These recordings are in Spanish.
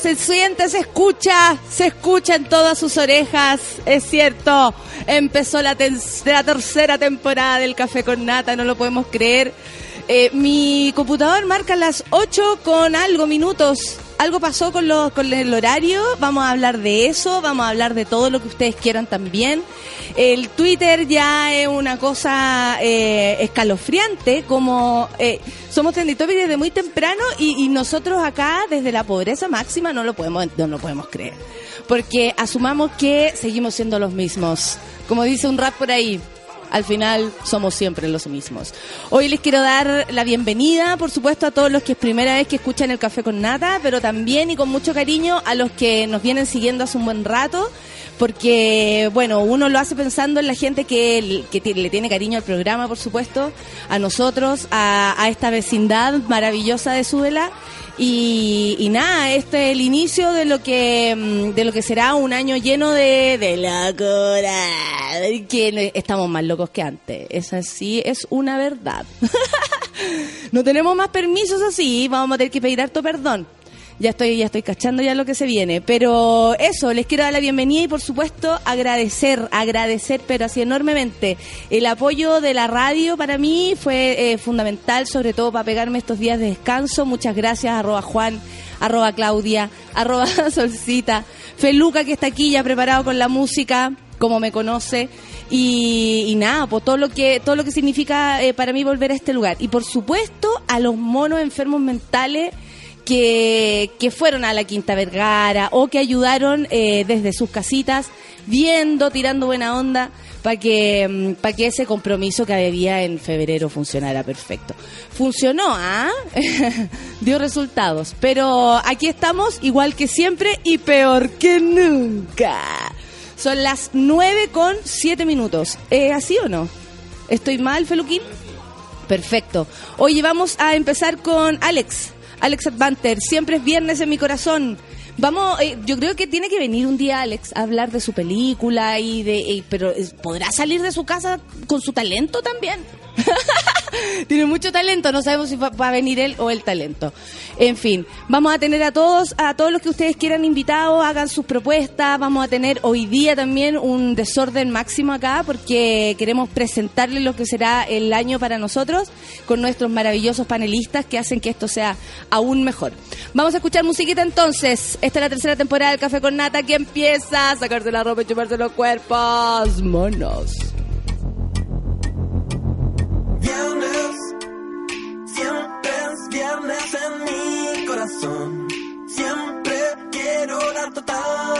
Se siente, se escucha, se escucha en todas sus orejas, es cierto. Empezó la, la tercera temporada del Café con Nata, no lo podemos creer. Eh, mi computador marca las 8 con algo minutos. Algo pasó con, los, con el horario. Vamos a hablar de eso. Vamos a hablar de todo lo que ustedes quieran también. El Twitter ya es una cosa eh, escalofriante. Como eh, somos trending topic desde muy temprano y, y nosotros acá, desde la pobreza máxima, no lo podemos, no lo podemos creer. Porque asumamos que seguimos siendo los mismos. Como dice un rap por ahí al final somos siempre los mismos. Hoy les quiero dar la bienvenida, por supuesto, a todos los que es primera vez que escuchan el café con nata, pero también y con mucho cariño a los que nos vienen siguiendo hace un buen rato. Porque, bueno, uno lo hace pensando en la gente que, le tiene cariño al programa, por supuesto, a nosotros, a, a esta vecindad maravillosa de Súbela. Y, nada, este es el inicio de lo que mm, de lo que será un año lleno de, de locura. Que estamos más locos que antes. Esa sí es una verdad. no tenemos más permisos así, vamos a tener que pedir harto perdón. Ya estoy, ya estoy cachando ya lo que se viene. Pero eso, les quiero dar la bienvenida y por supuesto agradecer, agradecer, pero así enormemente. El apoyo de la radio para mí fue eh, fundamental, sobre todo para pegarme estos días de descanso. Muchas gracias, arroba Juan, arroba Claudia, arroba Solcita, Feluca que está aquí ya preparado con la música, como me conoce. Y, nada, pues todo lo que todo lo que significa eh, para mí volver a este lugar. Y por supuesto a los monos enfermos mentales que, fueron a la Quinta Vergara o que ayudaron eh, desde sus casitas, viendo, tirando buena onda, para que, para que ese compromiso que había en febrero funcionara perfecto. Funcionó, ¿ah? Dio resultados. Pero aquí estamos, igual que siempre y peor que nunca. Son las 9 con 7 minutos. ¿Es así o no? ¿Estoy mal, Feluquín? Perfecto. Oye, vamos a empezar con Alex. Alex Advanter. Siempre es viernes en mi corazón. Vamos, eh, yo creo que tiene que venir un día Alex a hablar de su película y de, eh, pero eh, podrá salir de su casa con su talento también. Tiene mucho talento, no sabemos si va, a venir él o el talento. En fin, vamos a tener a todos, a todos los que ustedes quieran invitados, hagan sus propuestas. Vamos a tener hoy día también un desorden máximo acá porque queremos presentarles lo que será el año para nosotros con nuestros maravillosos panelistas que hacen que esto sea aún mejor. Vamos a escuchar musiquita entonces. Esta es la tercera temporada del Café con Nata que empieza a sacarse la ropa y chuparse los cuerpos. Monos.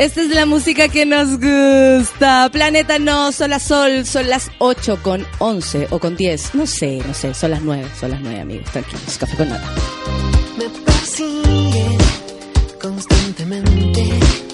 Esta es la música que nos gusta. Planeta no, Sol a Sol, son las 8 con 11 o con 10. No sé, no sé, son las 9, son las 9, amigos. Tranquilos, café con nada. me persigue constantemente.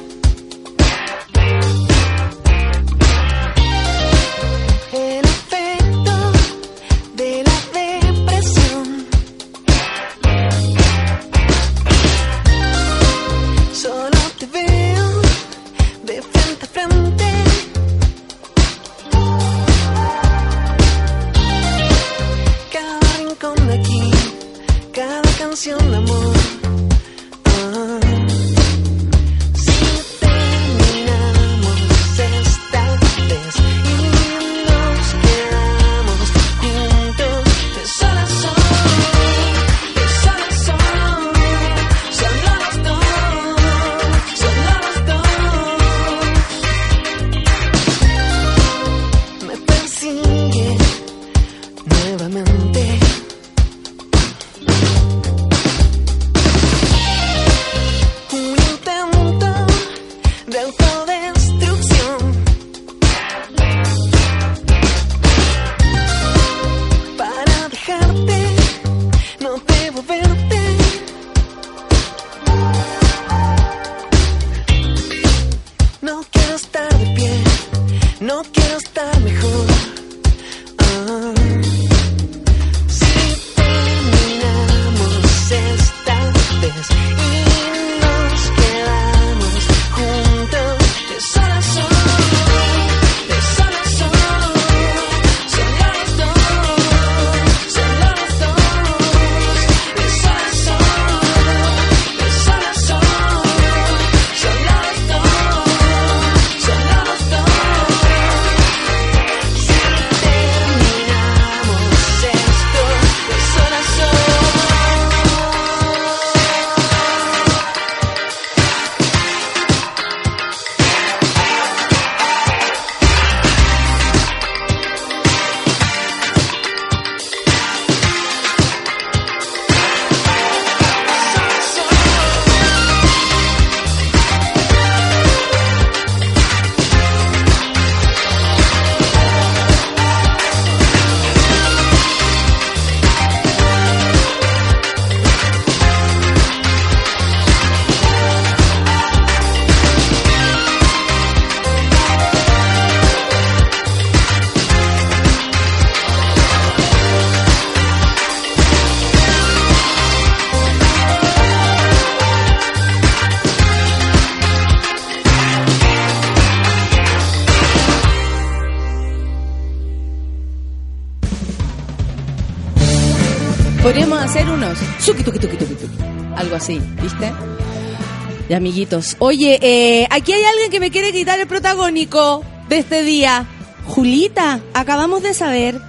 Oye, eh, aquí hay alguien que me quiere quitar el protagónico de este día. Julita, acabamos de saber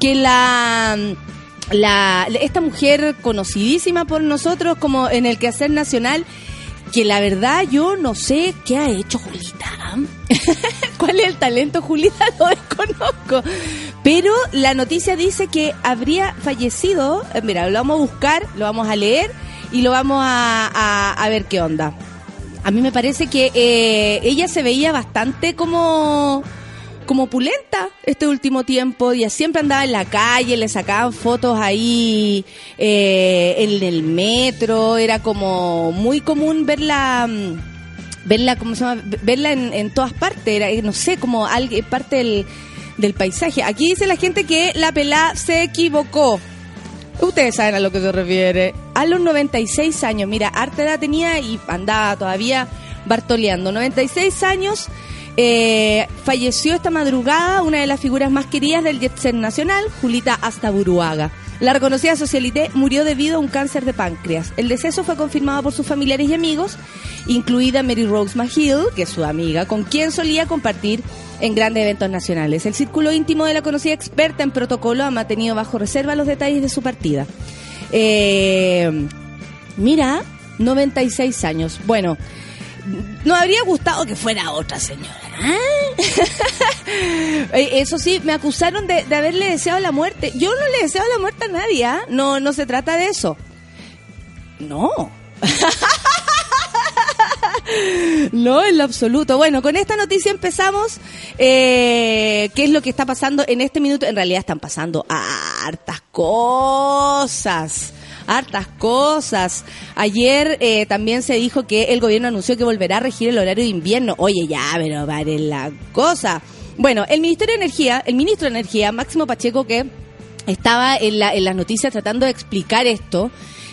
que la, la esta mujer conocidísima por nosotros como en el quehacer nacional, que la verdad yo no sé qué ha hecho Julita. ¿Cuál es el talento, Julita? Lo desconozco. Pero la noticia dice que habría fallecido. eh, Mira, lo vamos a buscar, lo vamos a leer y lo vamos a, a- a ver qué onda. A mí me parece que eh, ella se veía bastante como como pulenta este último tiempo. Y siempre andaba en la calle, le sacaban fotos ahí eh, en el metro, era como muy común verla mm, verla cómo se llama verla en, en todas partes. Era eh, no sé como parte del, del paisaje. Aquí dice la gente que la pelá se equivocó ustedes saben a lo que se refiere. A los 96 años mira harta edad tenía y andaba todavía bartoleando. 96 años eh, falleció esta madrugada una de las figuras más queridas del jet set nacional Julita Astaburuaga la reconocida socialité murió debido a un cáncer de páncreas. El deceso fue confirmado por sus familiares y amigos, incluida Mary Rose McGill, que es su amiga, con quien solía compartir en grandes eventos nacionales. El círculo íntimo de la conocida experta en protocolo ha mantenido bajo reserva los detalles de su partida. Eh, mira, 96 años. Bueno, nos habría gustado que fuera otra señora. ¿eh? Eh, Eso sí, me acusaron de, de haberle deseado la muerte. Yo no le deseo la muerte a nadie, ¿ah? No, no se trata de eso. No. No, en lo absoluto. Bueno, con esta noticia empezamos. Eh, ¿Qué es lo que está pasando en este minuto? En realidad están pasando hartas cosas. Hartas cosas. Ayer eh, también se dijo que el gobierno anunció que volverá a regir el horario de invierno. Oye, ya, pero vale la cosa. Bueno, el Ministerio de Energía, el ministro de Energía, Máximo Pacheco, que estaba en, la, en las noticias tratando de explicar esto.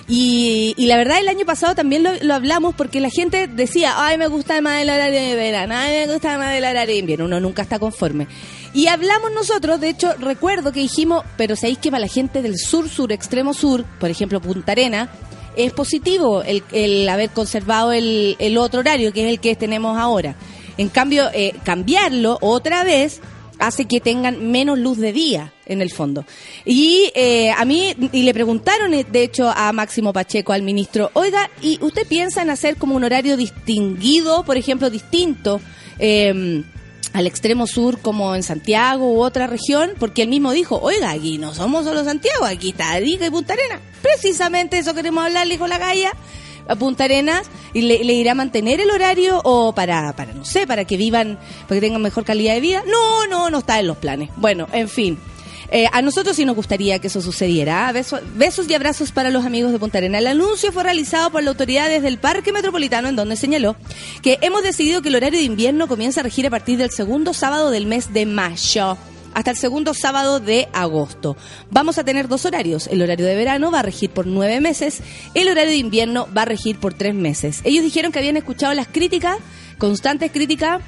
Y, la verdad, el año pasado también lo, lo hablamos porque la gente decía, ay, me gusta más el horario de verano, ay, me gusta más el horario de invierno. Uno nunca está conforme. Y hablamos nosotros, de hecho, recuerdo que dijimos, pero sabéis que para la gente del sur, sur, extremo sur, por ejemplo, Punta Arena, es positivo el, el haber conservado el, el otro horario, que es el que tenemos ahora. En cambio, eh, cambiarlo otra vez hace que tengan menos luz de día en el fondo. Y eh, a mí, y le preguntaron eh, de hecho a Máximo Pacheco, al ministro, oiga, ¿y usted piensa en hacer como un horario distinguido, por ejemplo, distinto? eh, al extremo sur como en Santiago u otra región, porque él mismo dijo, oiga, aquí no somos solo Santiago, aquí está Arica y Punta Arenas. Precisamente eso queremos hablar, dijo la Gaya a Punta Arenas y le, le irá a mantener el horario o para, para, no sé, para que vivan, para que tengan mejor calidad de vida. No, no, no está en los planes. Bueno, en fin. Eh, a nosotros sí nos gustaría que eso sucediera. ¿ah? Beso- besos y abrazos para los amigos de Punta Arenas. El anuncio fue realizado por la autoridad desde el Parque Metropolitano, en donde señaló que hemos decidido que el horario de invierno comienza a regir a partir del segundo sábado del mes de mayo hasta el segundo sábado de agosto. Vamos a tener dos horarios. El horario de verano va a regir por nueve meses, el horario de invierno va a regir por tres meses. Ellos dijeron que habían escuchado las críticas, constantes críticas,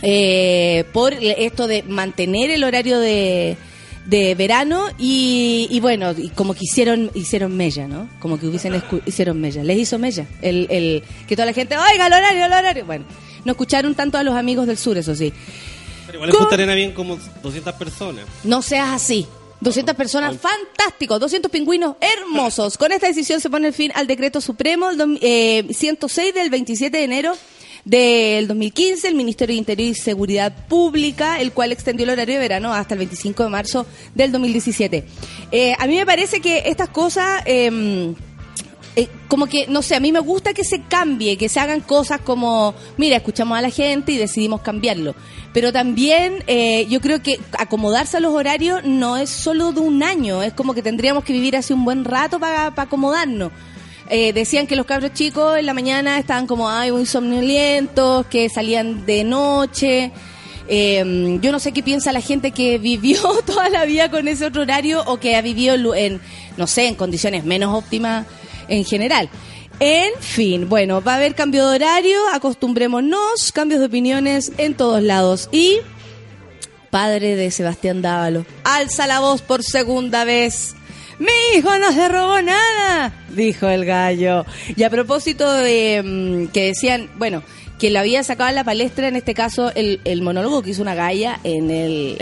eh, por esto de mantener el horario de, de verano y, y bueno, y como que hicieron, hicieron mella, ¿no? Como que hubiesen hicieron mella. Les hizo mella. El, el, que toda la gente, oiga, el horario, el horario. Bueno, no escucharon tanto a los amigos del sur, eso sí. Pero igual en. Punta Arena bien como 200 personas. No seas así. 200 personas, fantástico, 200 pingüinos hermosos. Con esta decisión se pone el fin al decreto supremo eh, 106 del 27 de enero del 2015, el Ministerio de Interior y Seguridad Pública, el cual extendió el horario de verano hasta el 25 de marzo del 2017. Eh, a mí me parece que estas cosas... em, eh, como que, no sé, a mí me gusta que se cambie, que se hagan cosas como, mira, escuchamos a la gente y decidimos cambiarlo. Pero también eh, yo creo que acomodarse a los horarios no es solo de un año, es como que tendríamos que vivir así un buen rato para acomodarnos. Eh, decían que los cabros chicos en la mañana estaban como, ay, muy somnolientos, que salían de noche. Eh, yo no sé qué piensa la gente que vivió toda la vida con ese otro horario o que ha vivido en, no sé, en condiciones menos óptimas en general. En fin, bueno, va a haber cambio de horario, acostumbrémonos, cambios de opiniones en todos lados. Y, padre de Sebastián Dávalo, alza la voz por segunda vez. Mi hijo no se robó nada, dijo el gallo. Y a propósito de mm, que decían, bueno, que lo había sacado a la palestra, en este caso, el, monólogo que hizo una galla en el,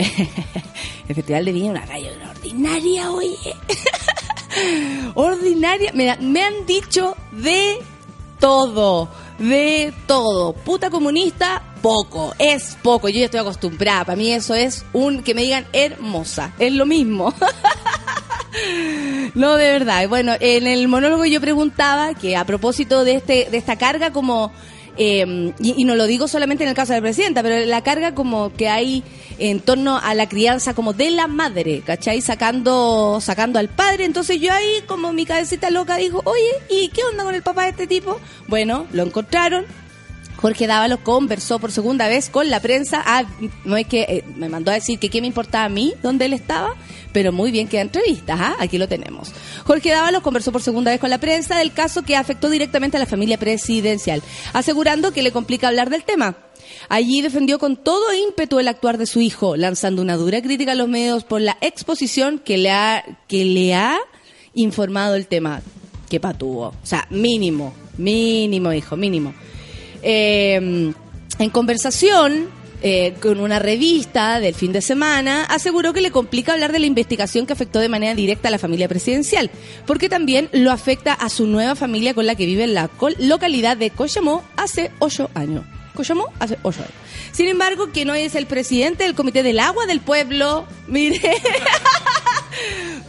Festival de Viña, una galla ordinaria, oye. ordinaria. Me han dicho de todo, de todo. Puta comunista, poco, es poco. Yo ya estoy acostumbrada. Para mí eso es un que me digan hermosa. Es lo mismo. No, de verdad. Bueno, en el monólogo yo preguntaba que a propósito de este de esta carga como eh, y, no lo digo solamente en el caso de la presidenta, pero la carga como que hay en torno a la crianza como de la madre, ¿cachai? Sacando sacando al padre. Entonces yo ahí como mi cabecita loca dijo, oye, ¿y qué onda con el papá de este tipo? Bueno, lo encontraron, Jorge Dávalos conversó por segunda vez con la prensa. Ah, no es que eh, me mandó a decir que qué me importaba a mí dónde él estaba, pero muy bien que entrevistas, ¿ah? aquí lo tenemos. Jorge Dávalos conversó por segunda vez con la prensa del caso que afectó directamente a la familia presidencial, asegurando que le complica hablar del tema. Allí defendió con todo ímpetu el actuar de su hijo, lanzando una dura crítica a los medios por la exposición que le ha, que le ha informado el tema. Que patuvo. O sea, mínimo, mínimo, hijo, mínimo. Eh, en conversación eh, con una revista del fin de semana, aseguró que le complica hablar de la investigación que afectó de manera directa a la familia presidencial, porque también lo afecta a su nueva familia con la que vive en la localidad de Coyamó hace ocho años. Coyamó hace ocho años. Sin embargo, que no es el presidente del Comité del Agua del Pueblo, mire,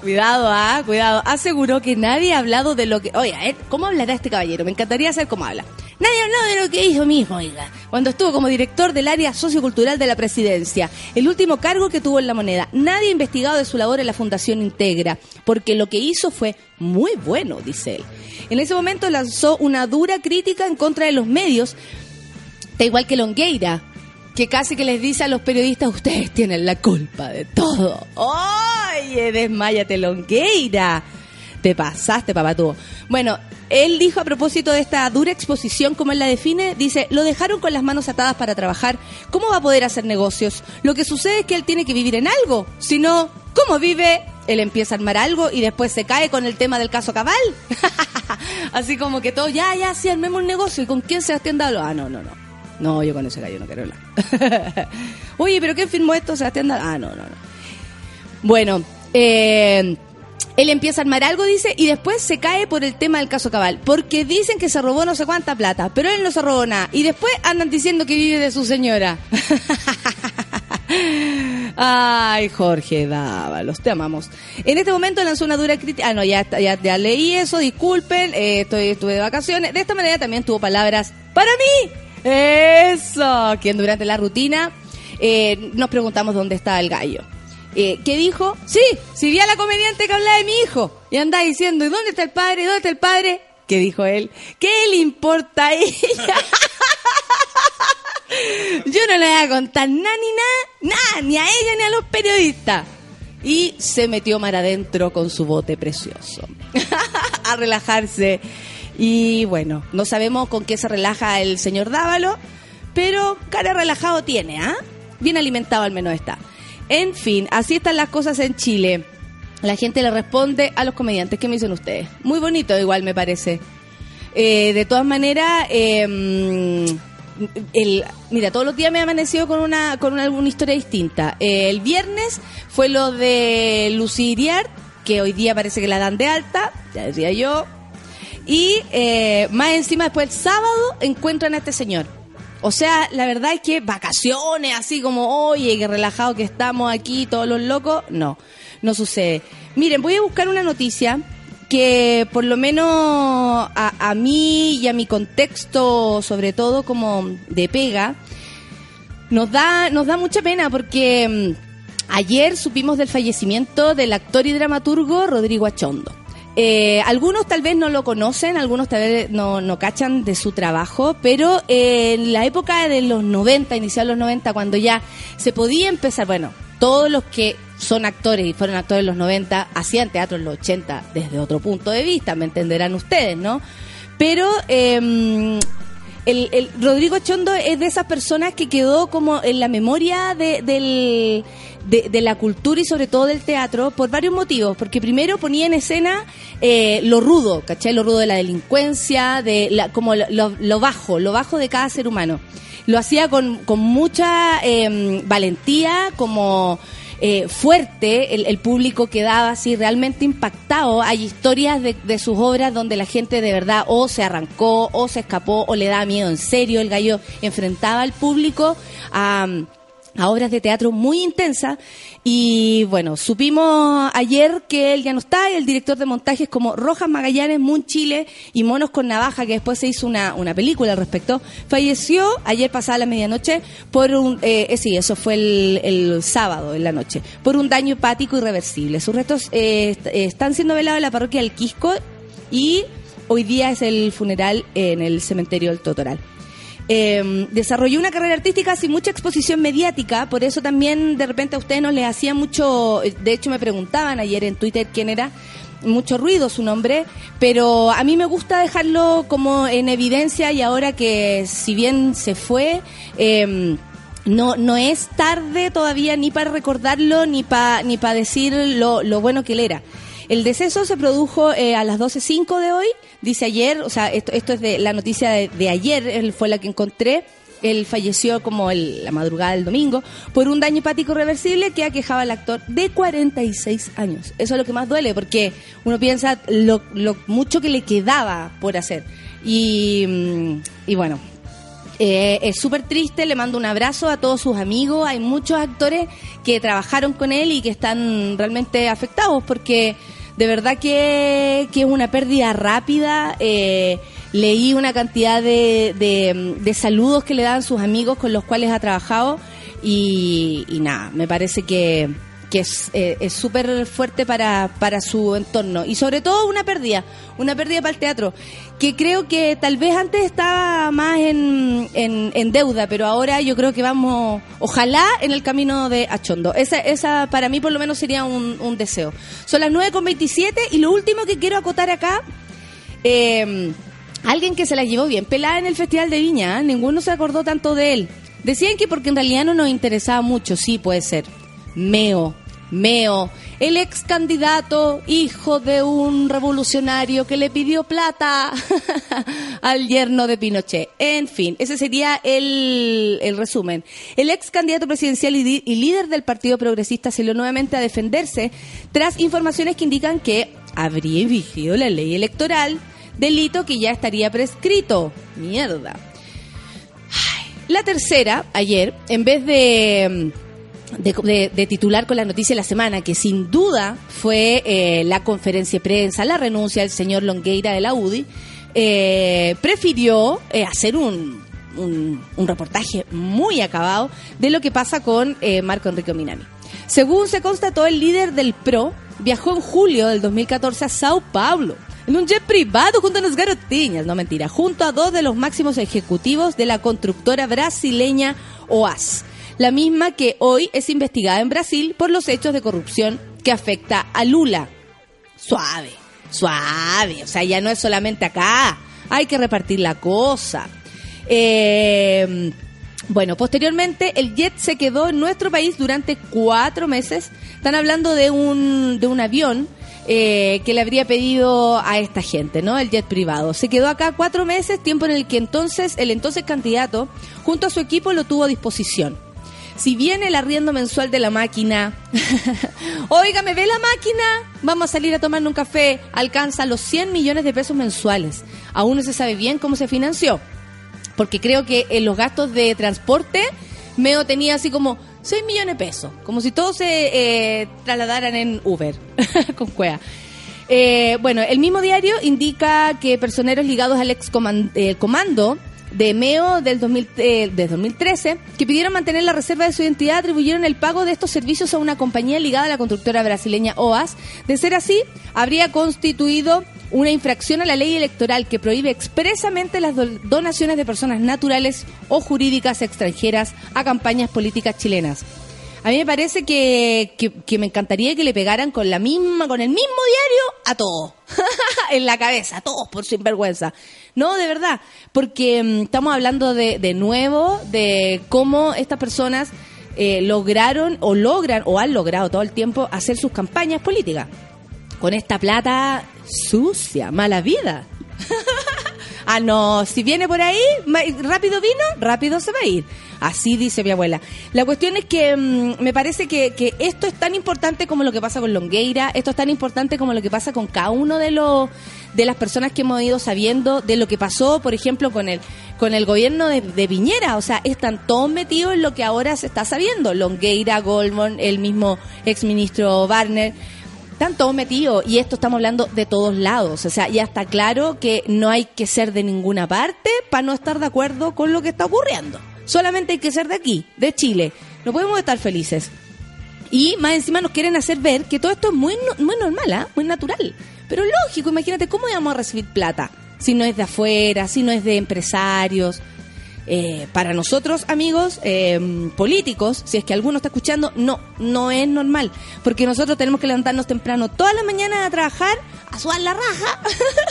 Cuidado, ah, cuidado. Aseguró que nadie ha hablado de lo que. Oye, eh, ¿cómo hablará este caballero? Me encantaría saber cómo habla. Nadie habló de lo que hizo mismo, oiga, cuando estuvo como director del área sociocultural de la presidencia, el último cargo que tuvo en la moneda. Nadie ha investigado de su labor en la Fundación Integra, porque lo que hizo fue muy bueno, dice él. En ese momento lanzó una dura crítica en contra de los medios, da igual que Longueira, que casi que les dice a los periodistas, ustedes tienen la culpa de todo. Oye, desmayate Longueira. Te pasaste, papá Bueno, él dijo a propósito de esta dura exposición, como él la define, dice, lo dejaron con las manos atadas para trabajar. ¿Cómo va a poder hacer negocios? Lo que sucede es que él tiene que vivir en algo. Si no, ¿cómo vive? Él empieza a armar algo y después se cae con el tema del caso Cabal. Así como que todo, ya, ya, sí, armemos un negocio. ¿Y con quién Sebastián Dalo? Ah, no, no, no. No, yo con ese gallo no quiero hablar. Oye, ¿pero quién firmó esto? Sebastián Dalo. Ah, no, no, no. Bueno, eh, él empieza a armar algo, dice, y después se cae por el tema del caso Cabal. Porque dicen que se robó no sé cuánta plata, pero él no se robó nada. Y después andan diciendo que vive de su señora. Ay, Jorge Dávalos, te amamos. En este momento lanzó una dura crítica. Ah, no, ya, ya, ya leí eso, disculpen, eh, estoy, estuve de vacaciones. De esta manera también tuvo palabras para mí. Eso, quien durante la rutina eh, nos preguntamos dónde está el gallo. Eh, ¿Qué dijo? Sí, si vi a la comediante que hablaba de mi hijo y anda diciendo, ¿y dónde está el padre? ¿Dónde está el padre? ¿Qué dijo él? ¿Qué le importa a ella? Yo no le voy a contar nada ni nada, nada, ni a ella ni a los periodistas. Y se metió mar adentro con su bote precioso. a relajarse. Y bueno, no sabemos con qué se relaja el señor Dávalo, pero cara relajado tiene, ¿ah? Bien alimentado al menos está. En fin, así están las cosas en Chile. La gente le responde a los comediantes. ¿Qué me dicen ustedes? Muy bonito, igual me parece. Eh, de todas maneras, eh, el, mira, todos los días me he amanecido con una, con una, alguna historia distinta. Eh, el viernes fue lo de Lucy Iriart, que hoy día parece que la dan de alta, ya decía yo. Y eh, más encima, después el sábado encuentran a este señor. O sea, la verdad es que vacaciones, así como, oye, qué relajado que estamos aquí, todos los locos, no, no sucede. Miren, voy a buscar una noticia que por lo menos a, a mí y a mi contexto, sobre todo como de pega, nos da, nos da mucha pena porque mm, ayer supimos del fallecimiento del actor y dramaturgo Rodrigo Achondo. Eh, algunos tal vez no lo conocen, algunos tal vez no, no cachan de su trabajo, pero eh, en la época de los 90, inicial los 90, cuando ya se podía empezar, bueno, todos los que son actores y fueron actores en los 90 hacían teatro en los 80 desde otro punto de vista, me entenderán ustedes, ¿no? Pero eh, el, el Rodrigo Chondo es de esas personas que quedó como en la memoria de, del, de, de la cultura y sobre todo del teatro por varios motivos. Porque primero ponía en escena eh, lo rudo, ¿cachai? Lo rudo de la delincuencia, de la, como lo, lo- lo bajo, lo bajo de cada ser humano. Lo hacía con, con mucha eh, valentía, como eh, fuerte, el, el público quedaba así realmente impactado. Hay historias de, de sus obras donde la gente de verdad o se arrancó, o se escapó, o le daba miedo en serio. El gallo enfrentaba al público a a obras de teatro muy intensas y bueno, supimos ayer que él ya no está, el director de montajes como Rojas Magallanes, Moon Chile y Monos con Navaja, que después se hizo una, una película al respecto, falleció ayer pasada la medianoche por un, eh, eh, sí, eso fue el, el sábado en la noche, por un daño hepático irreversible. Sus restos eh, eh, están siendo velados en la parroquia del Quisco y hoy día es el funeral en el cementerio del Totoral. Eh, desarrolló una carrera artística sin mucha exposición mediática, por eso también de repente a ustedes no les hacía mucho, de hecho me preguntaban ayer en Twitter quién era, mucho ruido su nombre, pero a mí me gusta dejarlo como en evidencia y ahora que si bien se fue, eh, no, no es tarde todavía ni para recordarlo ni para ni para decir lo, lo bueno que él era. El deceso se produjo eh, a las 12.05 de hoy, dice ayer, o sea, esto, esto es de la noticia de, ayer, él fue la que encontré. Él falleció como el- la madrugada del domingo por un daño hepático reversible que aquejaba al actor de 46 años. Eso es lo que más duele porque uno piensa lo, lo mucho que le quedaba por hacer. Y, mm, y bueno, eh, es súper triste, le mando un abrazo a todos sus amigos. Hay muchos actores que trabajaron con él y que están realmente afectados porque de verdad que, que es una pérdida rápida. eh, leí una cantidad de, de, saludos que le dan sus amigos con los cuales ha trabajado y nada, me parece que, que es eh, súper fuerte para, para su entorno y sobre todo una pérdida, una pérdida para el teatro, que creo que tal vez antes estaba más en, en, deuda, pero ahora yo creo que vamos, ojalá, en el camino de Achondo. Esa, esa para mí por lo menos sería un, un deseo. Son las 9.27 y lo último que quiero acotar acá, eh, alguien que se la llevó bien pelada en el Festival de Viña, ¿eh? ninguno se acordó tanto de él. Decían que porque en realidad no nos interesaba mucho, sí puede ser. Meo, Meo, el ex candidato, hijo de un revolucionario que le pidió plata al yerno de Pinochet. En fin, ese sería el, el resumen. El ex candidato presidencial y, líder del Partido Progresista salió nuevamente a defenderse tras informaciones que indican que habría infringido la ley electoral, delito que ya estaría prescrito. Mierda. La tercera, ayer, en vez de, de, titular con la noticia de la semana, que sin duda fue eh, la conferencia de prensa, la renuncia del señor Longueira de la UDI, eh, prefirió eh, hacer un, un, reportaje muy acabado de lo que pasa con Marco Enrique Minami. Según se constató, el líder del PRO viajó en julio del 2014 a Sao Paulo en un jet privado junto a las garotiñas, no mentira, junto a dos de los máximos ejecutivos de la constructora brasileña OAS, la misma que hoy es investigada en Brasil por los hechos de corrupción que afecta a Lula. Suave, suave, o sea, ya no es solamente acá, hay que repartir la cosa. Eh, bueno, posteriormente el jet se quedó en nuestro país durante cuatro meses. Están hablando de un, de un avión eh, que le habría pedido a esta gente, ¿no? El jet privado. Se quedó acá cuatro meses, tiempo en el que entonces el entonces candidato, junto a su equipo, lo tuvo a disposición. Si bien el arriendo mensual de la máquina, oiga, ¿me ve la máquina? Vamos a salir a tomar un café, alcanza los 100 millones de pesos mensuales. Aún no se sabe bien cómo se financió porque creo que en los gastos de transporte Meo tenía así como 6 millones de pesos, como si todos se eh, trasladaran en Uber, con cuea. Eh, bueno, el mismo diario indica que personeros ligados al ex eh, comando de MEO del 2000, eh, de 2013, que pidieron mantener la reserva de su identidad, atribuyeron el pago de estos servicios a una compañía ligada a la constructora brasileña OAS. De ser así, habría constituido una infracción a la ley electoral que prohíbe expresamente las do- donaciones de personas naturales o jurídicas extranjeras a campañas políticas chilenas. A mí me parece que, que, me encantaría que le pegaran con la misma, con el mismo diario a todos. en la cabeza, a todos por sinvergüenza. No, de verdad. Porque mm, estamos hablando de, de nuevo, de cómo estas personas eh, lograron o logran o han logrado todo el tiempo hacer sus campañas políticas. Con esta plata sucia, mala vida. Ah, no, si viene por ahí, rápido vino, rápido se va a ir. Así dice mi abuela. La cuestión es que mm, me parece que, que esto es tan importante como lo que pasa con Longueira, esto es tan importante como lo que pasa con cada uno de los de las personas que hemos ido sabiendo de lo que pasó, por ejemplo, con el con el gobierno de, de Piñera, o sea, están todos metidos en lo que ahora se está sabiendo, Longueira, Goldman, el mismo exministro Barner, están todos metidos y esto estamos hablando de todos lados. O sea, ya está claro que no hay que ser de ninguna parte para no estar de acuerdo con lo que está ocurriendo. Solamente hay que ser de aquí, de Chile. No podemos estar felices. Y más encima nos quieren hacer ver que todo esto es muy, muy normal, ¿ah? muy natural. Pero lógico, imagínate cómo íbamos a recibir plata si no es de afuera, si no es de empresarios. Eh, para nosotros, amigos eh, políticos, si es que alguno está escuchando, no, no es normal. Porque nosotros tenemos que levantarnos temprano todas las mañanas a trabajar, a sudar la raja.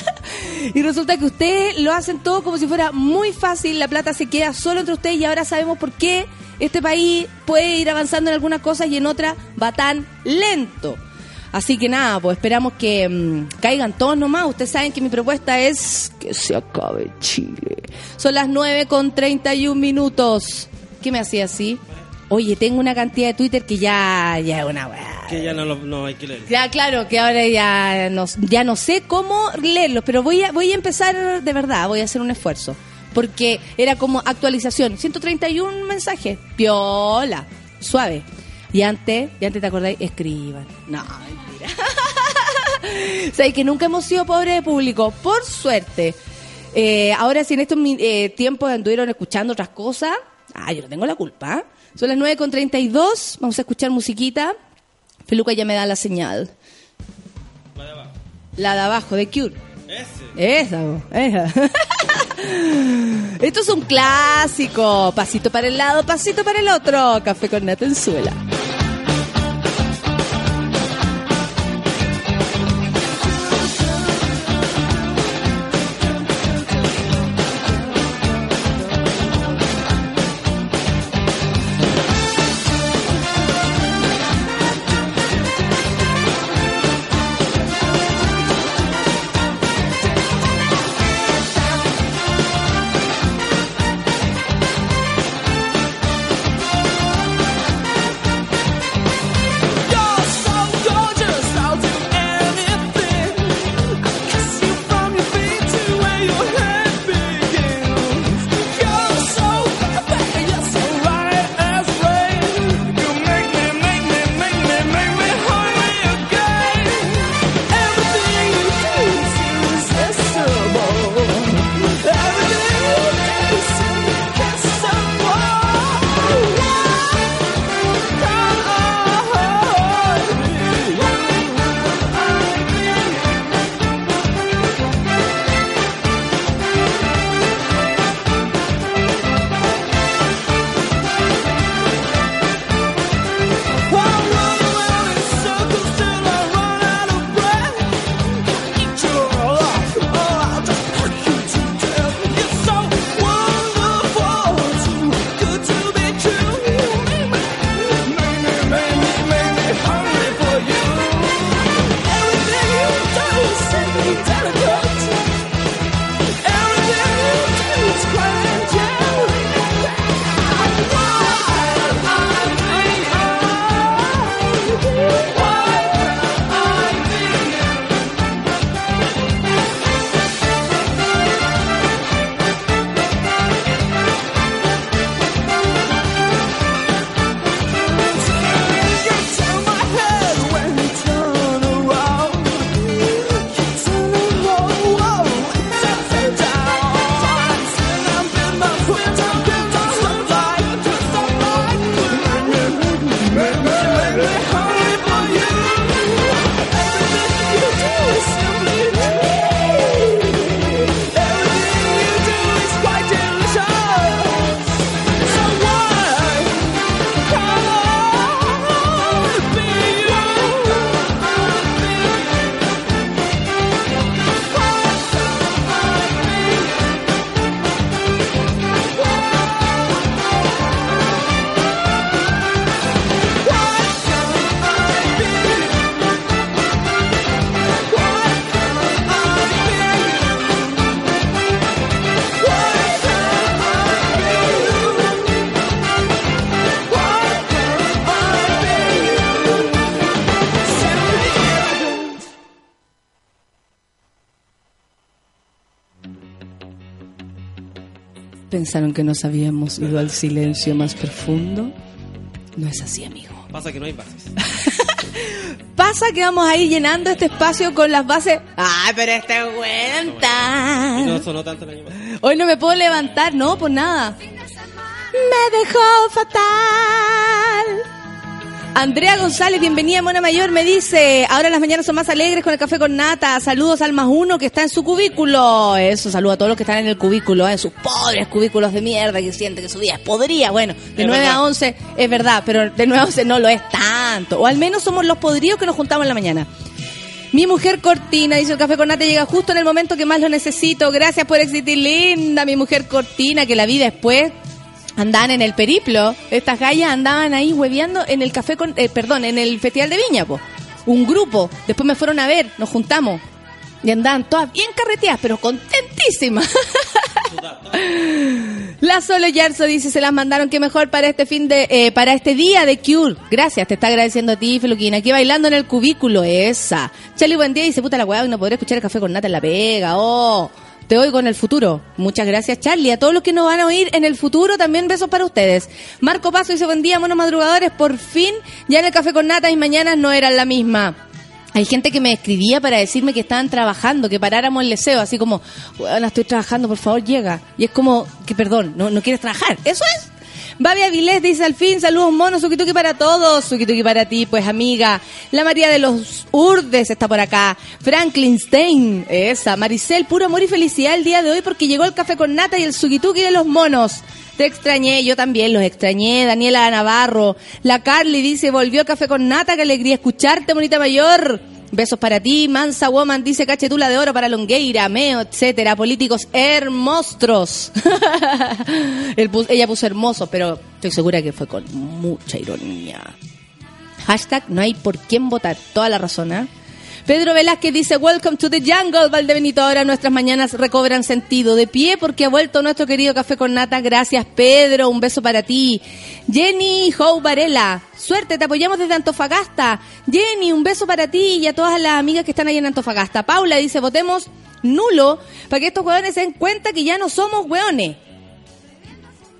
y resulta que ustedes lo hacen todo como si fuera muy fácil, la plata se queda solo entre ustedes y ahora sabemos por qué este país puede ir avanzando en algunas cosas y en otras va tan lento. Así que nada, pues esperamos que mm, caigan todos nomás. Ustedes saben que mi propuesta es que se acabe Chile. Son las 9 con 31 minutos. ¿Qué me hacía así? Oye, tengo una cantidad de Twitter que ya, ya es una weá. Que ya no, lo- no hay que leer. Ya, claro, que ahora ya no, ya no sé cómo leerlos, pero voy a, voy a empezar de verdad, voy a hacer un esfuerzo. Porque era como actualización, 131 mensajes, piola, suave. Y antes, y antes te acordáis, escriban. No, Sabéis que nunca hemos sido pobres de público, por suerte. Eh, ahora, si en estos eh, tiempos anduvieron escuchando otras cosas, ah, yo no tengo la culpa. Son las 9.32, vamos a escuchar musiquita. Feluca ya me da la señal. La de abajo. La de abajo, de Cure. Ese. Esa, esa. Esto es un clásico. Pasito para el lado, pasito para el otro. Café con nata Pensaron que nos habíamos ido al silencio más profundo. No es así, amigo. Pasa que no hay bases. Pasa que vamos a ir llenando este espacio con las bases. ¡Ay, pero este cuenta! no sonó tanto el año pasado. Hoy no me puedo levantar, no, por nada. Me dejó fatal. Andrea González, bienvenida Mona Mayor, me dice, ahora las mañanas son más alegres con el café con nata. Saludos al más uno que está en su cubículo. Eso, saludo a todos los que están en el cubículo, en sus pobres cubículos de mierda que sienten que su día es podría. Bueno, de Es 9 a verdad. 11 es verdad, pero de 9 a 11 no lo es tanto. O al menos somos los podridos que nos juntamos en la mañana. Mi mujer Cortina, dice el café con nata, llega justo en el momento que más lo necesito. Gracias por existir, linda, mi mujer Cortina, que la vi después. Andaban en el periplo. Estas gallas andaban ahí hueveando en el café con, eh, perdón, en el Festival de Viña, po. Un grupo. Después me fueron a ver, nos juntamos. Y andaban todas bien carreteadas, pero contentísimas. La Solo Yarso dice, se las mandaron, que mejor para este fin de, eh, para este día de Cure. Gracias, te está agradeciendo a ti, Feluquina. Aquí bailando en el cubículo, esa. Charlie, buen día, dice, puta la weá, hoy no podré escuchar el café con nata en la pega, oh. Te oigo en el futuro. Muchas gracias, Charlie. A todos los que nos van a oír en el futuro, también besos para ustedes. Marco Paso dice, buen día, monos madrugadores. Por fin, ya en el café con nata, mis mañanas no eran la misma. Hay gente que me escribía para decirme que estaban trabajando, que paráramos el deseo, así como, bueno, estoy trabajando, por favor, llega. Y es como, que perdón, no, no quieres trabajar. Eso es. Babi Avilés dice al fin, saludos monos, Sukituki para todos, Sukituki para ti, pues amiga. La María de los Urdes está por acá. Franklin Stein, esa. Maricel, puro amor y felicidad el día de hoy porque llegó el café con nata y el Sukituki de los monos. Te extrañé, yo también los extrañé. Daniela Navarro. La Carly dice, volvió el café con nata, qué alegría escucharte, bonita mayor. Besos para ti, Mansa Woman dice cachetula de oro para Longueira, Meo, etcétera, políticos pu- ella puso hermoso, pero estoy segura que fue con mucha ironía. Hashtag no hay por quién votar, toda la razón, ¿eh? Pedro Velázquez dice, Welcome to the jungle, Valdebenito. Ahora nuestras mañanas recobran sentido. De pie porque ha vuelto nuestro querido café con nata. Gracias, Pedro. Un beso para ti. Jenny Howe Varela. Suerte, te apoyamos desde Antofagasta. Jenny, un beso para ti y a todas las amigas que están ahí en Antofagasta. Paula dice, votemos nulo para que estos hueones se den cuenta que ya no somos hueones.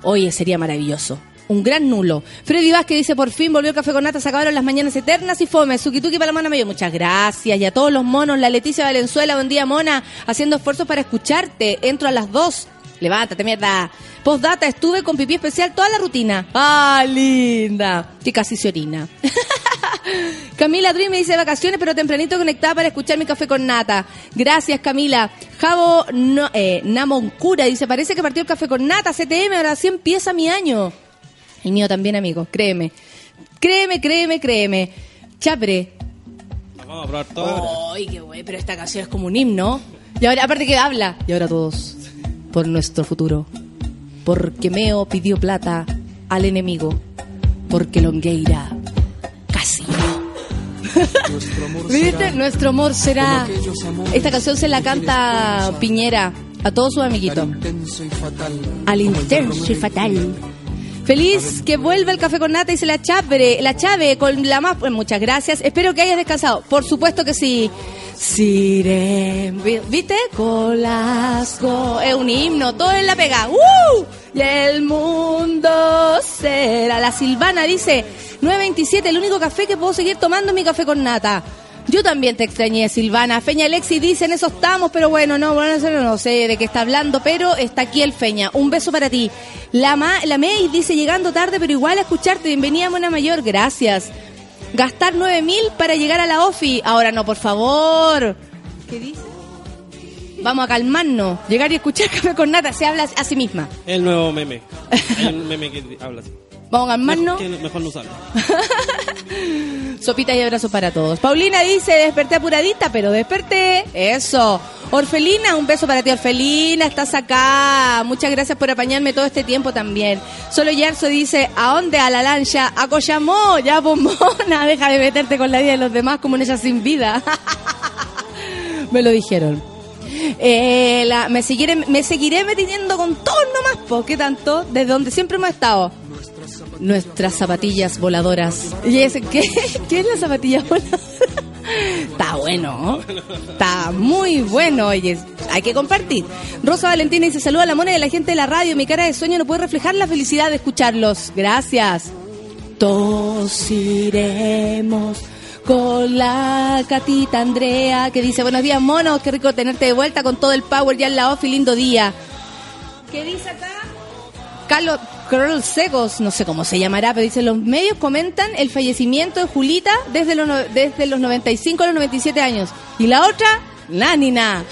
Oye, sería maravilloso. Un gran nulo. Freddy Vázquez dice, por fin volvió el café con nata, se acabaron las mañanas eternas y fome. Sukituki para la mona mayor, muchas gracias. Y a todos los monos, la Leticia Valenzuela, buen día mona, haciendo esfuerzos para escucharte. Entro a las dos. Levántate, mierda. Postdata, estuve con pipí especial toda la rutina. ¡Ah, linda! Que casi se orina. Camila Dream me dice vacaciones, pero tempranito conectada para escuchar mi café con nata. Gracias, Camila. Javo no, eh, Namoncura dice, parece que partió el café con nata, CTM, ahora sí empieza mi año. El mío también, amigo, créeme. Créeme, créeme, créeme. Chapre. Vamos a probar ahora. Ay, qué güey, pero esta canción es como un himno. Y ahora, aparte que habla. Y ahora todos, por nuestro futuro. Porque Meo pidió plata al enemigo. Porque Longueira casi no. ¿Viste? Nuestro amor será. Esta canción se la canta Piñera a todos sus amiguitos. Al intenso y fatal. Feliz que vuelva el café con nata y se la chave, la chave con la más. pues, muchas gracias. Espero que hayas descansado. Por supuesto que sí. Siren, vi- ¿viste? Colasco, es un himno, todo en la pega. ¡Uh! Y el mundo será. La Silvana dice: 927, el único café que puedo seguir tomando es mi café con nata. Yo también te extrañé, Silvana. Feña Alexi dice, en eso estamos, pero bueno, no, bueno, no sé de qué está hablando, pero está aquí el Feña. Un beso para ti. La, Ma, la May dice, llegando tarde, pero igual a escucharte. Bienvenida, Mona Mayor, gracias. Gastar 9 mil para llegar a la OFI. Ahora no, por favor. ¿Qué dice? Vamos a calmarnos. Llegar y escuchar café con nata. Se habla a sí misma. El nuevo meme. Un meme que habla así. Vamos a calmarnos. Mejor, que- mejor no usarlo. Sopitas y abrazos para todos. Paulina dice, desperté apuradita, pero desperté. Eso. Orfelina, un beso para ti, Orfelina, estás acá. Muchas gracias por apañarme todo este tiempo también. Solo Yarso dice, ¿a dónde? A la lancha. A Coyamó, ya bombona, deja de meterte con la vida de los demás como en ella sin vida. Me lo dijeron. Eh, me, seguiré, me metiendo con todos nomás, po, ¿qué tanto? Desde donde siempre hemos estado. Nuestras zapatillas voladoras. ¿Y ese qué? ¿Qué es la zapatilla voladora? Está bueno, está muy bueno, oye, hay que compartir. Rosa Valentina dice, saluda a la mona y a la gente de la radio, mi cara de sueño no puede reflejar la felicidad de escucharlos. Gracias. Todos iremos con la catita Andrea, que dice, buenos días monos, qué rico tenerte de vuelta con todo el power ya en la off lindo día. ¿Qué dice acá? Carlos Carlos no sé cómo se llamará, pero dice, los medios comentan el fallecimiento de Julita desde los, desde los 95 a los 97 años. Y la otra, la nina.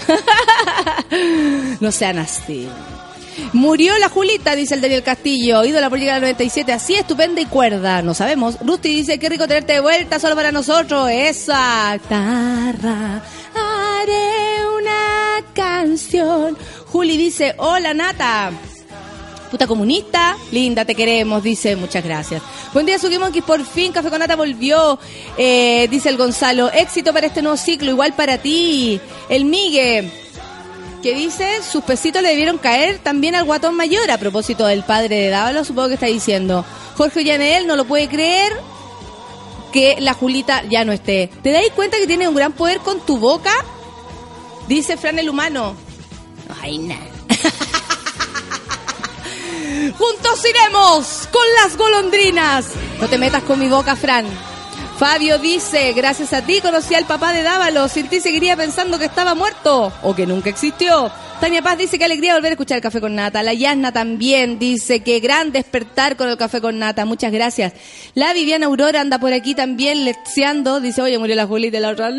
no sean así. Murió la Julita, dice el Daniel Castillo, ídola política del 97, así estupenda y cuerda, no sabemos. Rusty dice, qué rico tenerte de vuelta, solo para nosotros, esa tarra, haré una canción. Juli dice, hola Nata, puta comunista, linda, te queremos, dice, muchas gracias. Buen día, Sukimonkeys, por fin Café con Nata volvió, eh, dice el Gonzalo, éxito para este nuevo ciclo, igual para ti. El Migue, que dice, sus pesitos le debieron caer también al guatón mayor, a propósito del padre de Dávalo, supongo que está diciendo. Jorge Llanel no lo puede creer que la Julita ya no esté. ¿Te dais cuenta que tiene un gran poder con tu boca? Dice Fran el humano. Ay, nada. Juntos iremos con las golondrinas. No te metas con mi boca, Fran. Fabio dice, gracias a ti conocí al papá de Dávalo, sin ti seguiría pensando que estaba muerto o que nunca existió. Tania Paz dice que alegría volver a escuchar el café con nata. La Yasna también dice que gran despertar con el café con nata. Muchas gracias. La Viviana Aurora anda por aquí también lexiando. Dice, oye, murió la Julita y la otra.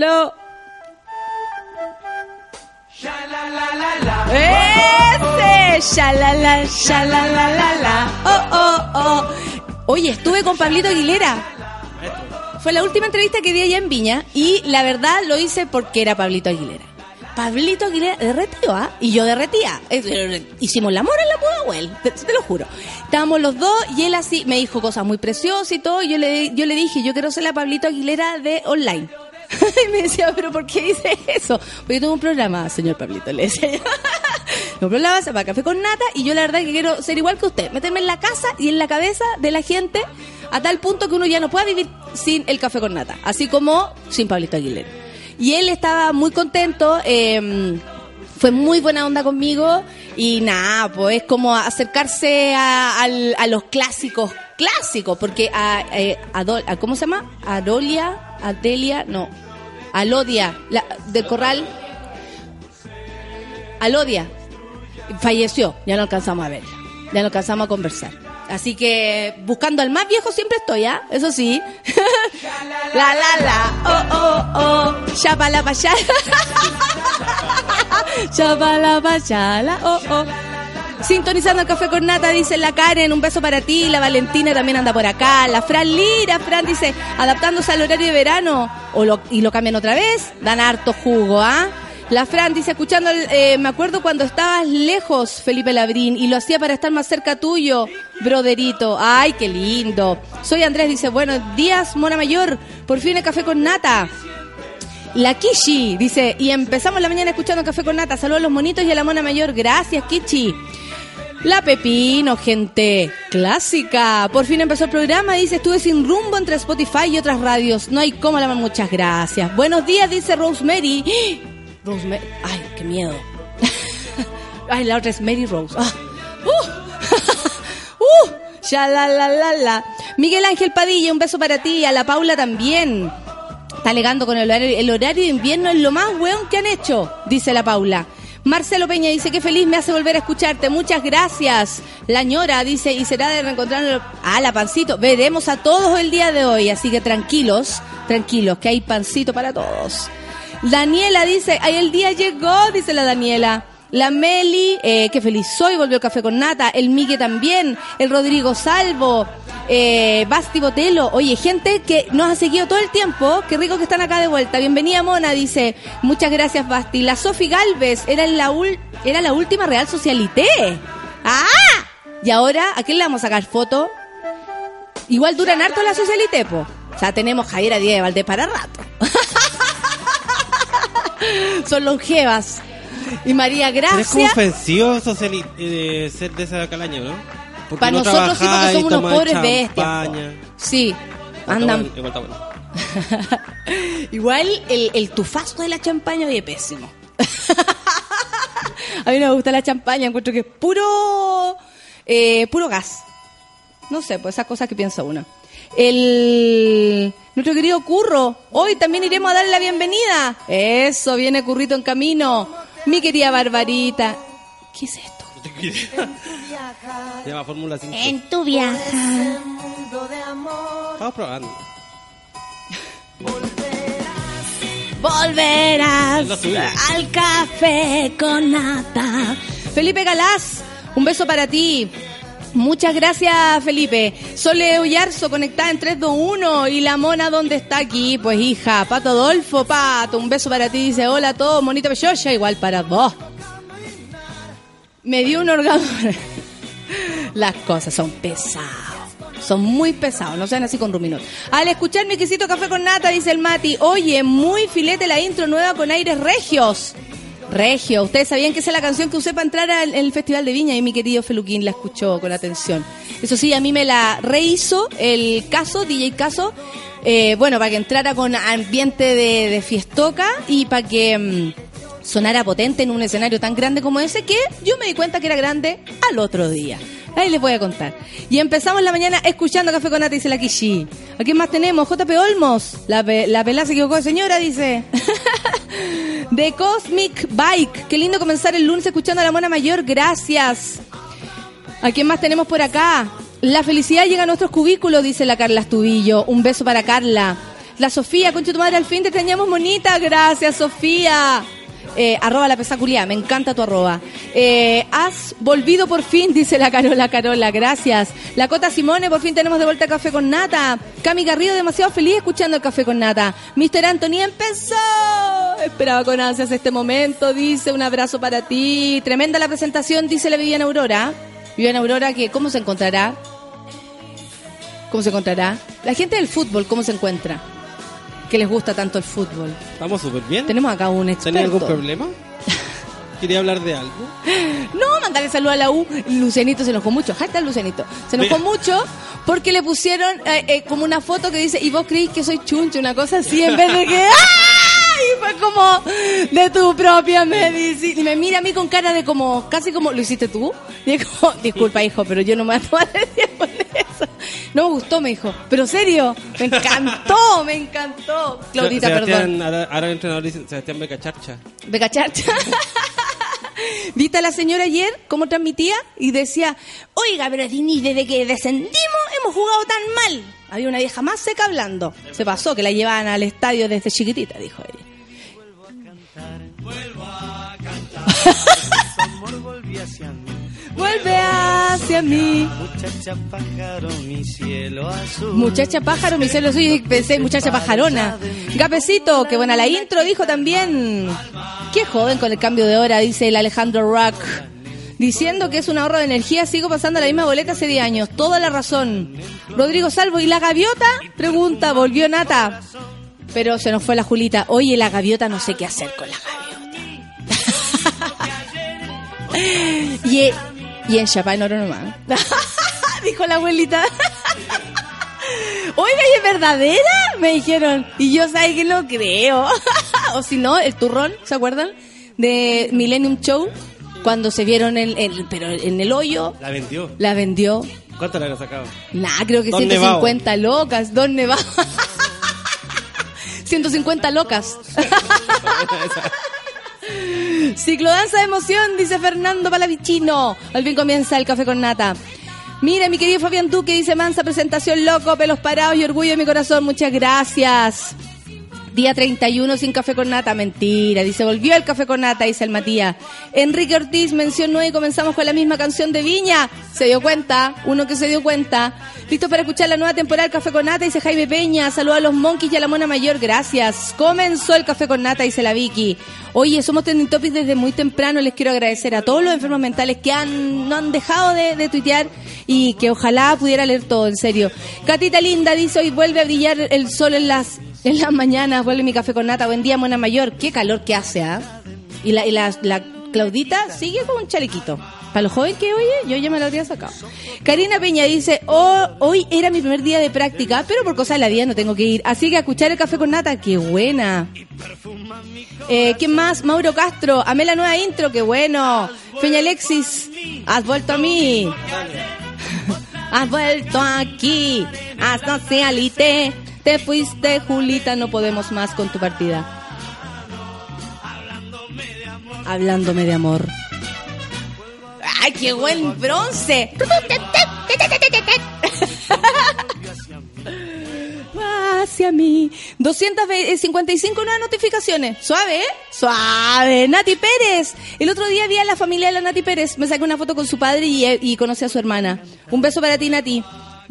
¡Ese! Shalala, shalala, la, Oh, oh, oh. Oye, estuve con Pablito Aguilera. Fue la última entrevista que di allá en Viña y la verdad lo hice porque era Pablito Aguilera. Pablito Aguilera derretió, ¿ah? Y yo derretía. Eh, Hicimos el amor en la Pudahuel, te, te lo juro. Estábamos los dos y él así me dijo cosas muy preciosas y todo. Y yo le, yo le dije, yo quiero ser la Pablito Aguilera de online. y me decía, pero ¿por qué dice eso? Porque yo tengo un programa, señor Pablito, le decía yo. un programa se llama Café con Nata y yo la verdad que quiero ser igual que usted, meterme en la casa y en la cabeza de la gente a tal punto que uno ya no pueda vivir sin el café con nata, así como sin Pablito Aguilera. Y él estaba muy contento, eh, fue muy buena onda conmigo y nada, pues es como acercarse a, a los clásicos, clásicos, porque a, eh, Adol- a- ¿cómo se llama? Adolia, Adelia, no, Alodia, la, del Corral, Alodia, falleció, ya no alcanzamos a verla, ya no alcanzamos a conversar. Así que buscando al más viejo siempre estoy, ¿ah? Eso sí. la la la, oh oh oh, chapala pachala. chapala pachala, oh oh. Sintonizando el café con nata, dice la Karen, un beso para ti, la Valentina también anda por acá, la Fran Lira, Fran dice, adaptándose al horario de verano, o y lo cambian otra vez, dan harto jugo, ¿ah? La Fran dice, escuchando, eh, me acuerdo cuando estabas lejos, Felipe Labrín, y lo hacía para estar más cerca tuyo, broderito. Ay, qué lindo. Soy Andrés, dice, buenos días, Mona Mayor, por fin el café con nata. La Kishi dice, y empezamos la mañana escuchando Café con Nata. Saludos a los monitos y a la mona mayor. Gracias, Kichi. La Pepino, gente clásica. Por fin empezó el programa. Dice, estuve sin rumbo entre Spotify y otras radios. No hay cómo la Muchas gracias. Buenos días, dice Rosemary. Rosemary. Ay, qué miedo. Ay, la otra es Mary Rose. Ah. ¡Uh! ¡Uh! Ya la la la la. Miguel Ángel Padilla, un beso para ti. A la Paula también. Está alegando con el horario. El horario de invierno es lo más weón que han hecho, dice la Paula. Marcelo Peña dice que feliz me hace volver a escucharte. Muchas gracias. La ñora dice, y será de reencontrar a la pancito. Veremos a todos el día de hoy, así que tranquilos, tranquilos, que hay pancito para todos. Daniela dice, ay, el día llegó, dice la Daniela. La Meli, eh, qué feliz soy, volvió café con nata. El Migue también. El Rodrigo Salvo. Eh, Basti Botelo. Oye, gente que nos ha seguido todo el tiempo. Qué rico que están acá de vuelta. Bienvenida, Mona, dice. Muchas gracias, Basti. La Sofi Galvez era la, ul- era la última Real Socialité. ¡Ah! Y ahora, ¿a quién le vamos a sacar foto? Igual duran harto la Socialité, po. O sea, tenemos Javiera Díaz de Valdés para rato. Son longevas. Y María Pero es como ofensivo eh, ser de esa calaña, ¿no? Para no nosotros sí, porque somos unos pobres bestias. po. Sí, andan. igual está bueno. Igual el, el tufazo de la champaña oye pésimo. A mí no me gusta la champaña, encuentro que es puro, eh, puro gas. No sé, pues esas cosas que piensa uno. El, nuestro querido Curro, hoy también iremos a darle la bienvenida. Eso, viene Currito en camino. Mi querida Barbarita. ¿Qué es esto? Tengo idea. Se llama Fórmula 5. En tu viaje. Estamos probando. Volverás al café con nata. Felipe Galás, un beso para ti. Muchas gracias, Felipe. Sole Ullarzo, conectada en 321. ¿Y la mona dónde está aquí? Pues hija, Pato Adolfo, Pato, un beso para ti. Dice, hola a todos, monito Peyoya, igual para vos. Me dio un orgasmo. Las cosas son pesadas. Son muy pesados, no sean así con ruminos. Al escuchar mi exquisito café con nata, dice el Mati, oye, muy filete la intro nueva con aires regios. Regio, ustedes sabían que esa es la canción que usé para entrar al el Festival de Viña y mi querido Feluquín la escuchó con atención. Eso sí, a mí me la rehizo el caso, DJ Caso, eh, bueno, para que entrara con ambiente de, de fiestoca y para que mm, sonara potente en un escenario tan grande como ese que yo me di cuenta que era grande al otro día. Ahí les voy a contar. Y empezamos la mañana escuchando Café con Nata, dice la Kishi. ¿A quién más tenemos? JP Olmos. La, la pelada se equivocó de señora, dice. The Cosmic Bike. Qué lindo comenzar el lunes escuchando a la mona mayor. Gracias. ¿A quién más tenemos por acá? La felicidad llega a nuestros cubículos, dice la Carla Estubillo. Un beso para Carla. La Sofía, concha tu madre, al fin te extrañamos, monita. Gracias, Sofía. Eh, arroba la pesaculia, me encanta tu arroba. Eh, has volvido por fin, dice la Carola Carola, gracias. La Cota Simone, por fin tenemos de vuelta Café con Nata. Cami Garrido, demasiado feliz escuchando el Café con Nata. Mr. Anthony empezó. Esperaba con ansias este momento, dice, un abrazo para ti. Tremenda la presentación, dice la Viviana Aurora. Viviana Aurora, que ¿cómo se encontrará? ¿Cómo se encontrará? La gente del fútbol, ¿cómo se encuentra? Que les gusta tanto el fútbol. Estamos súper bien. Tenemos acá un experto. ¿Tenía algún problema? ¿Quería hablar de algo? No, mandarle saludo a la U. Lucianito se enojó mucho. Hashtag Lucianito. Se enojó mucho porque le pusieron eh, eh, como una foto que dice, y vos creís que soy chuncho, una cosa así, en vez de que... ¡Ah! Y fue como de tu propia medicina. Y me mira a mí con cara de como, casi como, ¿lo hiciste tú? Y es como, disculpa hijo, pero yo no me a No me gustó, me dijo. Pero serio, me encantó, me encantó. Claudita, Sebastián, perdón. Ahora, ahora el entrenador dice Sebastián Becacharcha. Beca Charcha. ¿Viste a la señora ayer cómo transmitía? Y decía, oiga, pero ni desde que descendimos hemos jugado tan mal. Había una vieja más seca hablando. Se pasó que la llevaban al estadio desde chiquitita, dijo ella. amor volví hacia mí. Vuelve hacia mí. Muchacha pájaro, mi cielo azul. Muchacha pájaro, mi cielo suyo, y pensé, muchacha pajarona. Gapecito, que buena la intro, dijo también. Qué joven con el cambio de hora, dice el Alejandro Rock. Diciendo que es un ahorro de energía, sigo pasando la misma boleta hace 10 años. Toda la razón. Rodrigo Salvo, ¿y la gaviota? Pregunta, volvió Nata. Pero se nos fue la Julita. Oye, la gaviota no sé qué hacer con la gaviota. y, y en Chapá en oro nomás. Dijo la abuelita. Oiga, ¿y es verdadera? Me dijeron. Y yo, ¿sabes que No creo. o si no, el turrón, ¿se acuerdan? De Millennium Show. Cuando se vieron en, en- pero en el hoyo, La vendió. la vendió. ¿Cuánto le han sacado? Nah, creo que Don 150 locas. Don Nevado. 150 locas. Ciclodanza de emoción, dice Fernando Palavicino. Al fin comienza el café con nata. Mira, mi querido Fabián Duque dice mansa presentación loco, pelos parados y orgullo de mi corazón. Muchas gracias. Día 31 sin café con nata, mentira. Dice, volvió el café con nata, dice el Matías. Enrique Ortiz, mención 9 y comenzamos con la misma canción de Viña. Se dio cuenta, uno que se dio cuenta. Listo para escuchar la nueva temporada del Café con Nata, dice Jaime Peña. Saluda a los monkeys y a la mona mayor, gracias. Comenzó el Café con Nata, dice la Vicky. Oye, somos trending topics desde muy temprano. Les quiero agradecer a todos los enfermos mentales que han, no han dejado de, de tuitear y que ojalá pudiera leer todo, en serio. Catita Linda dice, hoy vuelve a brillar el sol en las, en las mañanas, vuelve mi Café con Nata. Buen día, mona mayor. Qué calor que hace, ¿ah? Y la, la, la Claudita sigue con un chalequito. Para los jóvenes que oye, yo ya me lo habría sacado. Karina Peña dice, oh, hoy era mi primer día de práctica, pero por cosas de la vida no tengo que ir. Así que escuchar el café con nata, qué buena. Eh, ¿Quién más? Mauro Castro, amé la nueva intro, qué bueno. Peña Alexis, has vuelto a mí. Has vuelto aquí, has socialité. Te fuiste, Julita, no podemos más con tu partida. Hablándome de amor. ¡Ay, qué buen bronce! Hacia mí. 255 nuevas notificaciones. Suave, ¿eh? Suave. Nati Pérez. El otro día vi a la familia de la Nati Pérez. Me saqué una foto con su padre y, y conocí a su hermana. Un beso para ti, Nati.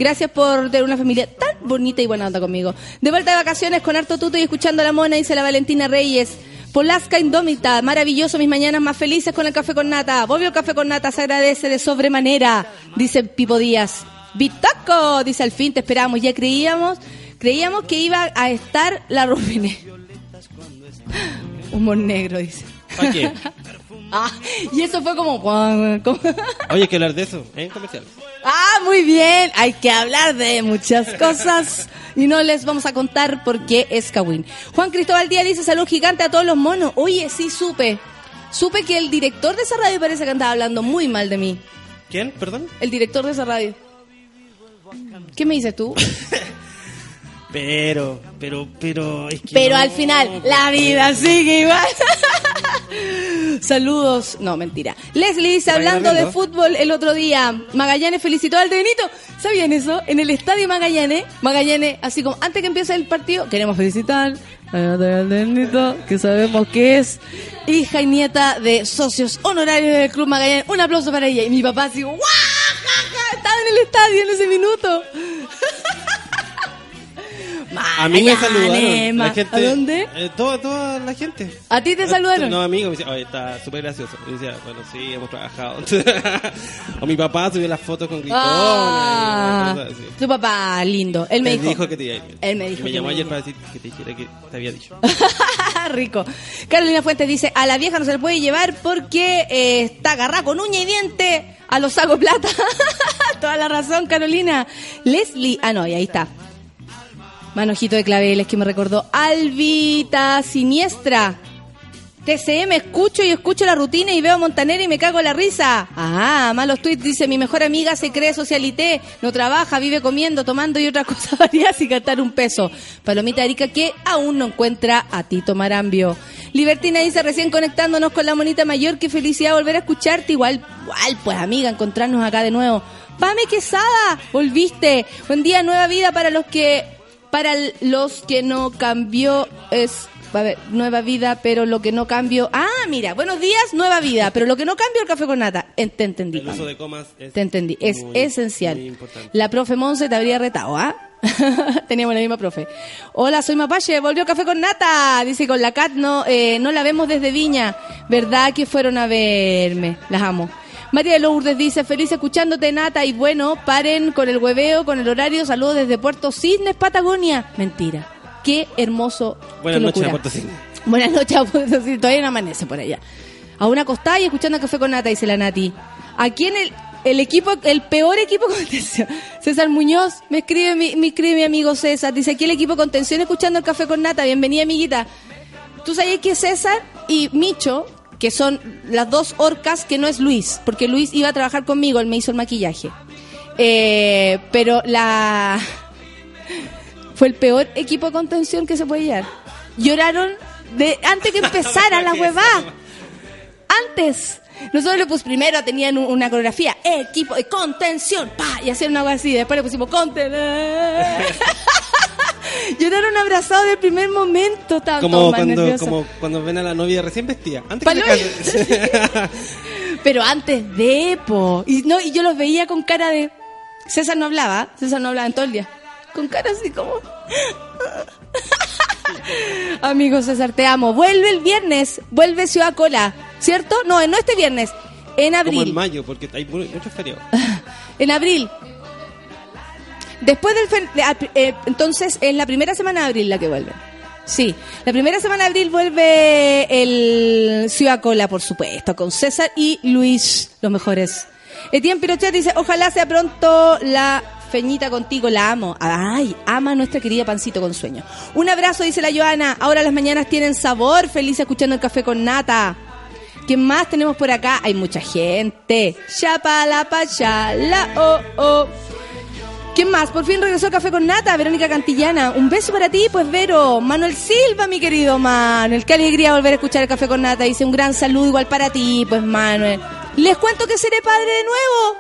Gracias por tener una familia tan bonita y buena onda conmigo. De vuelta de vacaciones con harto tuto y escuchando a la mona, dice la Valentina Reyes. Polasca Indómita, maravilloso, mis mañanas más felices con el café con nata. Volvió el café con nata, se agradece de sobremanera, dice Pipo Díaz. Bitaco, dice al fin, te esperamos. Ya creíamos, creíamos que iba a estar la Rubine. Humor negro, dice. ¿Para qué? Ah, y eso fue como... como- Oye, hay que hablar de eso en comercial. Ah, muy bien. Hay que hablar de muchas cosas y no les vamos a contar por qué es Kawin. Juan Cristóbal Díaz dice salud gigante a todos los monos. Oye, sí supe. Supe que el director de esa radio parece que andaba hablando muy mal de mí. ¿Quién? Perdón. El director de esa radio. ¿Qué me dices tú? Pero, pero, pero. Es que Pero no, al final, la vida sigue igual. Saludos. No, mentira. Leslie dice, hablando de fútbol el otro día, Magallanes felicitó al Benito. ¿Sabían eso? En el estadio Magallanes, Magallanes, así como antes que empiece el partido, queremos felicitar al Benito, que sabemos que es hija y nieta de socios honorarios del Club Magallanes. Un aplauso para ella. Y mi papá así, ¡guau! Estaba en el estadio en ese minuto. A mí me saludaron. La gente, ¿A dónde? eh, toda, toda la gente. ¿A ti te Eh, saludaron? No, amigo, me decía, oye, está súper gracioso. Y decía, bueno, sí, hemos trabajado. o mi papá subió las fotos con gritona. Ah, cosas así. tu papá lindo. Él me Él dijo. que te iba a ir. Él me dijo Y me que llamó me ayer para decir que te dijera que te había dicho. Rico. Carolina Fuentes dice, a la vieja no se le puede llevar porque eh, está agarrada con uña y diente a los saco plata. Toda la razón, Carolina. Leslie, ah no, y ahí está. Manojito de claveles que me recordó. Albita Siniestra. TCM, escucho y escucho la rutina y veo a Montanera y me cago la risa. Ah, malos tweets, dice mi mejor amiga se cree socialité, no trabaja, vive comiendo, tomando y otras cosas variadas y gastar un peso. Palomita Arica que aún no encuentra a Tito Marambio. Libertina dice recién conectándonos con la monita mayor, qué felicidad volver a escucharte. Igual, igual, pues amiga, encontrarnos acá de nuevo. Pame Quesada, volviste. Buen día, nueva vida para los que, para los que no cambió es a ver, nueva vida, pero lo que no cambio. Ah, mira, buenos días, nueva vida, pero lo que no cambio el café con nata. En- te entendí. El uso de comas es Te entendí, es muy- esencial. muy. La profe Monse te habría retado, ¿ah? Teníamos la misma profe. Hola, soy Mapache, volvió Café con Nata. Dice, con la Cat no, eh, no la vemos desde Viña. ¿Verdad que fueron a verme? Las amo. María de Lourdes dice, feliz escuchándote, Nata. Y bueno, paren con el hueveo, con el horario. Saludos desde Puerto Cisnes, Patagonia. Mentira. Qué hermoso. Buenas qué noches a. Puerto Cisnes. Buenas noches, a Puerto Cisnes. todavía no amanece por allá. A una acostada y escuchando Café con Nata, dice la Nati. Aquí en el, el equipo, el peor equipo de contención. César Muñoz, me escribe mi, me escribe mi amigo César. Dice, aquí el equipo de contención escuchando el Café con Nata. Bienvenida, amiguita. Tú sabes que César y Micho, que son las dos orcas, que no es Luis, porque Luis iba a trabajar conmigo, él me hizo el maquillaje. Eh, pero la... Fue el peor equipo de contención que se puede llevar. Lloraron de antes que empezara la huevá. Antes. Nosotros le pusimos primero, tenían un- una coreografía, equipo de contención, pa, y hacían algo así. Después le pusimos conten. Lloraron abrazados del primer momento. Estaban Como más cuando, como cuando ven a la novia recién vestida. Antes que. Pero antes de, po. Y, no, y yo los veía con cara de... César no hablaba, César no hablaba en todo el día. Con cara así como... Amigo César, te amo. Vuelve el viernes, vuelve Ciudad Cola, ¿cierto? No, no este viernes, en Como abril. en mayo, porque hay mu- muchos feriados. En abril. Después del... eh, entonces, es la primera semana de abril la que vuelve. Sí, la primera semana de abril vuelve el Ciudad Cola, por supuesto, con César y Luis, los mejores. Etienne Pirochet dice, ojalá sea pronto la feñita contigo, la amo. Ay, ama a nuestra querida Pancito con sueño. Un abrazo, dice la Joana. Ahora las mañanas tienen sabor, feliz escuchando el café con nata. ¿Quién más tenemos por acá? Hay mucha gente. Chapala, pachala, oh, oh. ¿Quién más? Por fin regresó Café con Nata, Verónica Cantillana. Un beso para ti, pues, Vero. Manuel Silva, mi querido Manuel. Qué alegría volver a escuchar el Café con Nata. Dice un gran saludo igual para ti, pues, Manuel. Les cuento que seré padre de nuevo.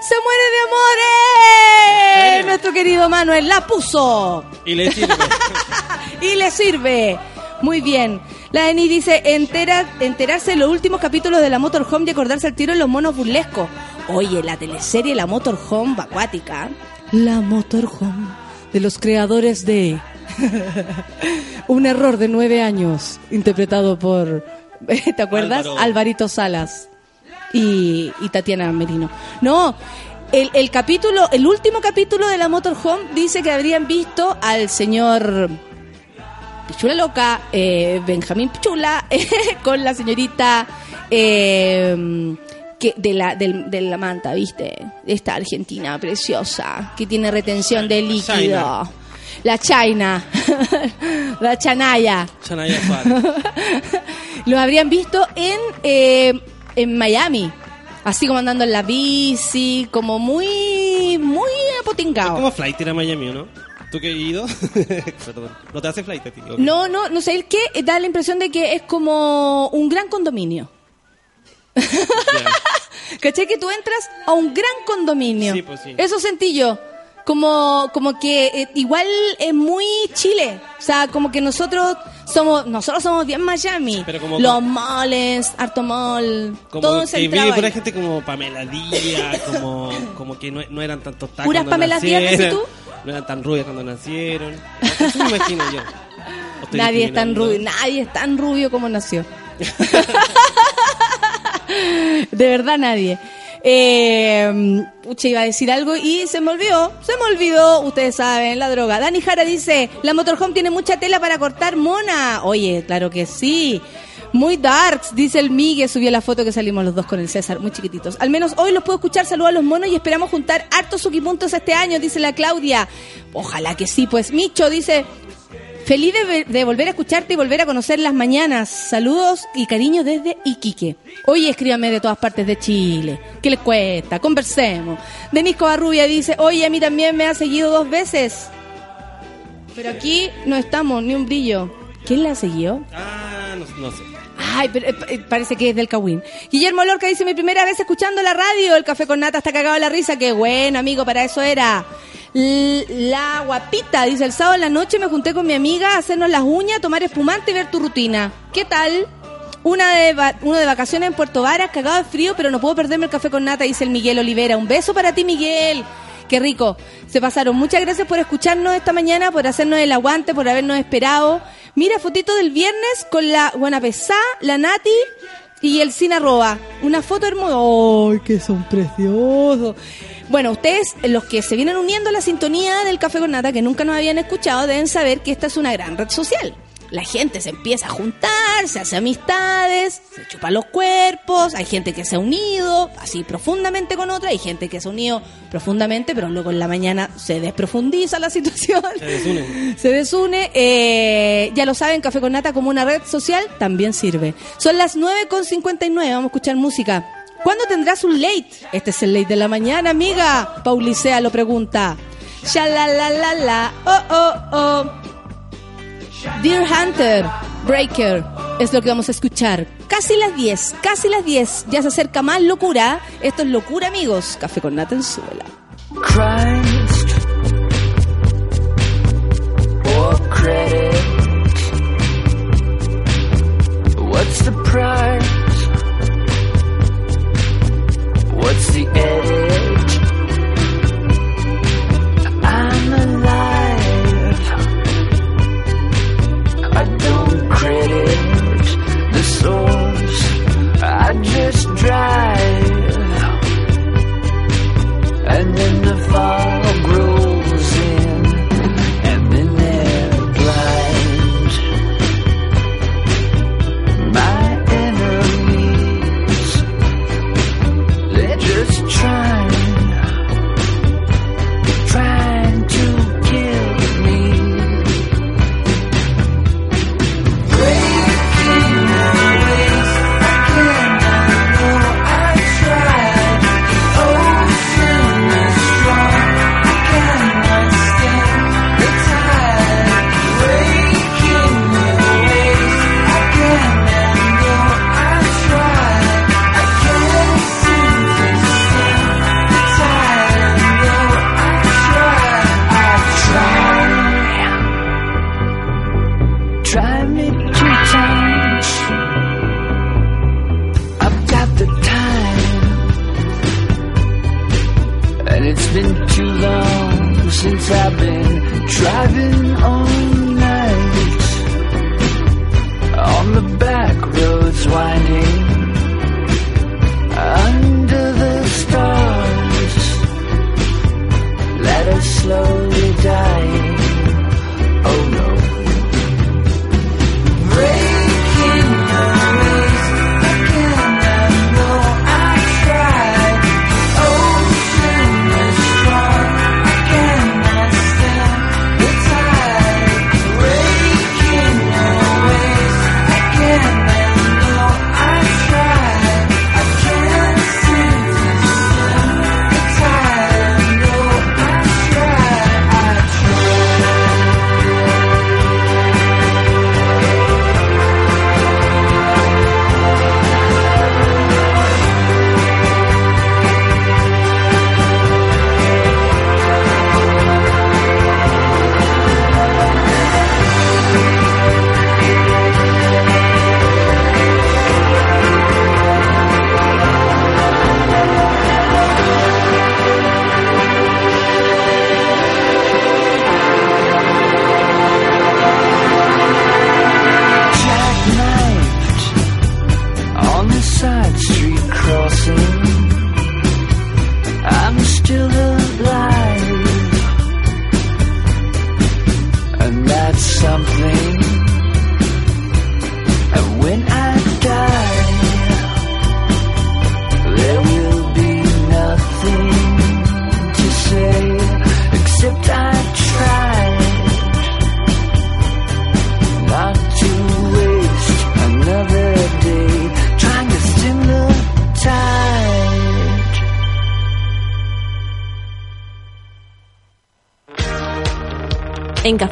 ¡Se muere de amores! Nuestro querido Manuel la puso. Y le sirve. y le sirve. Muy bien. La Eni dice, entera, enterarse de los últimos capítulos de la Motorhome y acordarse al tiro de los monos burlescos. Oye, la teleserie La Motorhome acuática. La Motorhome, de los creadores de... Un error de nueve años, interpretado por... ¿Te acuerdas? Álvaro. Alvarito Salas y, y Tatiana Merino. No, el, el capítulo, el último capítulo de la Motorhome dice que habrían visto al señor Pichula Loca, eh, Benjamín Pichula, con la señorita eh, que de la, del- de la manta, ¿viste? Esta argentina preciosa, que tiene retención de líquido. China. La China, la Chanaya. Chanaya. Lo habrían visto en, eh, en Miami. Así como andando en la bici, como muy, muy apotingado. ¿Cómo flight ir a Miami, no? ¿Tú que has ido? Perdón. ¿No te hace flight a ti? No, no, no sé, el que da la impresión de que es como un gran condominio. Ya. ¿Cachai? Que tú entras a un gran condominio. Sí, pues sí. Eso sentí yo. Como, como que eh, igual es muy Chile. O sea, como que nosotros somos, nosotros somos bien Miami. Pero como- Los malls, harto mall, Como todo que centrado vive pura ahí. gente como Pamela Díaz, como, como que no, no eran tantos tacos. ¿Puras Pamelas Díaz, decís? No eran tan rubias cuando nacieron. Eso me imagino yo. ¿O estoy Nadie es tan discriminando? rubio, nadie es tan rubio como nació. De verdad nadie. Eh, iba a decir algo y se me olvidó, se me olvidó, ustedes saben, la droga. Dani Jara dice, la motorhome tiene mucha tela para cortar mona. Oye, claro que sí. Muy darks, dice el Migue, subió la foto que salimos los dos con el César, muy chiquititos. Al menos hoy los puedo escuchar, saludos a los monos y esperamos juntar hartos suquipuntos este año, dice la Claudia. Ojalá que sí, pues Micho dice, Feliz de, ve- de volver a escucharte y volver a conocer las mañanas. Saludos y cariño desde Iquique. Oye, escríbame de todas partes de Chile. ¿Qué les cuesta? Conversemos. Denis Covarrubia dice, oye, a mí también me ha seguido dos veces. Pero aquí no estamos, ni un brillo. ¿Quién la seguido? Ah, no, no sé. Ay, pero eh, eh, parece que es del Cawin. Guillermo Lorca dice, mi primera vez escuchando la radio, el café con nata está cagado de la risa. Qué bueno, amigo, para eso era. La guapita, dice, el sábado en la noche me junté con mi amiga a hacernos las uñas, tomar espumante y ver tu rutina. ¿Qué tal? Una de uno de vacaciones en Puerto Varas, cagado de frío, pero no puedo perderme el café con nata, dice el Miguel Olivera. Un beso para ti, Miguel. Qué rico. Se pasaron. Muchas gracias por escucharnos esta mañana, por hacernos el aguante, por habernos esperado. Mira, fotito del viernes con la buena pesá, la Nati y el Sin Arroba. Una foto hermosa. ¡Ay, que son preciosos! Bueno, ustedes, los que se vienen uniendo a la sintonía del Café con Nata, que nunca nos habían escuchado, deben saber que esta es una gran red social. La gente se empieza a juntar, se hace amistades, se chupa los cuerpos, hay gente que se ha unido así profundamente con otra, hay gente que se ha unido profundamente, pero luego en la mañana se desprofundiza la situación. Se desunen. Se desune. eh, ya lo saben, Café con Nata como una red social también sirve. Son las 9.59, vamos a escuchar música. ¿Cuándo tendrás un late? Este es el late de la mañana, amiga. Paulicea lo pregunta. Ya la la la la. Oh oh oh. Dear Hunter, Breaker, es lo que vamos a escuchar. Casi las 10, casi las 10. Ya se acerca más locura. Esto es locura, amigos. Café con Nata en suela. Christ or credit? What's the price? What's the edit? I'm alive. I don't credit the source. I just drive and then the fog driving all night. On the back roads winding. Under the stars. Let us slowly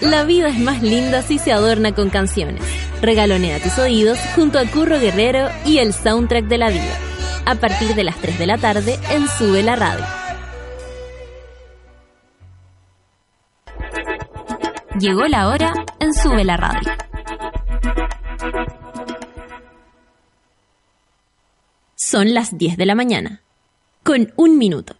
La vida es más linda si se adorna con canciones. Regalonea tus oídos junto a Curro Guerrero y el soundtrack de la vida. A partir de las 3 de la tarde en Sube la Radio. Llegó la hora en Sube la Radio. Son las 10 de la mañana, con un minuto.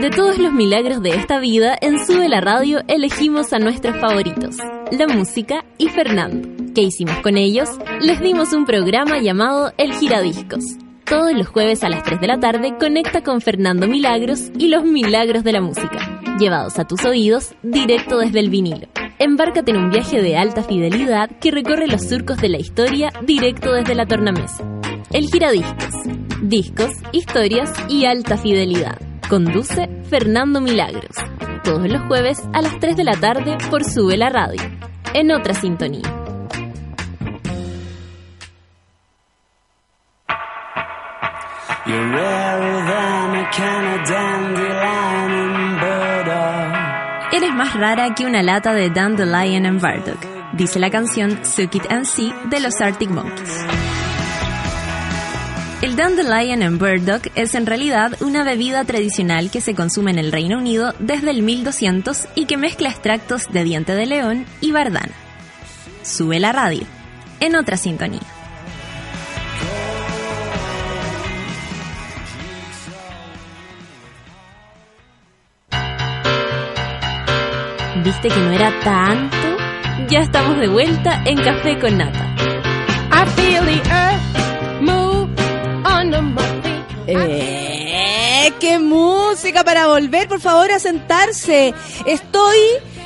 De todos los milagros de esta vida, en Sube la Radio elegimos a nuestros favoritos, la música y Fernando. ¿Qué hicimos con ellos? Les dimos un programa llamado El Giradiscos. Todos los jueves a las 3 de la tarde conecta con Fernando Milagros y los milagros de la música, llevados a tus oídos directo desde el vinilo. Embárcate en un viaje de alta fidelidad que recorre los surcos de la historia directo desde la tornamesa. El Giradiscos. Discos, historias y alta fidelidad. Conduce Fernando Milagros. Todos los jueves a las 3 de la tarde por Sube la Radio. En otra sintonía. You're rarer than a kind of dandelion and burdock. Eres más rara que una lata de Dandelion and Bardock, dice la canción Suck It and See de los Arctic Monkeys. El Dandelion and Burdock es en realidad una bebida tradicional que se consume en el Reino Unido desde el 1200 y que mezcla extractos de diente de león y bardana. Sube la radio, en otra sintonía. ¿Viste que no era tanto? Ya estamos de vuelta en Café con Nata. I feel the earth Eh, ¡Qué música para volver, por favor, a sentarse! Estoy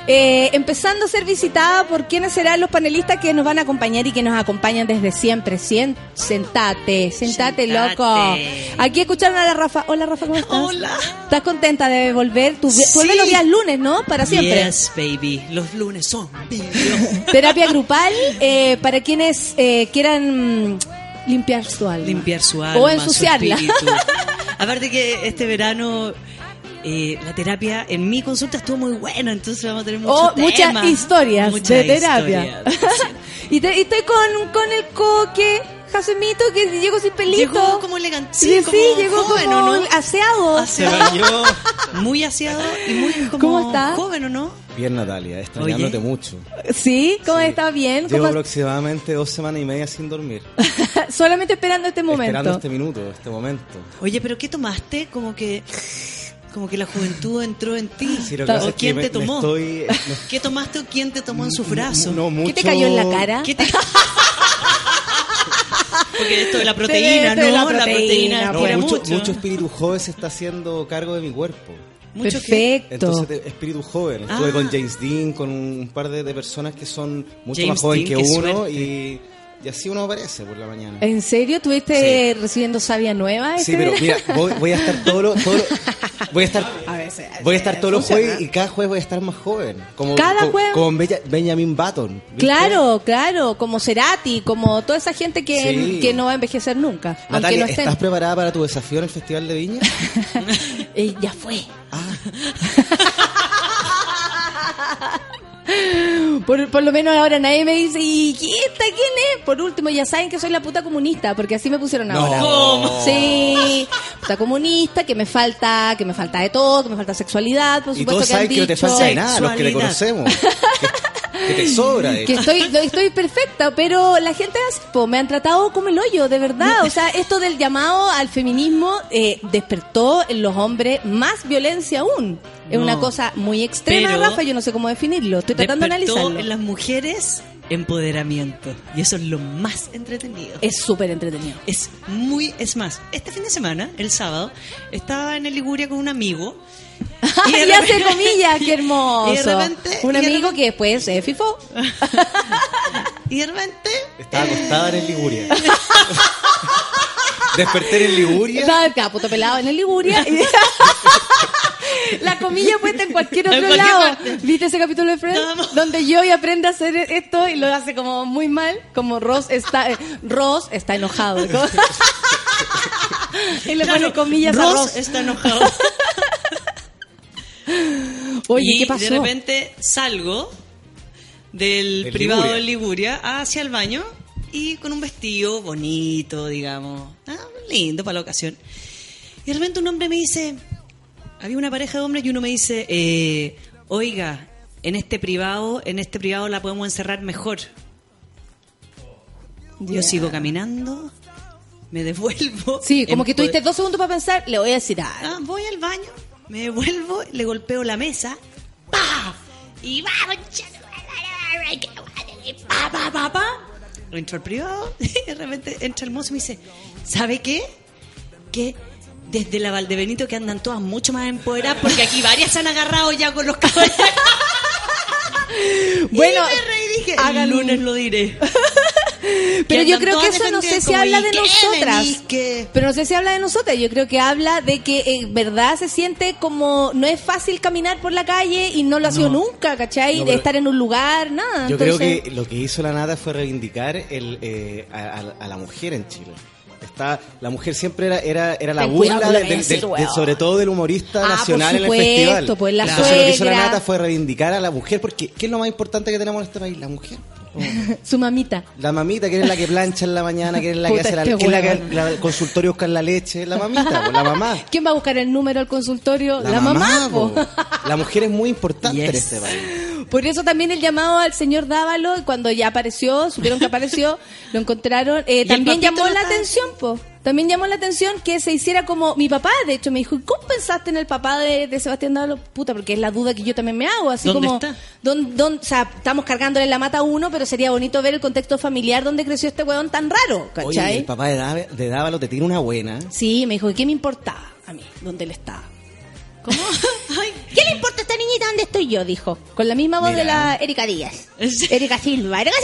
eh, empezando a ser visitada por quienes serán los panelistas que nos van a acompañar y que nos acompañan desde siempre. Sien- sentate, sentate, Sentate. loco. Aquí escucharon a la Rafa. Hola, Rafa, ¿cómo estás? Hola. ¿Estás contenta de volver? Tú Sí. vuelves los días lunes, ¿no? Para siempre. Yes, baby. Los lunes son. Terapia grupal eh, para quienes eh, quieran limpiar su alma. Limpiar su alma. O su ensuciarla. Aparte que este verano eh, la terapia en mi consulta estuvo muy buena, entonces vamos a tener muchos Oh, muchas historias Muchas de terapia. historias. y, te- y estoy con, con el coque, Jasemito, que llegó sin pelito. Llegó como elegante, Sí, sí, como llegó joven, como ¿o no? aseado. Se Aseado. Muy aseado y muy como ¿Cómo está? joven, ¿o no? Bien, Natalia, extrañándote Oye. mucho. ¿Sí? ¿Cómo Sí. está bien? Llevo ¿Cómo- aproximadamente dos semanas y media sin dormir. Solamente esperando este momento. Esperando este minuto, este momento. Oye, pero ¿qué tomaste? Como que como que la juventud entró en ti. Sí, ¿O es que quién me- te tomó? estoy- ¿Qué tomaste o quién te tomó en sus brazos? No, mucho... ¿Qué te cayó en la cara? ¿Qué te- Porque esto de la proteína, esto de ¿no? la La proteína, proteína, No, mucho, mucho. mucho espíritu joven se está haciendo cargo de mi cuerpo. Mucho que- Perfecto. Entonces, te- espíritu joven. Estuve Ah. con James Dean, con un par de, de personas que son mucho James más jóvenes Dean, que uno suerte. y, y así uno aparece por la mañana. ¿En serio? ¿Estuviste recibiendo savia nueva? Sí, este pero mira, voy, voy a estar todo lo, todo lo- voy a estar voy a estar todos los jueves y cada jueves voy a estar más joven, como ¿Cada jueves? como Benjamin Button. ¿viste? Claro, claro, como Cerati, como toda esa gente que, Sí. que no va a envejecer nunca. Natalia, no estén. ¿estás preparada para tu desafío en el Festival de Viña? Eh, ya fue. Por, por lo menos ahora nadie me dice, ¿y quién está? ¿Quién es? Por último, ya saben que soy la puta comunista, porque así me pusieron ahora. ¿Cómo? Sí, puta comunista, que me falta, que me falta de todo, que me falta sexualidad, por Y supuesto todos que han saben que no te dicho. falta de nada, los que Sexualidad. conocemos. que, te sobra. de que estoy, estoy perfecta, pero la gente po, me han tratado como el hoyo, de verdad. O sea, esto del llamado al feminismo eh, despertó en los hombres más violencia aún. Es No. una cosa muy extrema, Pero Rafa, yo no sé cómo definirlo. Estoy tratando de analizarlo. en las mujeres empoderamiento. Y eso es lo más entretenido. Es súper entretenido. Es muy, es más, este fin de semana, el sábado, estaba en el Liguria con un amigo. y de hace repente- comillas, qué hermoso. Y de repente- Un de amigo repente- que después se fifó. Y de repente, Estaba acostada en el Liguria. Desperté en el Liguria. Estaba el caputo pelado en el Liguria. y- La comilla puesta en cualquier otro En cualquier lado. parte. ¿Viste ese capítulo de Friends? No. Donde Joey aprende a hacer esto y lo hace como muy mal. Como Ross está, eh, Ross está enojado. ¿no? y le pone claro, comillas a Ross Ross. está enojado. Oye, y ¿qué pasó? de repente salgo del privado Liguria. de Liguria hacia el baño y con un vestido bonito, digamos, ah, lindo para la ocasión. Y de repente un hombre me dice, había una pareja de hombres y uno me dice, eh, oiga, en este privado, en este privado la podemos encerrar mejor. Yo sigo caminando, me devuelvo. Sí, como que tuviste dos segundos para pensar, le voy a decir algo. Ah, voy al baño, me devuelvo, le golpeo la mesa, ¡pa! Y vamos, pa, pa, pa, pa. Entro al privado y de repente entra el mozo y me dice, ¿sabe qué? Que desde la Valdebenito que andan todas mucho más empoderadas porque aquí varias se han agarrado ya con los caballos. Bueno, y me reí dije, el lunes lo diré. Pero yo creo que eso no sé si habla ¿y de nosotras. Pero no sé si habla de nosotras. Yo creo que habla de que en verdad se siente como no es fácil caminar por la calle y no lo ha sido nunca, ¿cachai? No, de estar en un lugar, nada. Yo Entonces, creo que lo que hizo la nata fue reivindicar el, eh, a, a- a la mujer en Chile. Está, la mujer siempre era, era, era la burla, de- sobre todo del humorista Ah, nacional por en el festival. pues, la Entonces lo que hizo la nata fue reivindicar a la mujer, porque ¿qué es lo más importante que tenemos en este país? La mujer. Su mamita. La mamita, que es la que plancha en la mañana, que es la que Puta, hace la, este que es la que weón. la- el consultorio busca la leche, la mamita, pues, la mamá. ¿Quién va a buscar el número al consultorio? La, mamá, po. po. La mujer es muy importante en este país. Por eso también el llamado al señor Dávalo, cuando ya apareció, supieron que apareció, lo encontraron, eh, también llamó la atención, po. También llamó la atención que se hiciera como mi papá, de hecho me dijo, ¿y ¿cómo pensaste en el papá de, de Sebastián Dávalo? Puta, porque es la duda que yo también me hago, así ¿Dónde como... está? don- don- o sea, estamos cargándole la mata a uno, pero sería bonito ver el contexto familiar donde creció este weón tan raro, Oye, ¿cachai? el papá de, Dáv- de Dávalo te tiene una buena. Sí, me dijo, ¿y qué me importaba a mí? ¿Dónde él estaba? ¿Cómo? Ay, ¿Qué le importa a esta niñita dónde estoy yo? Dijo. Con la misma voz Mira. de la Erika Díaz. Erika Silva, Erika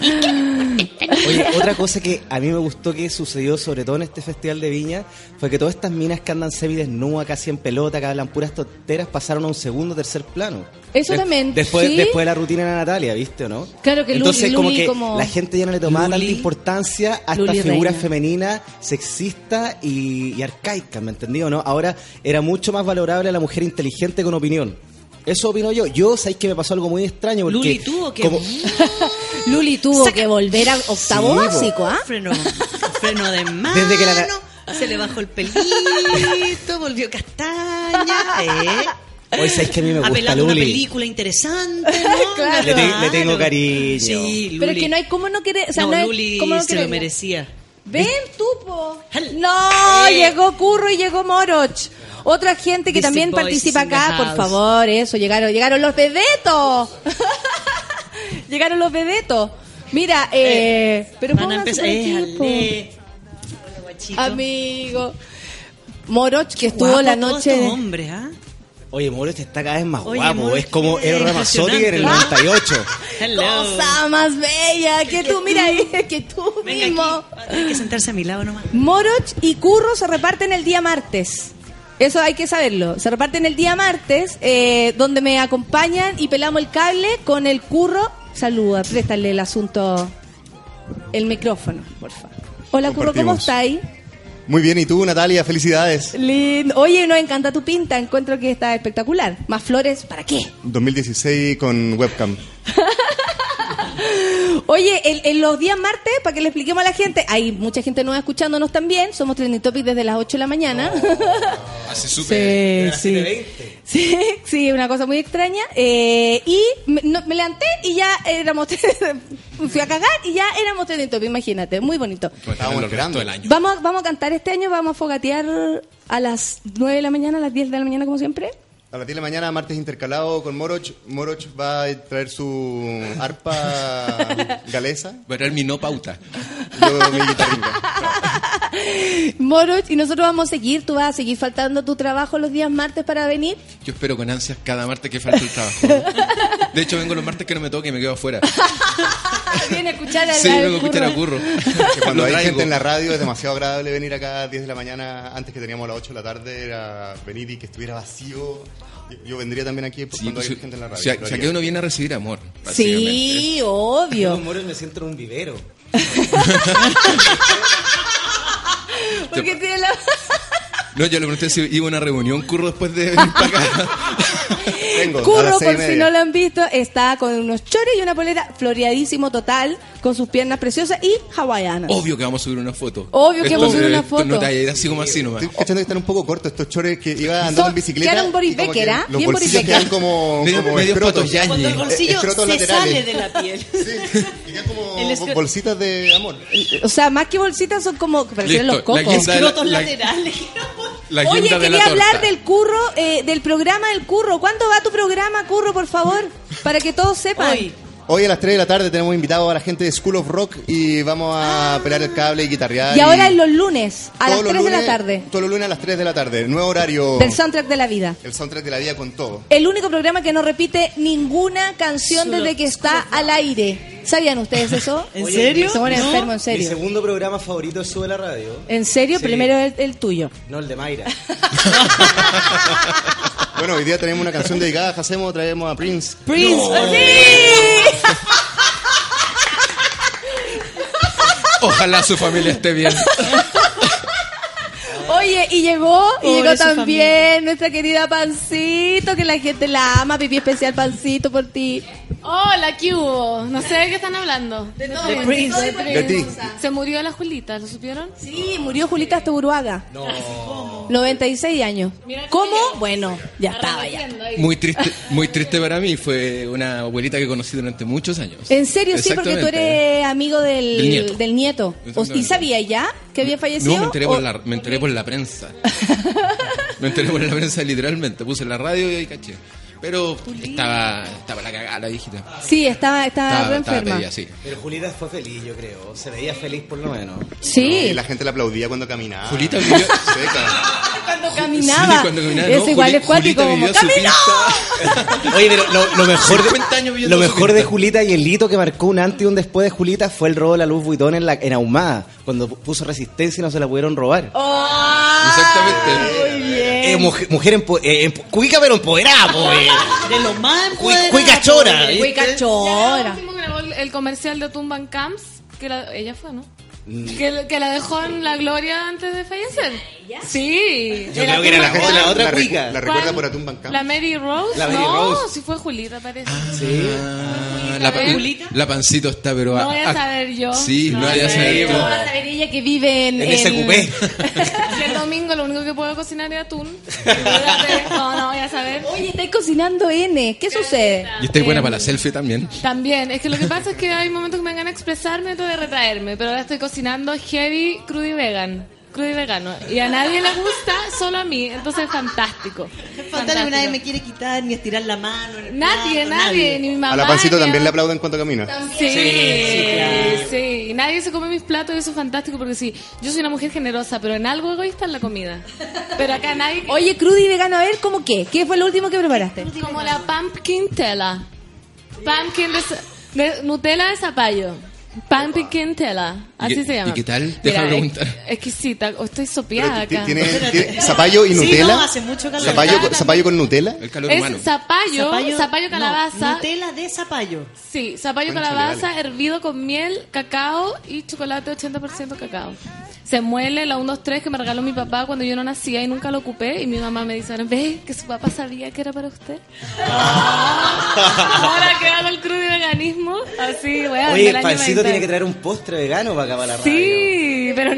Silva. Oye, otra cosa que a mí me gustó que sucedió, sobre todo en este festival de Viña, fue que todas estas minas que andan semidesnudas, casi en pelota, que hablan puras tonteras, pasaron a un segundo o tercer plano. Eso también, Después, sí. después de la rutina de la Natalia, ¿viste o no? Claro que Luli- Entonces, como Luli que como- la gente ya no le tomaba Luli- tanta importancia a figuras reina. femeninas sexistas y, y arcaicas, ¿me entendí o no? Ahora era mucho más valorable la mujer inteligente con opinión. Eso opino yo. Yo, ¿sabéis que me pasó algo muy extraño? Porque Luli tuvo que... como- Luli tuvo que volver a octavo Sí, básico, ¿ah? Freno, freno de mano. Desde que la- Se le bajó el pelito, volvió castaña. ¿eh? Hoy sabéis que a mí me gusta Apelando a una película interesante, ¿no? Claro. Le te- le tengo cariño. Sí, Luli. Pero es que no hay cómo no querer. O sea, no, no, hay Luli cómo no se lo merecía. Ven tú, po. Hel- No, Eh. llegó Curro y llegó Moroch. Otra gente que Beastie también Boys participa acá, por favor, eso, llegaron, llegaron los bebetos. llegaron los bebetos. Mira, eh, pero Van a pónganse empezar. por Eh, aquí, po. ale. Hola, guachito. Amigo. Moroch, que estuvo Guapo la noche. estos hombres, ¿ah? Oye, Moro este está cada vez más Oye, guapo. Es como Eros Ramazzotti en el impresionante. 98. Hello. Cosa más bella que tú, mira ahí, que tú Venga mismo. aquí. Tener que sentarse a mi lado nomás. Moroch y Curro se reparten el día martes. Eso hay que saberlo. Se reparten el día martes, eh, donde me acompañan y pelamos el cable con el Curro. Saluda, préstale el asunto, el micrófono, por favor. Hola Curro, ¿cómo Compartimos. Muy bien, ¿y tú, Natalia? Felicidades. Lindo. Oye, nos encanta tu pinta, encuentro que está espectacular. Más flores, ¿para qué? 2016 con webcam. Oye, en, en los días martes, para que le expliquemos a la gente, hay mucha gente nueva escuchándonos también. Somos Trending Topic desde las 8 de la mañana. Así súper. Sí, sí. Sí, sí, una cosa muy extraña. Eh, y me, no- me levanté y ya éramos. fui a cagar y ya éramos Trending Topic, imagínate. Muy bonito. Estamos Estábamos el esperando. año. Vamos, a- vamos a cantar este año, vamos a fogatear a las 9 de la mañana, a las 10 de la mañana, como siempre. A 10 de la mañana, martes intercalado con Moroch. Moroch va a traer su arpa galesa. Voy a traer mi no pauta. Yo mi. Moroch, y nosotros vamos a seguir. Tú vas a seguir faltando a tu trabajo los días martes para venir. Yo espero con ansias cada martes que falta el trabajo. De hecho, vengo los martes que no me toque y me quedo afuera. Viene a escuchar al Sí, vengo a escuchar a curro. Que cuando Lo hay traigo. gente en la radio es demasiado agradable venir acá a 10 de la mañana. Antes que teníamos a las 8 de la tarde, era venir y que estuviera vacío. Yo, yo vendría también aquí Sí, cuando hay gente en la radio. o sea, o que uno viene a recibir amor. Sí, Yo, obvio. Moro, me siento en un vivero. Porque tiene la... No, yo le pregunté si iba a una reunión, Curro, después de venir para acá. Curro, por si no lo han visto, está con unos chores y una polera floreadísimo total, con sus piernas preciosas y hawaianas. Obvio que vamos a subir una foto. Obvio que vamos a subir una foto. No te a así como así nomás. Estoy cachando que están un poco cortos estos chores que iba andando en bicicleta. quedaron Boris Becker, ¿ah? Los Bien Boris Becker. quedan como, Medio- como medio escrotos. Cuando el bolsillo se laterales. sale de la piel. Sí, y quedan como bolsitas de amor. O sea, más que bolsitas son como que parecen Listo, los cocos. Escrotos la- laterales. la Oye, guinda de la quería hablar torta. del curro, eh, del programa del curro. ¿Cuándo va tu programa, curro, por favor? Para que todos sepan. Hoy. Hoy a las 3 de la tarde tenemos invitado a la gente de School of Rock y vamos a pelear el cable y guitarrear. Y ahora en los lunes, a las todos los 3 de la tarde, Todos los lunes a las 3 de la tarde. Nuevo horario. del soundtrack de la vida. El soundtrack de la vida con todo. El único programa que no repite ninguna canción Solo- desde que está al aire. ¿Sabían ustedes eso? ¿En serio? Se pone No. enfermo, en Mi serio. segundo programa favorito es Sube la Radio. ¿En serio? Sí. Primero el, el tuyo. No el de Mayra. Bueno, hoy día tenemos una canción dedicada a Hacemos, traemos a Prince. Prince. Ojalá su familia esté bien. Oye, y llegó, y Pobre llegó también nuestra querida Pancito, que la gente la ama, pipí especial Pancito por ti. Hola, ¿qué hubo? No sé de qué están hablando. De De Prince. De ti. Se murió la Julita, ¿lo supieron? Sí, murió Julita Asturuaga. No. 96 años. ¿Cómo? cómo Bueno, ya estaba ya. Muy triste, muy triste para mí. Fue una abuelita que conocí durante muchos años. En serio, sí, porque tú eres amigo del, Del nieto. del nieto. O- ¿Y sabía ya que había fallecido? No, me enteré, por ¿O- la, me enteré por la prensa. me enteré por la prensa literalmente. Puse la radio y ahí caché. Pero estaba, estaba la cagada la viejita. Sí, estaba, estaba, Estaba, re estaba enferma. pedida, sí. Pero Julita fue feliz, yo creo. Se veía feliz por lo menos. Sí, Y la gente le aplaudía cuando caminaba. Julita vivió- Seca. cuando caminaba. Sí, cuando caminaba. Eso no, igual Juli- es cuático, Julita como vivió. Oye, pero lo, lo mejor, 50 años de, viviendo lo su mejor pinta. de Julita y el hito que marcó un antes y un después de Julita fue el robo de la luz Vuitton en, la, en Ahumada, cuando puso resistencia y no se la pudieron robar. Exactamente. Muy bien. Eh, mujer, mujer empo- eh, empo- cuica pero empoderada, po, eh. De lo más Cui- empoderado, cuica chora. pobre. Muy Ya cachora. último grabó el, el comercial de Tumban Camps, que la- ella fue, ¿no? Que, que la dejó en la gloria antes de fallecer. Sí. Yo creo que era la, la otra La recu- cuica. la recuerda ¿Cuál? por Atumban Camp. La Mary Rose. La Mary no, Rose. si fue Julita, parece. Sí. Ah, la, pa- ¿Julita? la pancito está, pero. No voy a ah, saber yo. Sí, no, No voy a voy a saber saber yo. No vas a ver ella que vive en... En ese cupé. El domingo lo único que puedo cocinar es atún. No, no voy a saber. Oye, estáis cocinando N. ¿Qué sucede? Y estoy buena para la selfie también. También, es que lo que pasa es que hay momentos que me van a expresarme tengo que retraerme, pero ahora estoy cocinando heavy crudo y vegan. Crudo y vegano. Y a nadie le gusta, solo a mí. Entonces es fantástico. Fantástico, nadie me quiere quitar ni estirar la mano. en el Nadie, plato, nadie, ni mi mamá. A la pancito ni también le aplauden cuando camina. Sí, sí, Y nadie se come mis platos y eso es fantástico porque sí, yo soy una mujer generosa, pero en algo egoísta en la comida. Pero acá nadie... Oye, crudo y vegano, a ver, ¿cómo qué? ¿Qué fue lo último que preparaste? Como la pumpkin tela. Pumpkin de, de- Nutella de zapallo. Pumpkin tela. ¿Y Así se llama. y qué tal? Mira, Déjame es- preguntar. Exquisita. O estoy sopeada acá. ¿Tiene, tiene zapallo y Sí, Nutella? no, hace mucho calor. ¿Zapallo, con- zapallo con Nutella? El calor Es humano. zapallo, zapallo, no, calabaza. Nutella de zapallo. Sí, zapallo calabaza vale. hervido con miel, cacao y chocolate 80% cacao. Se muele la 1, 2, 3 que me regaló mi papá cuando yo no nacía y nunca lo ocupé. Y mi mamá me dice, ve que su papá sabía que era para usted. Ahora que hago el crudo y veganismo, así, weón. Oye, el 20. tiene que traer un postre vegano para acabar la radio. Sí, pero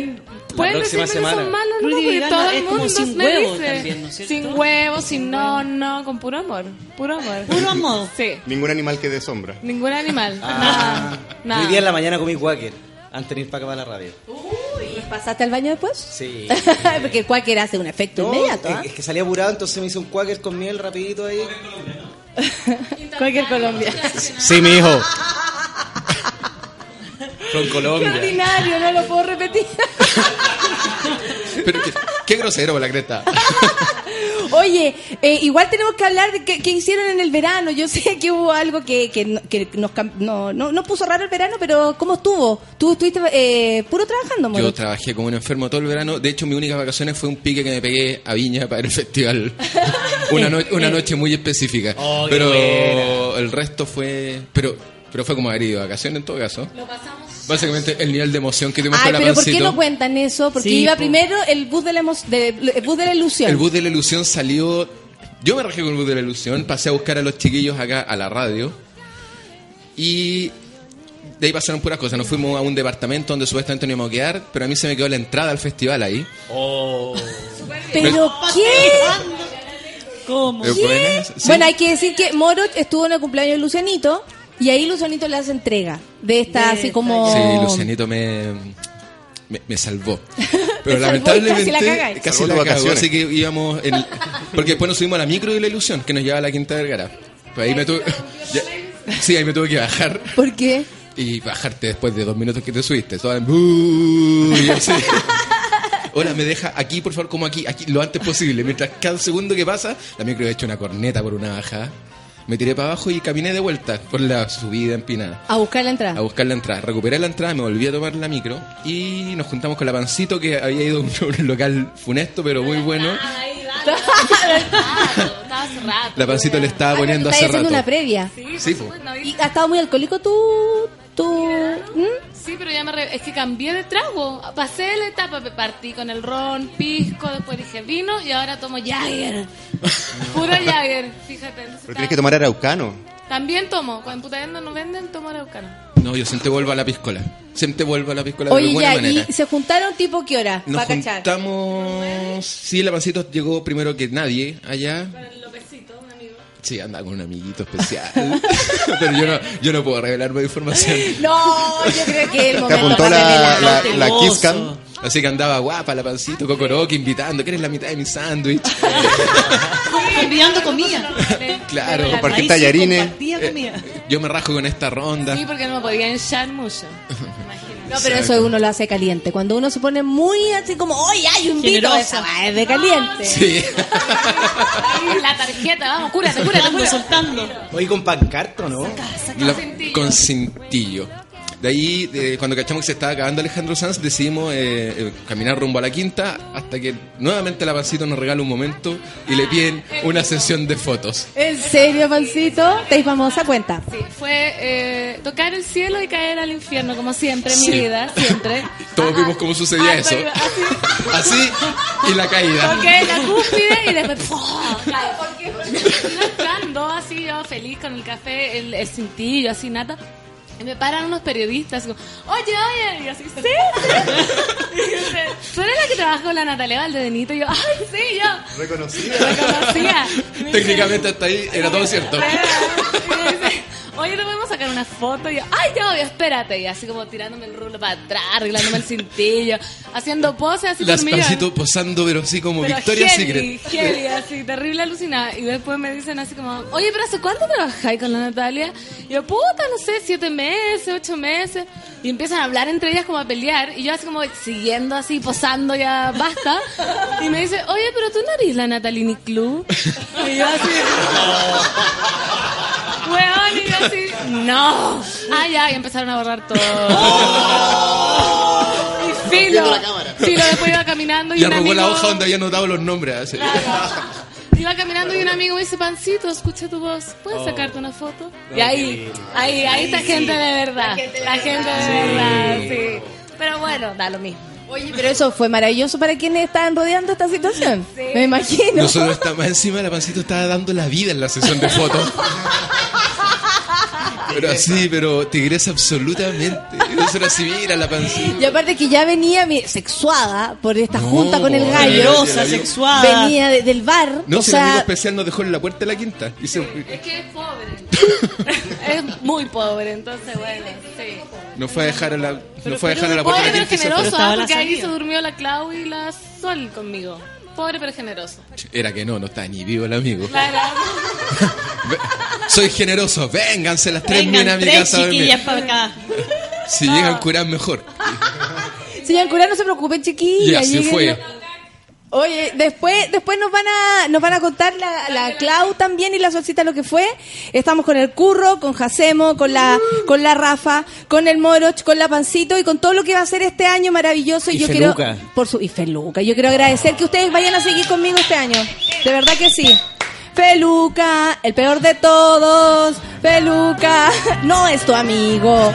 pueden próxima decirme que semana. son malos, no, porque todo el mundo sin me huevo dice. también, ¿no? Sin huevo, sin no, no, con puro amor, puro amor. Puro amor. Sí, Ningún animal que dé sombra. ningún animal, Ah, nada, Hoy nada. día en la mañana comí Quaker antes de ir para acabar la radio. ¿Y pasaste al baño después? Sí. Porque cualquiera hace un efecto No, inmediato. es, ¿ah? es que salí apurado, entonces me hice un Quaker con miel rapidito ahí. Cualquier Colombia. Sí, mi hijo. Qué Colombia. ordinario, no lo puedo repetir. Pero qué, qué grosero la creta. Oye, eh, igual tenemos que hablar de qué, hicieron en el verano. Yo sé que hubo algo que, que, no- que nos cam- no, no, no puso raro el verano, pero ¿cómo estuvo? ¿Tú estuviste eh, puro trabajando? Yo trabajé como un enfermo todo el verano. De hecho, mi única vacaciones fue un pique que me pegué a Viña para el festival. Una, no- una noche muy específica. Oh, pero el resto fue... Pero, pero fue como haber ido de vacaciones en todo caso. Básicamente el nivel de emoción que tuvimos Ay, con la pero ¿por qué pancito. no cuentan eso? Porque Sí, iba po. primero el bus de la, emo- de- el bus de la ilusión. El bus de la ilusión salió. Yo me rajé con el bus de la ilusión, pasé a buscar a los chiquillos acá a la radio. Y de ahí pasaron puras cosas. Nos fuimos a un departamento donde supuestamente nos íbamos a quedar, pero a mí se me quedó la entrada al festival ahí. ¿Pero qué? ¿Cómo? Bueno, sí. Bueno, hay que decir que Moro estuvo en el cumpleaños de Lucianito y ahí Lucianito le hace entrega de esta, De así como... Sí, Lucianito me, me, me salvó. Pero salvó lamentablemente casi la cagáis. casi la así que íbamos en el- porque después nos subimos a la micro de la ilusión que nos llevaba a la Quinta Vergara. Pues ahí me tuve ya- Sí, ahí me tuve que bajar ¿Por qué? y bajarte después de dos minutos que te subiste. Toda en "Bú", y así. Hola, me deja aquí, por favor, como aquí, aquí, lo antes posible. Mientras cada segundo que pasa, la micro ha hecho una corneta por una bajada. Me tiré para abajo y caminé de vuelta por la subida empinada A buscar la entrada. a buscar la entrada. Recuperé la entrada, me volví a tomar la micro y nos juntamos con la Pancito que había ido a un, local funesto pero muy bueno. Estaba hace rato. La Pancito le estaba Ah, poniendo hace haciendo rato. una previa. Sí, po. ¿Y ha estado muy alcohólico tú? Tú ¿Mm? Sí, pero ya me re- es que cambié de trago. Pasé la etapa, me partí con el ron, pisco, después dije vino y ahora tomo Jagger. Puro Jagger, fíjate. Pero está- tienes que tomar araucano. También tomo. Cuando en Putayendo no venden, tomo araucano. No, yo siempre vuelvo a la piscola. Siempre vuelvo a la piscola de Oye, buena ya, manera. ¿y se juntaron tipo qué hora? Nos Para cachar. juntamos... Sí, la Pancito llegó primero que nadie allá. Sí, anda con un amiguito especial. pero yo no, yo no puedo revelar más información. No, yo creo que el Te momento apuntó la, la, la Kiss Cam. Así que andaba guapa la pancito, cocoroque, invitando, que eres la mitad de mi sándwich. Enviando comida. Claro, Compartir tallarines. compartía comida. Yo me rajo con esta ronda. Sí, porque no me podía hinchar mucho. No, pero eso uno lo hace caliente. Cuando uno se pone muy así como, ¡oye, hay un vino! Esa va, es de caliente. Sí. La tarjeta, vamos, cúrate, cúrate, Soltando, cúrate. soltando. Oye, con pancarto, ¿no? La- cintillo. con cintillo. De ahí, eh, cuando cachamos que se estaba acabando Alejandro Sanz, decidimos eh, eh, caminar rumbo a la quinta hasta que nuevamente la pancito nos regala un momento y le piden una sesión de fotos. ¿En serio, pancito? ¿Te famosa cuenta? Sí, fue eh, tocar el cielo y caer al infierno, como siempre en Sí. mi vida, siempre. Todos vimos cómo sucedía Ah, eso. Así, Así y la caída. toqué la cúspide y después ¡fua! caí. Iba entrando así yo feliz con el café, el, el cintillo, así nada. Y me paran unos periodistas como, oye, oye, y yo así, sí, sí. Y dice, ¿tú eres la que trabaja con la Natalia Valdebenito? Y yo, ay, sí, yo. Reconocida. Dice, Técnicamente hasta ahí era todo cierto. y me dice, Oye, te podemos sacar una foto. Y yo, ay, ya, obvio, espérate. Y así como tirándome el rulo para atrás, arreglándome el cintillo, haciendo poses así Las pancitos posando, pero así como Pero Victoria's heavy, Secret. heavy, así, terrible alucinada. Y después me dicen así como, oye, pero ¿hace cuánto trabajáis con la Natalia? Y yo, puta, no sé, siete meses, ocho meses. Y empiezan a hablar entre ellas como a pelear. Y yo así como siguiendo así, posando ya, basta. Y me dice, oye, pero tú no eres la Natalini Club. Y yo así... Weón, y yo así, no. Ah, ya, y empezaron a borrar todo. y filo. Filo, después iba caminando y Y un arrugó la hoja donde había anotado los nombres. así. Iba caminando y un amigo me dice, Pancito, escuché tu voz, ¿puedes sacarte una foto? y ahí, ahí, ahí está gente de verdad. La gente de verdad, sí. Pero bueno, da lo mismo. Oye, pero eso fue maravilloso para quienes estaban rodeando esta situación. Me imagino. Nosotros estamos encima, la pancito estaba dando la vida en la sesión de fotos. Pero así, pero tigresa absolutamente. Y nosotros así, mira la pancita. Y aparte que ya venía mi- sexuada por esta No, junta con el gallo. Sexuada. Venía de- del bar. No, o si el amigo sea, especial nos dejó en la puerta de la quinta. Y se- Es que es pobre. es muy pobre, entonces bueno, sí. nos fue a dejar a la, nos fue a dejar a la puerta Pobre de la pero quinta y se fue. generoso, porque ahí se durmió la Clau y la Sol conmigo. Pobre pero generoso. Era que no, no está ni vivo el amigo. Claro. Soy generoso, vénganse las tres Vengan minas a mi tres casa chiquillas para acá. Si llegan curar mejor. señor cura, no se preocupen, chiquilla. Y así lleguen- fue. Oye, después, después nos van a, nos van a contar la, la Clau también y la Solcita lo que fue. Estamos con el Curro, con Jacemo, con la, con la Rafa, con el Moroch, con la Pancito y con todo lo que va a ser este año maravilloso. Y yo Feluca. quiero, por su, y Feluca. Yo quiero agradecer que ustedes vayan a seguir conmigo este año. De verdad que sí. Feluca, el peor de todos. Feluca, no es tu amigo.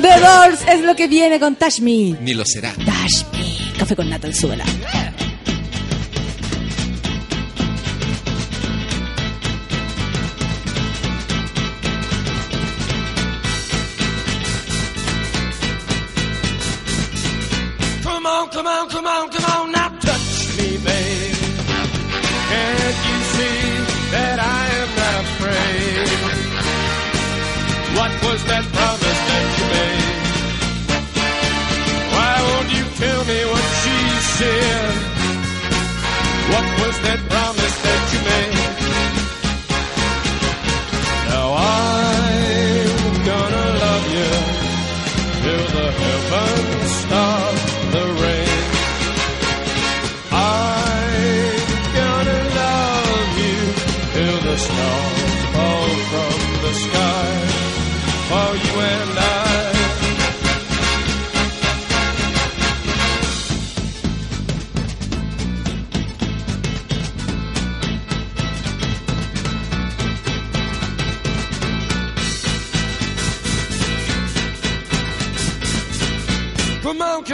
The Doors es lo que viene con Me. Ni lo será. Me. Café con nata. Come that promise that you made?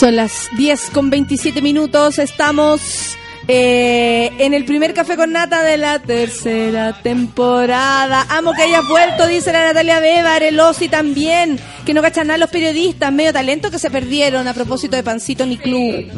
Son las 10 con 27 minutos. Estamos eh, en el primer café con nata de la tercera temporada. Amo que hayas vuelto, dice la Natalia Bebar, el Osi también. Que no cachan nada los periodistas, medio talento que se perdieron a propósito de Pancito ni Club.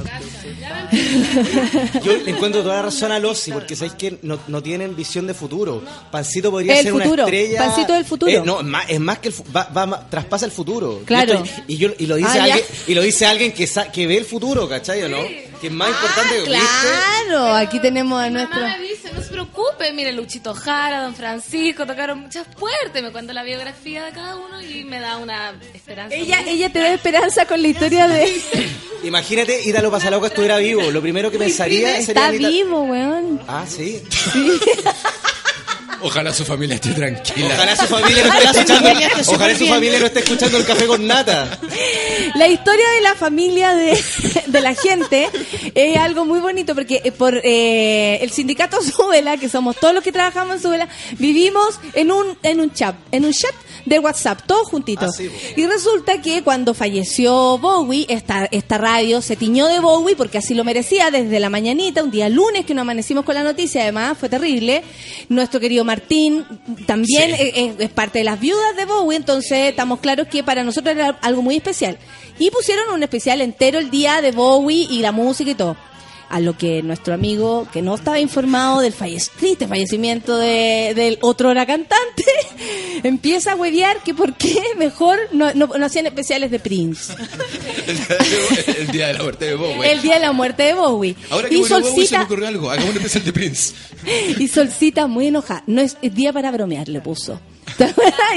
Yo le encuentro toda la razón a Lossi, porque sabéis que no, no tienen visión de futuro. Pancito podría El ser futuro. una estrella. Pancito del futuro. Eh, no, es más, es más que el va, va traspasa el futuro. Claro. Y, esto- y yo, y lo dice Ah, ya. alguien, y lo dice alguien que, sa- que ve el futuro, ¿cachai o no? Que es más importante que ¿viste? Claro, aquí tenemos a Mi nuestro... mamá me dice, no se preocupe, mire, Luchito Jara, Don Francisco, tocaron muchas puertas, me cuenta la biografía de cada uno y me da una esperanza. Ella, muy- ella te da esperanza con la historia de... Imagínate Ítalo Pasalauca estuviera vivo. Lo primero que pensaría sería. Está en Ita- vivo, weón. Ah, sí. Ojalá su familia esté tranquila. Ojalá su familia no esté escuchando. Ojalá su familia no esté escuchando el café con nata. La historia de la familia de, de la gente es algo muy bonito porque eh, por eh, el sindicato Subela, que somos todos los que trabajamos en Subela, vivimos en un en un chat, en un chat de WhatsApp, todos juntitos. Ah, sí, y resulta que cuando falleció Bowie, esta, esta radio se tiñó de Bowie porque así lo merecía desde la mañanita, un día lunes que nos amanecimos con la noticia, además fue terrible. Nuestro querido Martín también Sí. es, es- es parte de las viudas de Bowie, entonces estamos claros que para nosotros era algo muy especial. Y pusieron un especial entero el día de Bowie y la música y todo. A lo que nuestro amigo, que no estaba informado del falle- triste fallecimiento de- del otro hora cantante, empieza a huevear que por qué mejor no, no- no hacían especiales de Prince. el, día de la muerte de Bowie. El día de la muerte de Bowie. Ahora que y murió Bowie se me Solcita, ocurrió algo. Hagamos un especial de Prince. y Solcita muy enojada. No es, es día para bromear, le puso.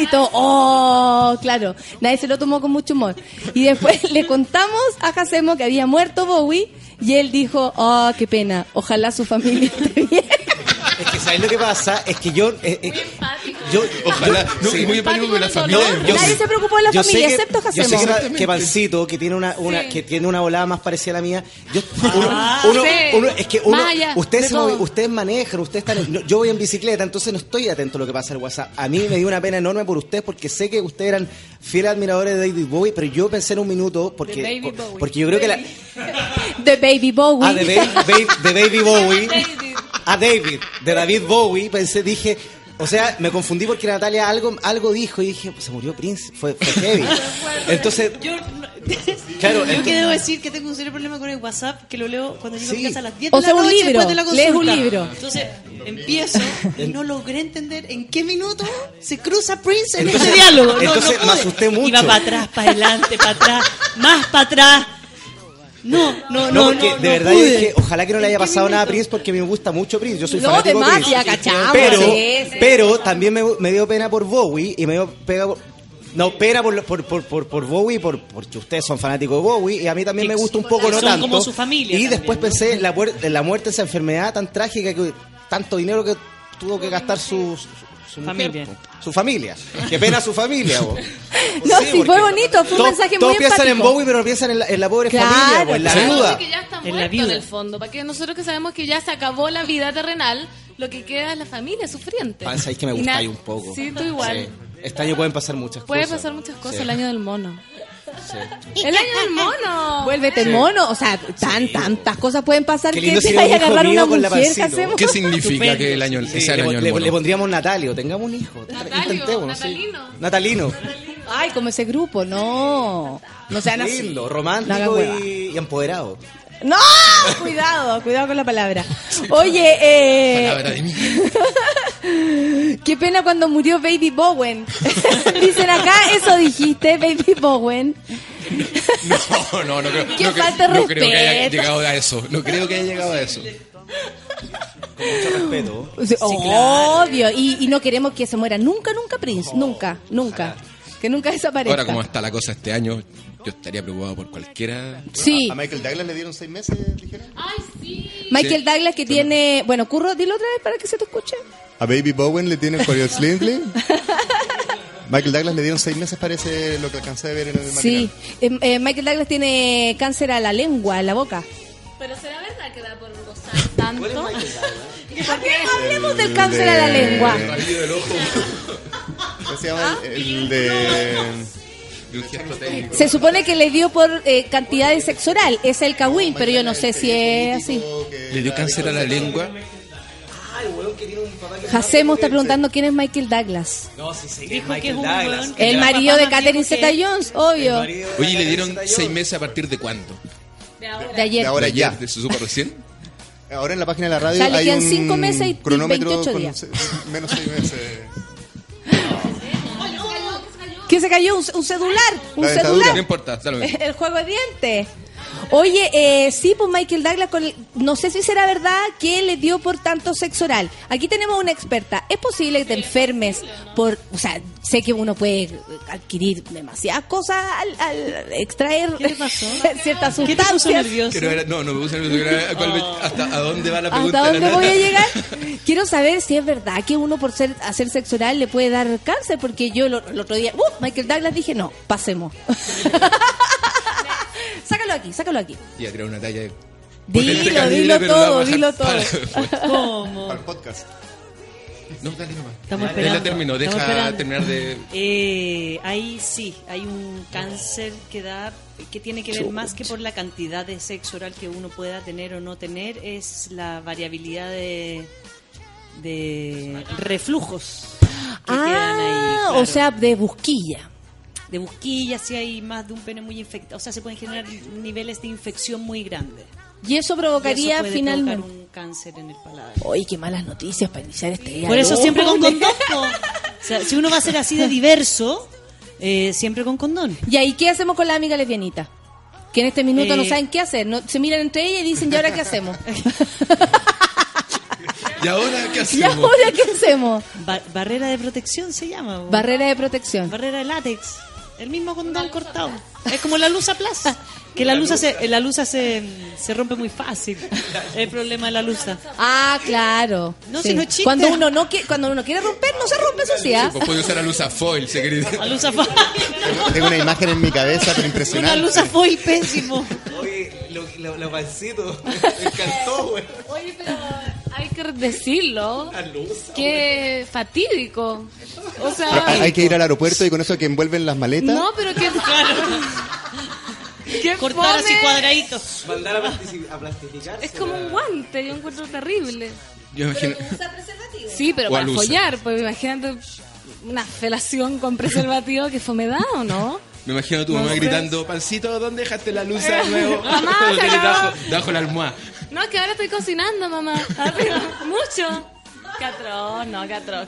y todo, oh, claro. Nadie se lo tomó con mucho humor. Y después le contamos a Jacemo que había muerto Bowie y él dijo, oh, qué pena, ojalá su familia esté bien. Es que ¿sabes lo que pasa? Es que yo. eh, eh. Yo Ojalá. No, sí. muy empático con la familia. Yo. Nadie se preocupó de la familia, que- excepto Yo sé Jacemo. que, Pancito, que tiene una, una Sí. que tiene una volada más parecida a la mía. Yo, uno, Ah, uno- sí. uno- es que uno, ustedes, de se ustedes manejan, ustedes están. yo voy en bicicleta, entonces no estoy atento a lo que pasa en el WhatsApp. A mí me dio una pena enorme por ustedes porque sé que ustedes eran fieles admiradores de David Bowie, pero yo pensé en un minuto porque, De Baby por- Bowie. porque yo creo que la. De Baby Bowie. Ah, de, Ba- Ba- de Baby Bowie. A David, de David Bowie, pensé, dije, o sea, me confundí porque Natalia algo, algo dijo y dije, se murió Prince, fue, fue heavy. Entonces, Yo, Claro, yo ento- que debo decir que tengo un serio problema con el WhatsApp, que lo leo cuando llego a mi casa a las 10 O de la sea, un noche libro, después de la lees consulta. un libro. Entonces, empiezo y no logré entender en qué minuto se cruza Prince en Entonces- este diálogo. No, entonces no me asusté mucho. Iba para atrás, para adelante, para atrás, más para atrás. No, no, no, no, porque no, de no verdad yo pude. dije, ojalá que no le haya ¿En qué pasado nada a? Prince porque me gusta mucho Prince, yo soy No, fanático de de más, Prince. cachamos, pero, sí, sí. pero también me, me dio pena por Bowie y me dio pena por- no, pena por, por, por, por, por Bowie, por, porque ustedes son fanáticos de Bowie y a mí también me gusta un poco, no Son tanto. como su familia Y también, después ¿no? pensé la, muer- la muerte, esa enfermedad tan trágica, que tanto dinero que tuvo que gastar su, su, mujer, Familia. po. su familia. Qué pena su familia. po. No, sí, porque fue bonito, fue un mensaje muy Todos piensan en. Bowie, pero no piensan en la, en la pobre Claro, familia, po, en la claro. viuda. que ya está En la en, viuda. el fondo. Para que nosotros que sabemos que ya se acabó la vida terrenal, lo que queda es la familia sufriente. Panza, es que me ahí un poco. Sí, tú igual. Sí. Este año pueden pasar muchas Puede cosas. pasar muchas cosas Sí. el año del mono. Sí. El año del mono. Vuélvete mono, o sea, tan, tantas cosas pueden pasar Qué que te vaya a agarrar una mujer, pancito. hacemos? ¿Qué significa que el año Sí, sea el le, año le- del mono? le pondríamos Natalio, tengamos un hijo. Natalio, sí. natalino. Natalino. Ay, como ese grupo, no. No sean así. Lindo, romántico y empoderado. No, cuidado, cuidado con la palabra. Oye, eh, Palabra de mí. qué pena cuando murió Baby Bowen. Dicen acá, eso dijiste, Baby Bowen. No, no, no creo, Qué no, falta no creo que haya llegado a eso. No creo que haya llegado a eso. Con mucho respeto. Sea, Obvio, y, y no queremos que se muera nunca, nunca Prince, nunca, nunca. Que nunca desaparezca. Ahora, como está la cosa este año, yo estaría preocupado por cualquiera. Sí, A Michael Douglas le dieron seis meses, dijeron. Ay, sí. Michael Sí. Douglas que tiene... Bueno, Curro, dilo otra vez para que se te escuche. A Baby Bowen le tienen por el Slindley. Michael Douglas le dieron seis meses, parece lo que alcancé a ver en el Sí. Eh, eh, Michael Douglas tiene cáncer a la lengua, a la boca. Pero será verdad que da por gozar tanto. Hablemos del cáncer a la lengua. ¿Cómo se llama? El, el de... De un gesto técnico. Se supone que le dio por eh, cantidad de sexo oral, es el Kawin, pero yo no sé si es así. Le dio cáncer a la lengua. Jacemo está preguntando quién es Michael Douglas. No, sí, sí, Dijo Michael que es un Douglas. que El marido de Catherine viejo que- Zeta-Jones, obvio. de Oye, ¿y le dieron seis meses a partir de cuándo? De ayer. De ahora ya. ¿Se supo recién? Ahora en la página de la radio O sea, le hay quedan un cinco meses y cronómetro 28 con días. se- menos seis meses. ¿Qué se cayó? ¿Un, un celular? ¿Un La dentadura. No celular? importa. El juego de dientes. Oye, eh, sí, pues Michael Douglas, con el- no sé si será verdad que le dio por tanto sexo oral. Aquí tenemos una experta. ¿Es posible que te enfermes por, o sea, sé que uno puede adquirir demasiadas cosas al, al extraer ¿Qué pasó? ciertas ¿Qué te puso sustancias? nervioso? Ver- no, no me puse nervioso. a cuál- hasta a dónde va la pregunta. ¿Hasta de dónde voy a llegar? Quiero saber si es verdad que uno por ser, hacer sexo oral le puede dar cáncer, porque yo lo- el otro día, ¡uh! Michael Douglas dije, no, pasemos. sácalo aquí, sácalo aquí. Y a tirar una talla de Dilo, calibre, dilo todo, dilo todo. ¿Cómo? Para el podcast. No, dale nomás. Estamos Él la esperando. terminó, deja esperando. terminar de... Eh, ahí sí, hay un cáncer que da que tiene que ver más que por la cantidad de sexo oral que uno pueda tener o no tener, es la variabilidad de, de reflujos que quedan ahí. Ah, claro. o sea, de busquilla. De busquilla, si hay más de un pene muy infectado, o sea, se pueden generar niveles de infección muy grandes. Y eso Y provocaría eso puede finalmente. provocar un cáncer en el paladar. Oye, qué malas noticias para iniciar este día. Por eso siempre con condón. po. O sea, si uno va a ser así de diverso, eh, siempre con condón. ¿Y ahí qué hacemos con la amiga lesbianita? Que en este minuto no Eh, saben qué hacer. No, se miran entre ellas y dicen, ¿y ahora qué hacemos? ¿Y ahora qué ¿Y hacemos? ahora qué hacemos? Ba- barrera de protección se llama. Barrera de protección. Barrera de látex. El mismo condón cortado. Es como la luz a plaza. Que la luz se, la luz se, se rompe muy fácil. El problema de la luz. Ah, claro. No, Sí. si no es chiste. Cuando uno no quiere, cuando uno quiere romper, no se rompe, eso sí, ¿ah? Pues puede usar a luz a foil, se La luz a foil. Tengo una imagen en mi cabeza, pero Una impresionante. luz a foil pésimo. Oye, lo, lo, lo pancito. Me encantó, güey. Oye, pero hay que decirlo. Qué fatídico. O Pero sea, hay que ir al aeropuerto y con eso que envuelven las maletas. no, pero qué Qué Cortar así cuadraditos. Mandar a, plastici- a plastificar. Es como un guante, yo encuentro terrible. Yo imagino... Sí, pero O para follar, pues imagínate una felación con preservativo que fome da o no. Me imagino a tu mamá gritando, pancito, ¿dónde dejaste la luz de nuevo? Mamá, debajo, debajo la almohada. No, que ahora estoy cocinando, mamá. Arriba, mucho. Atroz, no, atroz.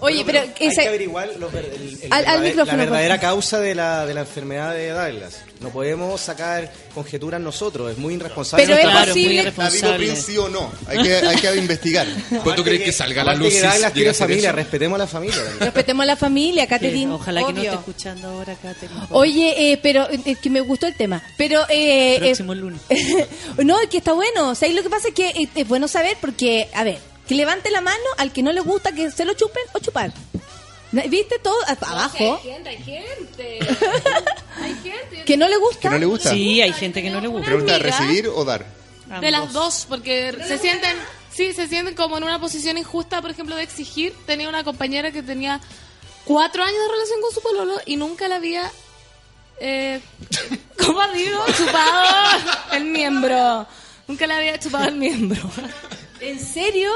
Oye, pero Hay que averiguar los el- el Al- al micrófono, la verdadera causa de la, de la enfermedad de Douglas. No podemos sacar conjeturas nosotros, es muy irresponsable. Pero nuestra es parte. posible- responsable. Prince sí o no. Hay que, hay que investigar. ¿Pues tú crees que salga a la luz que Douglas tiene familia, eso? respetemos a la familia. también. respetemos a la familia, Sí, Catherine. Ojalá que no obvio. esté escuchando ahora, Catherine. Oye, eh, pero eh, es que me gustó el tema. Pero eh, Próximo eh, lunes. no, es que está bueno. O sea, y lo que pasa es que eh, es bueno saber porque, a ver, que levante la mano al que no le gusta que se lo chupen o chupar. ¿Viste todo? A- Abajo. gente, hay gente. Hay gente. Que no le gusta. ¿Que no le gusta? Sí, hay gente que no le gusta. Pregunta. ¿recibir o dar? De las dos, porque se sienten, sí, se sienten como en una posición injusta, por ejemplo, de exigir. Tenía una compañera que tenía cuatro años de relación con su pololo y nunca la había, eh, ¿cómo digo? Chupado el miembro. Nunca le había chupado el miembro. ¿En serio?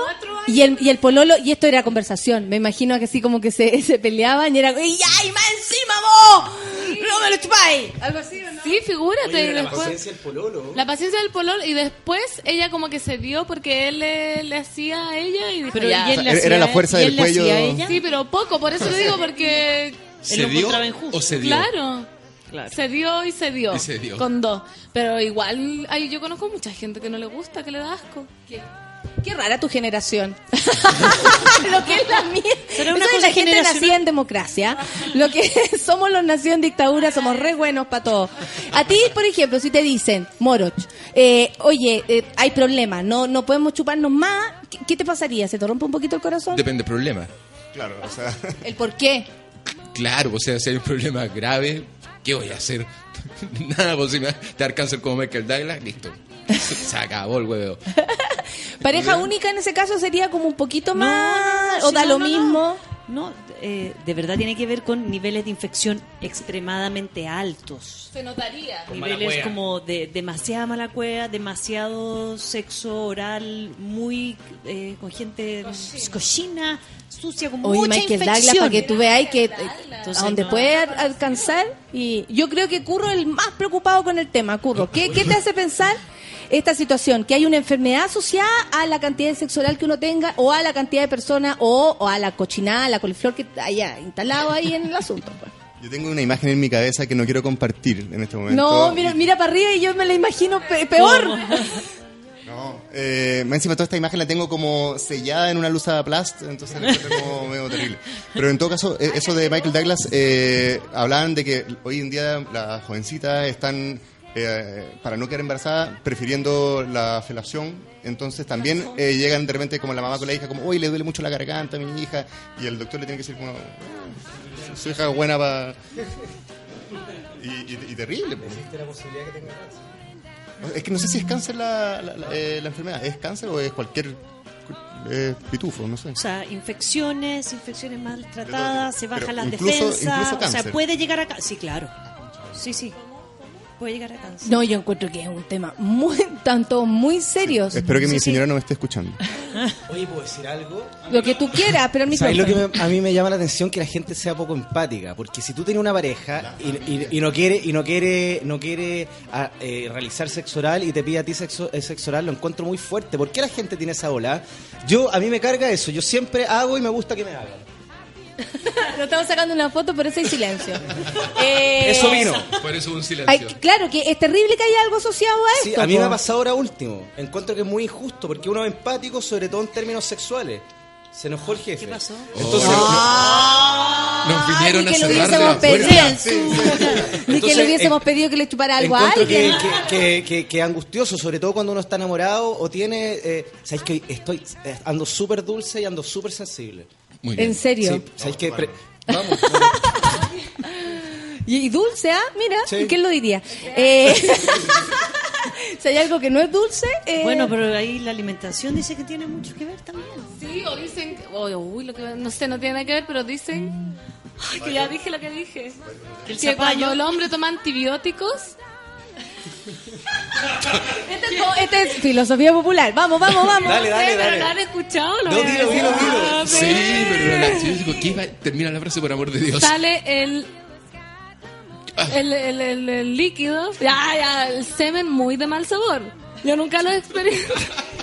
Y el, y el pololo, y esto era conversación, me imagino que así como que se, se peleaban y era, ¡y ya, y más encima vos! ¡No me lo chupáis! Algo así, ¿o no? Sí, figúrate. Oye, la después- paciencia del pololo. La paciencia del pololo y después ella como que se dio porque él le, le hacía a ella y Pero ya. ¿y él le Era- hacía- era la fuerza y del él le hacía cuello. a ella? Sí, pero poco, por eso le digo porque... Él ¿Se lo dio encontraba injusto. o se dio? Claro. Claro. Se dio y se dio. Y se dio. Con dos. Pero igual, ay, yo conozco mucha gente que no le gusta, que le da asco. Qué rara tu generación. lo que es la mía. Será una Eso es cosa la gente nacida en democracia. Lo que somos los nacidos en dictadura, somos re buenos para todo. A ti, por ejemplo, si te dicen, Moroch, eh, oye, eh, hay problema, no, no podemos chuparnos más, ¿qué, qué te pasaría? ¿Se te rompe un poquito el corazón? Depende del problema. Claro, o sea. ¿El por qué? Claro, o sea, si hay un problema grave, ¿qué voy a hacer? Nada, pues si me dar cáncer como Michael Douglas, listo. Se acabó el huevo. ¿Pareja única en ese caso sería como un poquito No, más? no, ¿O sí, da no, lo mismo? No, eh, de verdad tiene que ver con niveles de infección extremadamente altos. Se notaría. niveles como de demasiada mala cueva, demasiado sexo oral, muy eh, con gente cochina, sucia, con Oye, mucha Michael. Douglas, para que tú veáis que eh, Entonces, a donde no. puede al- alcanzar. Y yo creo que Curro es el más preocupado con el tema. Curro, ¿qué, qué te hace pensar esta situación? Que hay una enfermedad asociada a la cantidad de sexo oral que uno tenga, o a la cantidad de personas, o, o a la cochinada, a la coliflor que haya instalado ahí en el asunto. pues. Yo tengo una imagen en mi cabeza que no quiero compartir en este momento. No, mira, mira para arriba y yo me la imagino pe- peor. No, eh, más encima toda esta imagen la tengo como sellada en una luz a plast, entonces la encuentro como medio terrible. Pero en todo caso, eh, eso de Michael Douglas, eh, hablaban de que hoy en día las jovencitas están, eh, para no quedar embarazadas, prefiriendo la felación. Entonces también eh, llegan de repente como la mamá con la hija, como, hoy le duele mucho la garganta a mi hija, y el doctor le tiene que decir como, "Ah, su hija es buena para... Y, y- y terrible. pues. Es que no sé si es cáncer la, la, la- eh, la enfermedad. ¿Es cáncer o es cualquier eh, pitufo? No sé. O sea, infecciones, infecciones maltratadas, se bajan las incluso- defensas. incluso o sea, cáncer. puede llegar a cáncer. Sí, claro. Sí, sí. Puede llegar a cáncer. No, yo encuentro que es un tema muy, tanto muy serio. Espero que mi sí. señora no me esté escuchando. Oye, ¿puedo decir algo? Lo que tú quieras, pero al ¿Sabes lo que me- a mí me llama la atención que la gente sea poco empática? Porque si tú tienes una pareja y, y- y no quiere y no quiere no quiere ah, eh, realizar sexo oral y te pide a ti sexo, eh, sexo oral, lo encuentro muy fuerte. ¿Por qué la gente tiene esa ola? Yo a mí me carga eso. Yo siempre hago y me gusta que me hagan. Lo estamos sacando una foto, pero ese hay silencio. Eh, Eso vino. Por eso un ay, silencio. claro que es terrible que haya algo asociado a Sí, esto. a mí me ha pasado ahora último. Encuentro que es muy injusto porque uno es empático, sobre todo en términos sexuales. Se enojó el jefe. ¿Qué pasó? Entonces, Nos vinieron Ni a que le cerrar de hubiésemos pedido. Ni que Entonces, le hubiésemos en- pedido que le chupara algo a alguien. que, que, que- que angustioso, sobre todo cuando uno está enamorado o tiene... Eh, ¿Sabéis que estoy eh, ando súper dulce y ando súper sensible? Muy bien. ¿En serio? Sí, ¿sabéis que pre- Vamos. Y, dulce, ¿ah? Mira, Sí. ¿quién lo diría? Eh, si hay algo que no es dulce... eh, Bueno, pero ahí la alimentación dice que tiene mucho que ver también. Sí, o dicen, o- uy, lo que, no sé, no tiene nada que ver, pero dicen, ay, que ya dije lo que dije. Que el Que cuando el hombre toma antibióticos, Este es, este es filosofía popular. Vamos, vamos, vamos. Dale, dale, pero dale. lo han escuchado, lo No, voy a dilo, decir. dilo, dilo. Ah, Sí, pero la, yo digo, ¿qué iba? Termina la frase por amor de Dios. Sale el, el, el, el- el líquido, ya, ya, el semen muy de mal sabor. Yo nunca lo he experimentado.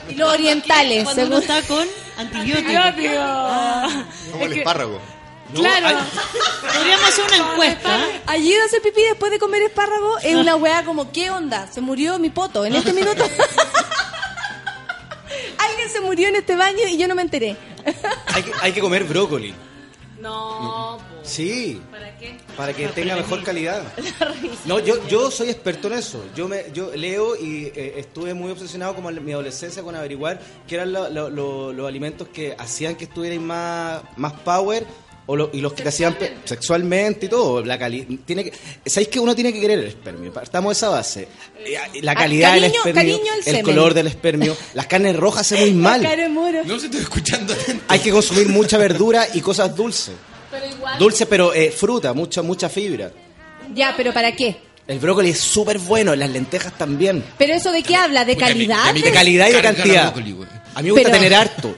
Y Los orientales, Cuando uno según... está con antibióticos. Antibiótico. Como el que- espárrago. Claro. Podríamos hacer una encuesta. Allí de hacer pipí después de comer espárrago es una weá como, ¿qué onda? Se murió mi poto en este minuto. Alguien se murió en este baño y yo no me enteré. hay, que, hay que comer brócoli. No, po. Sí, ¿para qué? para que tenga mejor calidad. No, yo, yo soy experto en eso. Yo me, yo leo y eh, estuve muy obsesionado como en mi adolescencia con averiguar qué eran lo- lo- lo- los alimentos que hacían que estuvierais más, más power o lo- y los que te hacían sexualmente y todo. La cali tiene que, ¿Sabéis que uno tiene que querer el espermio? Partamos de esa base. Eh, La Ah, calidad del espermio, el color del espermio. Las carnes rojas hacen muy mal. No se estoy escuchando. Hay que consumir mucha verdura y cosas dulces. Pero igual. Dulce, pero eh, fruta, mucha, mucha fibra. Ya, pero ¿para qué? El brócoli es súper bueno, las lentejas también. ¿Pero eso de qué habla? ¿De calidad? a mí De calidad y de cantidad. A mí me gusta Pero- tener harto.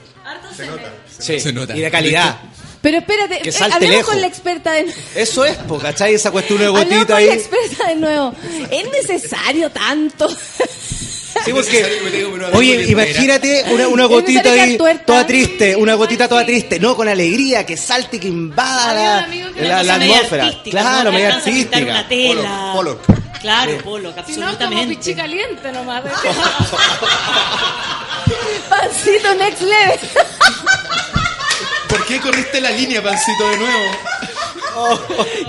Se nota. Sí, Se nota. Y de calidad. Pero espérate, Que eh, salte hablemos lejos. con la experta de Eso es, po, ¿cachai? Esa cuestión de Hablemos gotita con ahí. la experta de nuevo. ¿Es necesario tanto? Sí, porque, oye, imagínate una, gotita ahí, toda triste, una gotita toda triste. No, con alegría, que salte y que invada la, atmósfera. artística, Claro, media artística. Una tela. Pollock. Claro, Sí. Pollock, Si no, como absolutamente. pichi caliente nomás. Pancito next level. ¿Por qué corriste la línea, pancito, de nuevo?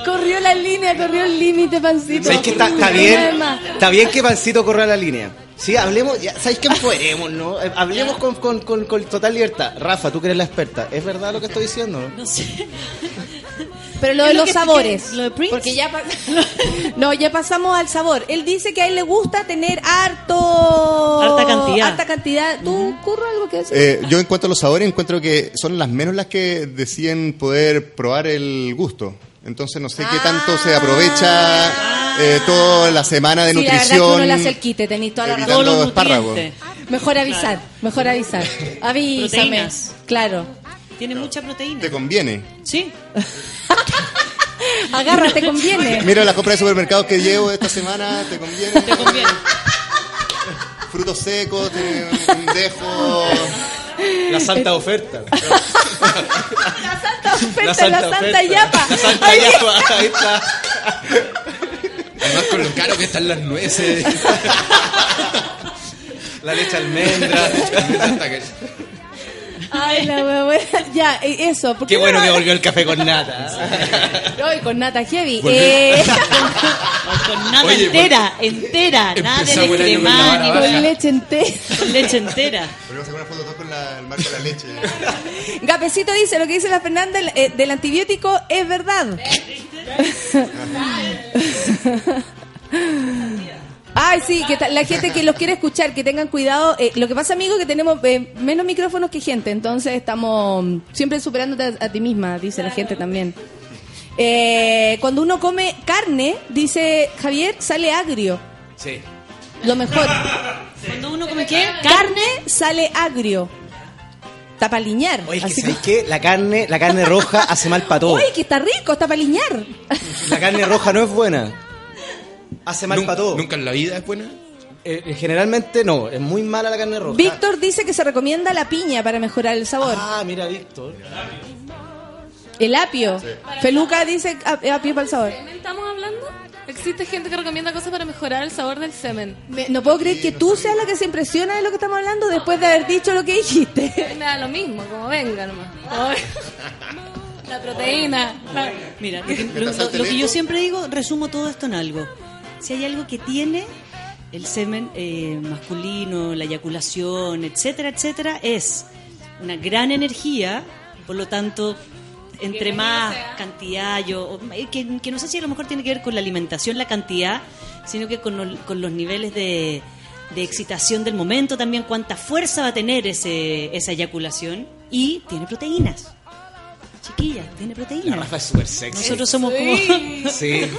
corrió la línea, corrió el límite, pancito. ¿Sabéis que está, bien? Está bien que Pancito corra la línea. Sí, hablemos, ya, ¿sabéis que empoderemos, no? Eh, Hablemos con, con, con, con total libertad. Rafa, tú que eres la experta, ¿es verdad lo que estoy diciendo? No sé. Pero lo ¿Qué de lo los sabores. lo de Prince? Porque ya No, ya pasamos al sabor. Él dice que a él le gusta tener harto Harta cantidad. Harta cantidad. ¿Tú curro algo que decir? Eh, yo en cuanto a los sabores, encuentro que son las menos las que deciden poder probar el gusto. Entonces no sé qué tanto se aprovecha eh, toda la semana de sí, la verdad es que nutrición. uno le hace el quite, tenéis toda la razón. los espárragos. Mejor avisar, mejor avisar. Avísame. Proteínas. Claro. Tiene mucha proteína. Te conviene. Sí. Agarra, te conviene. Mira la compra de supermercados que llevo esta semana, te conviene. Te conviene. Frutos secos, un dejo. La santa oferta. La santa oferta, la santa santa, oferta. yapa. La santa Oye, yapa, ahí está. Además con lo caro que están las nueces. La leche almendra. Ay, la wea buena. Ya, eh, eso. ¿por Qué no bueno que volvió el café con nata. Ay, con nata heavy. Eh, Con Oye, entera, entera. Nada de crema ni con leche entera. con leche entera. Podríamos sacar una foto con la, el marco de la leche. Gapecito dice, lo que dice la Fernanda eh, del antibiótico es verdad. Ay, sí, que la gente que los quiere escuchar, que tengan cuidado. Eh, lo que pasa, amigo, que tenemos eh, menos micrófonos que gente, entonces estamos mm, siempre superándote a, a ti misma, dice la gente también. Eh, cuando uno come carne, dice Javier, sale agrio. Sí. Lo mejor. Cuando uno come qué? Carne sale agrio. Está para liñar. Oye, es que Así ¿sabes qué? La carne, la carne roja hace mal para todo. Oye, que está rico, está para liñar. La carne roja no es buena. Hace mal para todo. nunca en la vida es buena. Eh, eh, generalmente no, es muy mala la carne roja. Víctor dice que se recomienda la piña para mejorar el sabor. Ah, mira, Víctor. El apio. Feluca dice ap- apio para el sabor. ¿Semen estamos hablando? Existe gente que recomienda cosas para mejorar el sabor del semen. Me- no puedo creer que tú seas la que se impresiona de lo que estamos hablando después de haber dicho lo que dijiste. Me da lo mismo, como venga nomás. La proteína. Mira, lo que yo siempre digo, resumo todo esto en algo. Si hay algo que tiene el semen eh, masculino, la eyaculación, etcétera, etcétera, es una gran energía, por lo tanto, entre más cantidad, yo, eh, que, que no sé si a lo mejor tiene que ver con la alimentación, la cantidad, sino que con, los- con los niveles de, de excitación del momento también, cuánta fuerza va a tener ese, esa eyaculación, y tiene proteínas. Chiquilla, tiene La proteínas. Rafa es súper sexy. Nosotros somos como... Sí.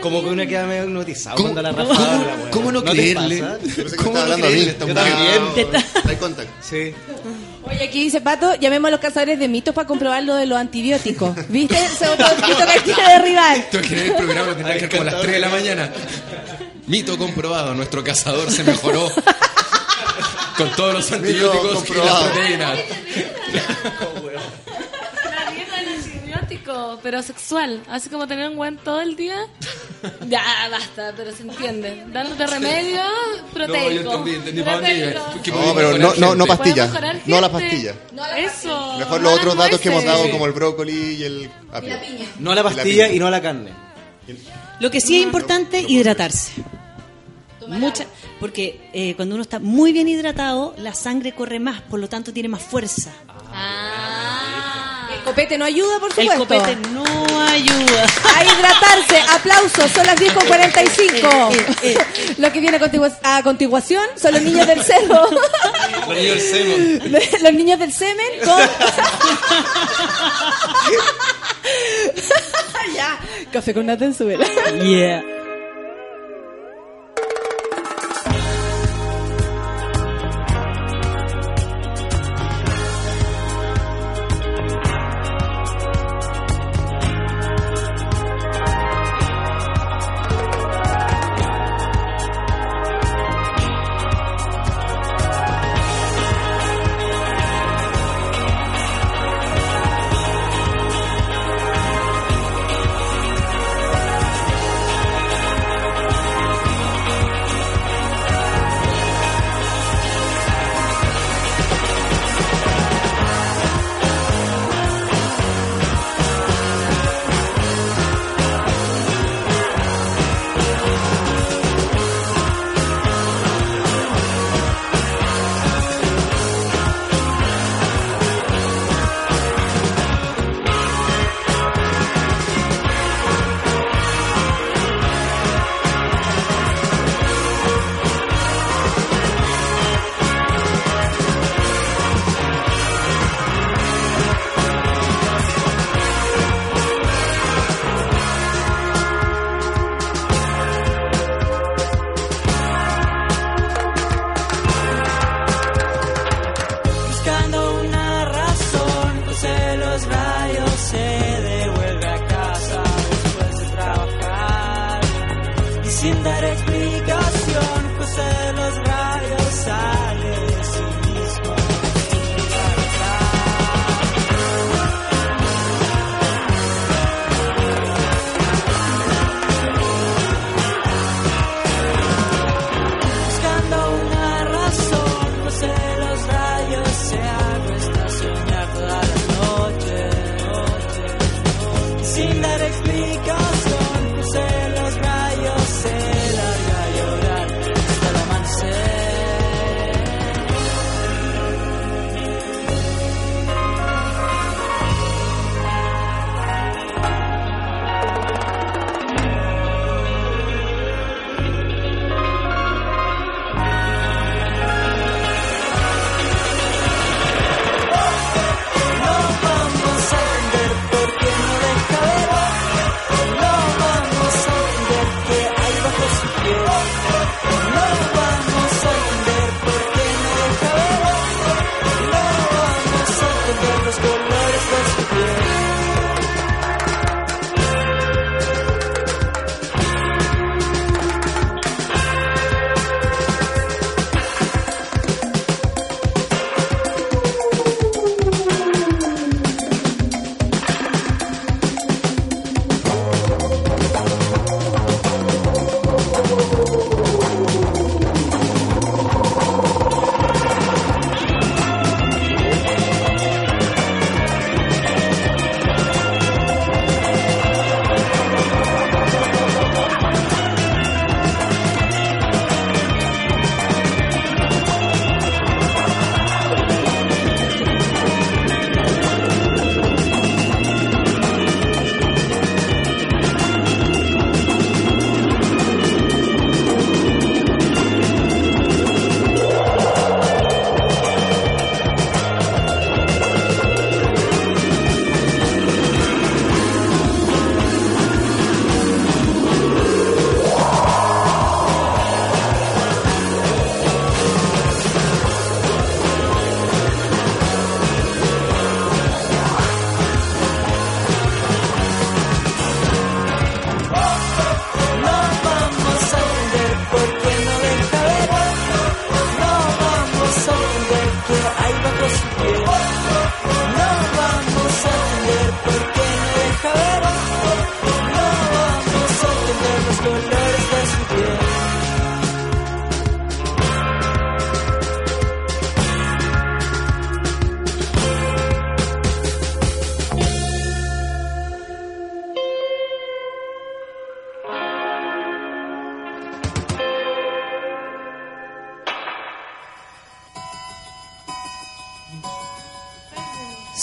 Como que bien. uno queda medio hipnotizado ¿Cómo- cuando la cómo- Rafa cómo- habla, weón. cómo no creerle? ¿Cómo no creerle esta Yo mujer? también. Hay contact. Sí. Oye, aquí dice Pato, llamemos a los cazadores de mitos para comprobar lo de los antibióticos. ¿Viste? Ese otro mito que quiere derribar. Tú que el programa lo tendrás que hacer como a las 3 de la mañana. Mito comprobado, nuestro cazador se mejoró con todos los antibióticos y las proteínas. La pero sexual. Así como tener un buen todo el día. Ya, basta, pero se entiende. Dándote remedio proteico. entendí, entendí para dónde iba. Proteico. Que No, pero no, no, no pastillas. No la gente. pastilla. Eso. Mejor los no otros las datos que hemos dado, como el brócoli y el apio. No a la pastilla y no a la carne. Lo que sí es importante, hidratarse. Mucha, porque eh, cuando uno está muy bien hidratado, la sangre corre más, por lo tanto tiene más fuerza. Ah. El copete no ayuda, por El supuesto. copete no ayuda. A hidratarse, aplausos, son las 10.45. Lo que viene a, continuación son los niños del cerro. Los niños del semen. los niños del semen con... ya, café con nata en su vela. Yeah.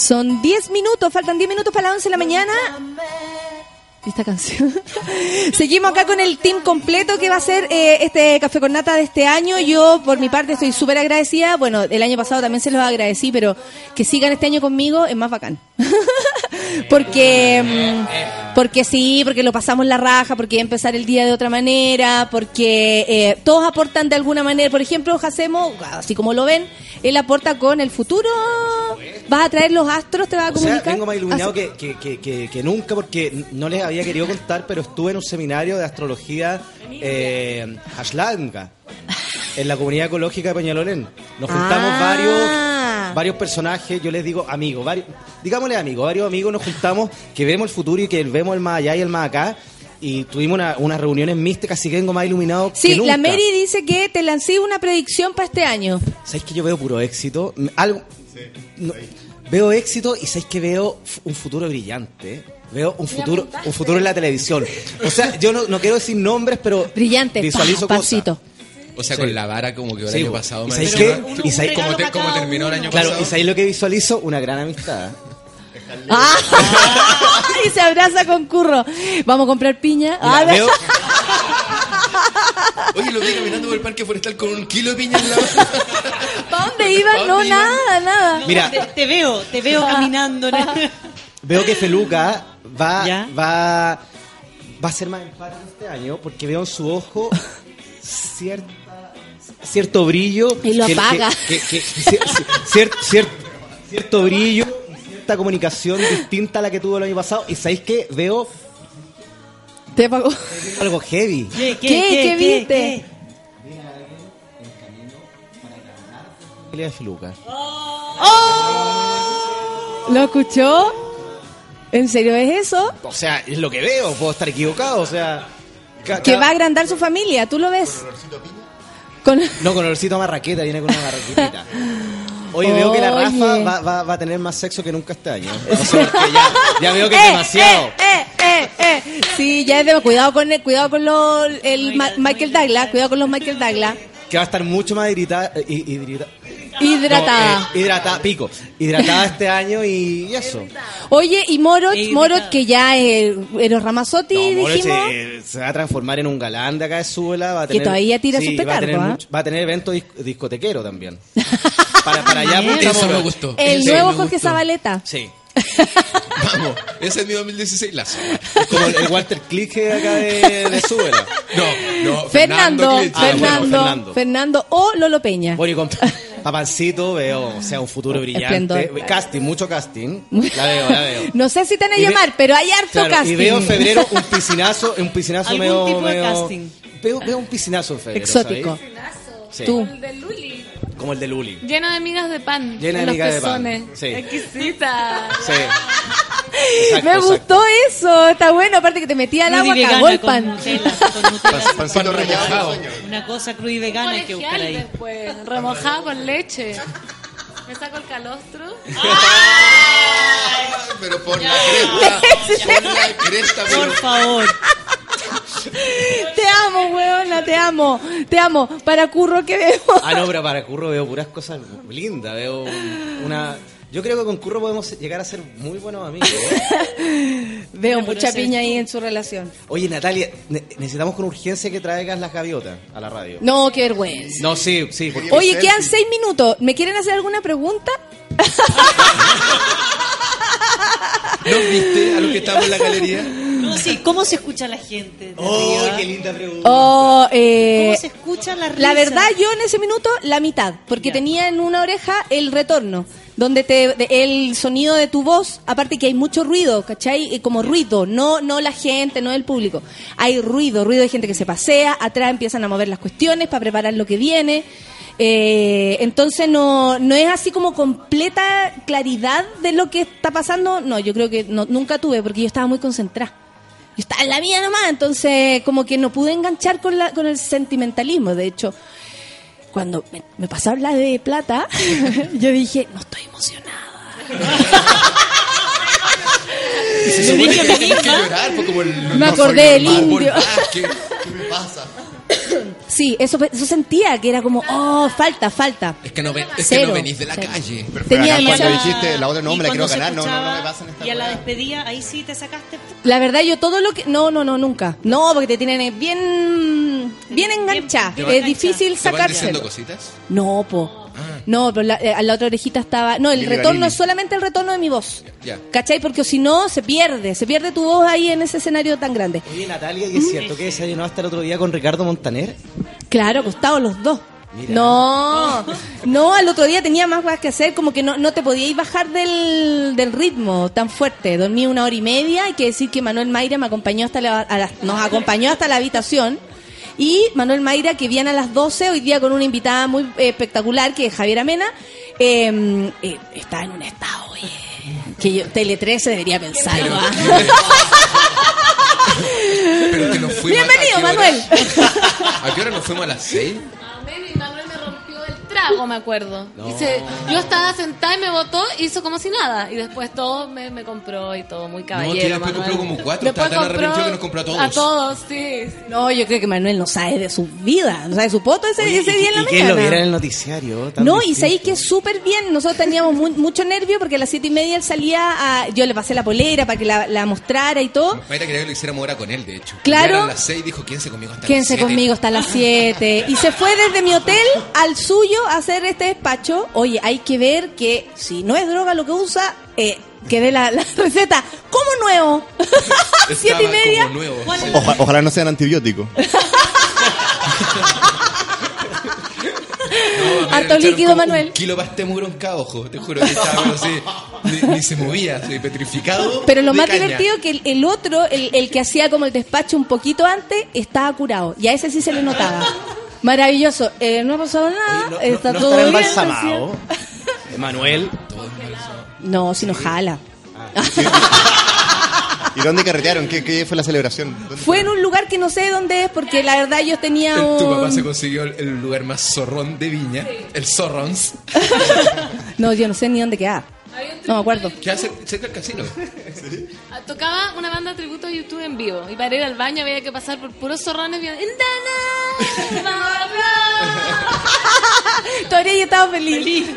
Son 10 minutos, faltan 10 minutos para las 11 de la mañana. Esta canción. Seguimos acá con el team completo que va a ser eh, este Café con Nata de este año. Yo, por mi parte, estoy súper agradecida. Bueno, el año pasado también se los agradecí, pero que sigan este año conmigo es más bacán. porque, mm, porque sí, porque lo pasamos la raja, porque empezar el día de otra manera, porque eh, todos aportan de alguna manera. Por ejemplo, Jacemo, así como lo ven, él aporta con el futuro. ¿Vas a traer los astros? ¿Te vas a O sea, comunicar? vengo más iluminado que, que, que, que- que nunca porque no les había querido contar, pero estuve en un seminario de astrología eh, en la comunidad ecológica de Peñalolén. Nos juntamos Ah. varios varios personajes, yo les digo amigos, varios, digámosle amigos, varios amigos nos juntamos que vemos el futuro y que vemos el más allá y el más acá. Y tuvimos una- unas reuniones místicas, así que vengo más iluminado que Sí, nunca. la Mary dice que te lancé una predicción para este año. ¿Sabéis que yo veo puro éxito? Algo, no, veo éxito y sabéis que veo un futuro brillante. Veo un futuro, un futuro en la televisión. O sea, yo no, no quiero decir nombres, pero Brillante, visualizo pa. O sea, Sí. con la vara como que el Sí, año pasado. ¿Y me sabéis qué? ¿Y sabéis cómo, cómo te- cómo terminó el año Claro, pasado? ¿y sabéis lo que visualizo? Una gran amistad. ¡Ah! y se abraza con curro. Vamos a comprar piña. Mira, Ah, veo- Oye, lo vi caminando por el parque forestal con un kilo de piña en la mano. ¿Para dónde iban? No, nada, nada. Mira. Te, te veo, te veo caminando. Veo que Feluca va, ¿Ya? va, va a ser más enfático este año porque veo en su ojo cierta, cierto brillo. Y lo que- apaga. que- que- que- cier- cier- cier- cierto brillo y cierta comunicación distinta a la que tuvo el año pasado. Y sabéis que veo Te apagó. Algo heavy. ¿Qué, qué, viste? Familia de Feluca. ¿Lo escuchó? ¿En serio es eso? O sea, es lo que veo, puedo estar equivocado, o sea... Que va a agrandar su familia, ¿tú lo ves? Con... No, con olorcito a marraqueta, viene con una marraquetita. Oye, veo que la. Rafa va, va- va a tener más sexo que nunca este año. No sé, porque ya, ya veo que es Eh, demasiado. Eh, eh, eh. Sí, ya es de cuidado con el, cuidado con los el Ma- Michael Douglas, cuidado con los Michael Douglas. Que va a estar mucho más hidratada. hidratada. Hidratada. hidratada, pico. Hidratada este año y eso. Oye, y Morot, Eh, Morot que ya es Eros Ramazzotti, No, dijimos. se, se va a transformar en un galán de acá de Súbela. Va a Que tener, todavía tira sus va a, tener petardos, ¿ah? mucho- va a tener evento dis- discotequero también. para, para allá. Eso me gustó. El Eso nuevo Jorge gustó. Zabaleta. Sí. Vamos, ese es mi 2016 lazo. Como el, el Walter Clige acá de, de Súbela. No, no, Fernando, Clich. Ah, bueno, Fernando, Fernando. Fernando o Lolo Peña. Bueno, y con Papancito veo, o sea, un futuro brillante. Esplendor. Casting, mucho casting. La veo, la veo. No sé si te van a llamar, pero hay harto Claro, casting. y veo en febrero un piscinazo, un piscinazo ¿Algún medio, tipo de medio- casting? Veo, veo un piscinazo en febrero. Exótico. Tú. El de Luli. como el de Luli. Lleno de migas de pan. Llena de migas de pan, sí. Exquisita. Sí. Exacto, Me exacto. gustó eso, está bueno, aparte que te metía al agua, cagó el pan. Nutella. Pancito remojado. Una cosa cruda y vegana hay que buscar ahí. después. Remojado con leche. Me saco el calostro. Pero por la cresta. Por la cresta, pero. Por favor. Te amo, weona, te amo, te amo. Para curro que veo. Ah, no, pero para Curro veo puras cosas lindas. Veo una. Yo creo que con Curro podemos llegar a ser muy buenos amigos. ¿eh? Veo mucha piña ahí en su relación. Oye, Natalia, ne- necesitamos con urgencia que traigas las gaviotas a la radio. No, qué vergüenza. No, sí, sí. Porque Oye, quedan seis minutos. ¿Me quieren hacer alguna pregunta? ¿No viste a los que estaban en la galería? No, sí, ¿cómo se escucha la gente? Oh, arriba? qué linda pregunta. Oh, eh, ¿Cómo se escucha la risa? La verdad, yo en ese minuto, la mitad, porque Ya. tenía en una oreja el retorno, donde te, de- el sonido de tu voz, aparte que hay mucho ruido, ¿cachai? Eh, Como ruido, no, no la gente, no el público. Hay ruido, ruido de gente que se pasea, atrás empiezan a mover las cuestiones para preparar lo que viene. Eh, entonces no, no es así como completa claridad de lo que está pasando. No, yo creo que no, nunca tuve, porque yo estaba muy concentrada. Yo estaba en la mía nomás, entonces como que no pude enganchar con, la, con el sentimentalismo. De hecho, cuando me, me pasó a hablar de plata, yo dije, no estoy emocionada. Se supone que tenés que llorar, fue como el. Me acordé del indio. Vázquez. ¿Qué me pasa? Sí, eso, eso sentía, que era como, oh, falta, falta. Es que no, ven- es que no venís de la cero. calle. Pero Tenía acá cuando dijiste la otra no me la quiero ganar, no, no, no me pasan esta Y a la despedida, ahí sí te sacaste. La verdad, yo todo lo que... No, no, no, nunca. No, porque te tienen bien, bien enganchada. Es difícil ¿Te van diciendo sacárselo. cositas? No, po. No, pero la, eh, la otra orejita estaba... No, el Lili retorno es solamente el retorno de mi voz. Ya. ¿Cachai? Porque si no, se pierde. Se pierde tu voz ahí en ese escenario tan grande. Oye, Natalia, ¿y es cierto que desayunó hasta el otro día con Ricardo Montaner? Claro, acostados los dos. Mira. No, no, al otro día tenía más cosas que hacer, como que no, no te podíais bajar del, del ritmo tan fuerte. Dormí una hora y media, hay que decir que Manuel Mayra me acompañó hasta la, a la- nos acompañó hasta la habitación. Y Manuel Mayra, que viene a las 12, hoy día con una invitada muy eh, espectacular, que es Javier Amena. Em, eh, está en un estado, eh, que yo, Tele 13 debería pensarlo. ¿ah? Bienvenido, Manuel. ¿A qué hora nos fuimos a las 6? Trago, me acuerdo. Dice, yo estaba sentada y me votó, hizo como si nada. Y después todo me, me compró y todo, muy caballero. No, que después Manuel. compró como cuatro, estaba tan arrepentido que nos compró a todos. A todos, sí. No, yo creo que Manuel no sabe de su vida, no sabe de su poto ese, Oye, ese y, día en la y que lo mañana. viera en el noticiario. tan No, y distinto. sabéis que súper bien. Nosotros teníamos mu- mucho nervio porque a las siete y media él salía a. Yo le pasé la polera para que la, la mostrara y todo. Quería que lo hiciéramos ahora con él, de hecho. Claro. Y eran las seis dijo, quédense conmigo hasta Quédense las siete. conmigo hasta las 7. Y se fue desde mi hotel al suyo a hacer este despacho. Oye, hay que ver que si no es droga lo que usa, eh, que dé la, la receta como nuevo. Siete y media. como nuevo. ¿Cuál sí. es Oja- ojalá no sean antibióticos. No, Harto líquido, Manuel. Un kilo para este muronca, ojo. Te juro que estaba pero así, ni, ni se movía, así, petrificado. Pero lo de más caña. divertido que el, el otro, el, el que hacía como el despacho un poquito antes, estaba curado. Y a ese sí se le notaba. Maravilloso. Eh, no ha pasado nada. No, está no todo bien. embalsamado. Manuel. No, si no jala. ¿Y dónde carretearon? ¿Qué, qué fue la celebración? ¿Dónde Fue en un lugar que no sé dónde es, porque la verdad yo tenía El- Tu papá se un... consiguió el, el lugar más zorrón de Viña, el Zorrons, No, yo no sé ni dónde queda. No me acuerdo. que hace cerca del casino. Tocaba una banda de tributo a YouTube en vivo. Y para ir al baño había que pasar por puros zorrones viendo. Todavía yo estaba feliz.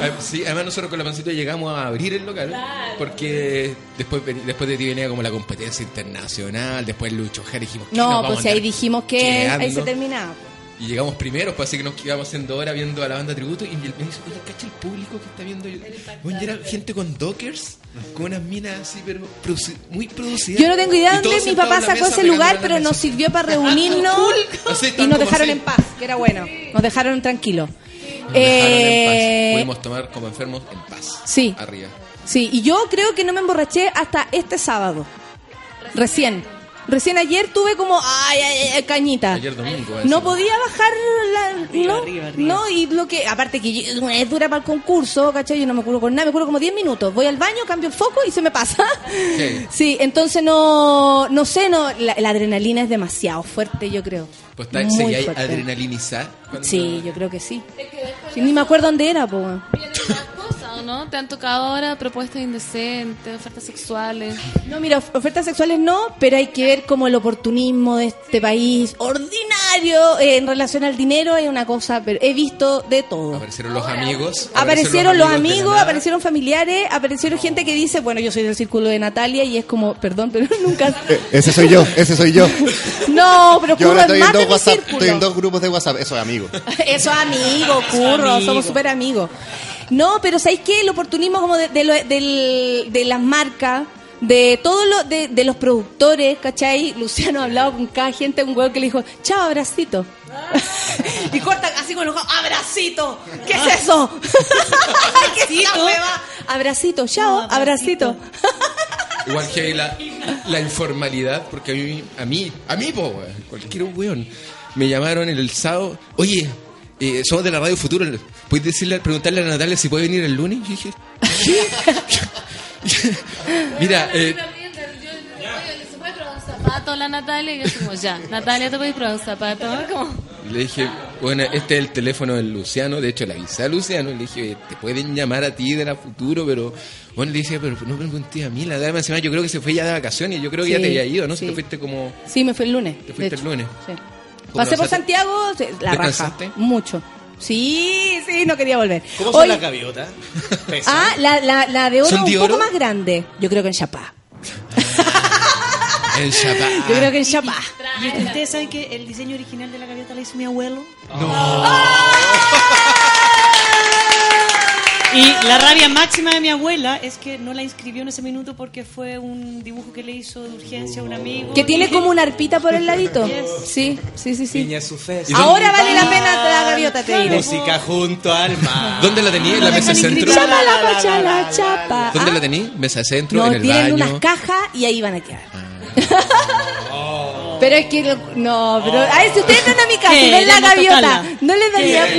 Ah, Sí, además nosotros con la pancita llegamos a abrir el local porque después, después de ti venía como la competencia internacional, después Lucho Jara dijimos que nos No, vamos pues ahí dijimos que quedando. ahí se terminaba. Y llegamos primeros, pues así que nos quedamos haciendo hora viendo a la banda tributo y me dice, oye, ¿cacha el público que está viendo? Bueno, era gente con dockers, con unas minas así, pero produci- muy producidas. Yo no tengo idea dónde mi papá sacó ese lugar, pero nos sirvió para reunirnos Así, y nos dejaron así. en paz, que era bueno. Nos dejaron tranquilos. Nos dejaron en Eh, paz. Pudimos tomar como enfermos en paz. Sí. Arriba. Sí, y yo creo que no me emborraché hasta este sábado. Recién. Recién ayer tuve como, ay, ay, ay, cañita. Ayer domingo. No encima. podía bajar la, Arriba, no, arriba, arriba. no, y lo que, aparte que yo- es dura para el concurso, ¿cachai? Yo no me curo con nada, me curo como 10 minutos. Voy al baño, cambio el foco y se me pasa. Sí. Sí, entonces no, no sé, no, la, la adrenalina es demasiado fuerte, yo creo. Pues está, Muy fuerte. adrenalinizar. cuando- Sí, yo creo que sí. Sí, ni me acuerdo dónde era, po. no? ¿Te han tocado ahora propuestas indecentes, ofertas sexuales? No, mira, of- ofertas sexuales no, pero hay que ver como el oportunismo de este país ordinario eh, en relación al dinero es una cosa, pero he visto de todo. Aparecieron los amigos. Aparecieron los amigos, aparecieron familiares, aparecieron gente que dice, bueno, yo soy del círculo de Natalia y es como, perdón, pero nunca... Eh, ese soy yo, ese soy yo. No, pero Yo Curro ahora es estoy en más de dos mi WhatsApp, círculo. estoy en dos grupos de WhatsApp, eso es amigo. Eso amigo, curro, somos súper amigos. No, pero ¿sabéis qué? El oportunismo como de, de, lo- del- de las marcas, de todos los de, de los productores, ¿cachai? Luciano ha hablado con cada gente, un huevo que le dijo, chao, abracito. y corta así con los ojos, abracito. ¿Qué es eso? ¿Qué es? Abracito, chao, abracito. Igual que hay la, la informalidad, porque a mí, a mí, a mí, po, cualquier weón, me llamaron el sábado, oye, eh, somos de la Radio Futuro, ¿puedes decirle, preguntarle a Natalia si puede venir el lunes? Yo dije, ¿qué? Mira, eh, ¿Se puede probar un zapato la Natalia? Y yo como, ya, Natalia, ¿te puedes probar un zapato? Le dije, bueno, este es el teléfono del Luciano, de hecho le avisé a Luciano, le dije, te pueden llamar a ti de la Futuro, pero, bueno, le dije, pero no me pregunté a mí, la dama encima, yo creo que se fue ya de vacaciones, yo creo que ya Sí, te había ido, ¿no? sí. Te fuiste como... Sí, me fue el lunes. Te fuiste el lunes. Sí. ¿Cómo Pasé por? Santiago, la raja. Mucho. Sí, sí, no quería volver. ¿Cómo son Oye, las gaviotas? Ah, la, la, la de oro ¿Son un de poco oro? más grande. Yo creo que en Chapá. El Chapá. Yo creo que en Chapá. ¿Y ustedes saben que el diseño original de la gaviota la hizo mi abuelo? Y la rabia máxima de mi abuela es que no la inscribió en ese minuto porque fue un dibujo que le hizo de urgencia a un amigo. Que tiene como una arpita por el ladito. Yes. Sí, sí, sí, sí. Piña su fe. Ahora vale la pena la gaviota, te diré. Música junto al mar. ¿Dónde la tenía? ¿En la mesa centro? Chapa la pacha, la chapa. ¿Dónde Ah, la tenía? ¿Mesa centro? No, ¿En el tienen baño? unas cajas y ahí van a quedar. Pero es que lo- no, pero a ver si ustedes están a mi casa y ven la gaviota, no les daría ¿Qué?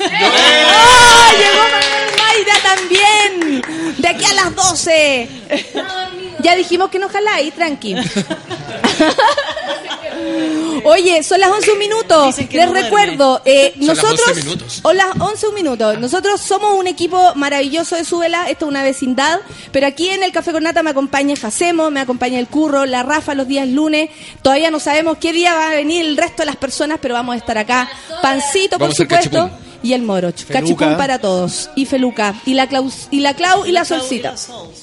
¡Oh! Llegó Manuel Mayra también. De aquí a las 12. Ya dijimos que no jaláis, tranqui. Oye, son las 11 un minuto. Les no recuerdo, eh, Son las nosotros. 11 minutos. O las 11 un minuto. Nosotros somos un equipo maravilloso de Súbela. Esto es una vecindad. Pero aquí en el Café con Nata me acompaña Jacemo, me acompaña el Curro, la Rafa los días lunes. Todavía no sabemos qué día va a venir el resto de las personas, pero vamos a estar acá. Pancito, por Vamos supuesto. Y el moro. Feluca. Cachipún para todos. Y Feluca. Y la, Claus, y la Clau y la Solcita.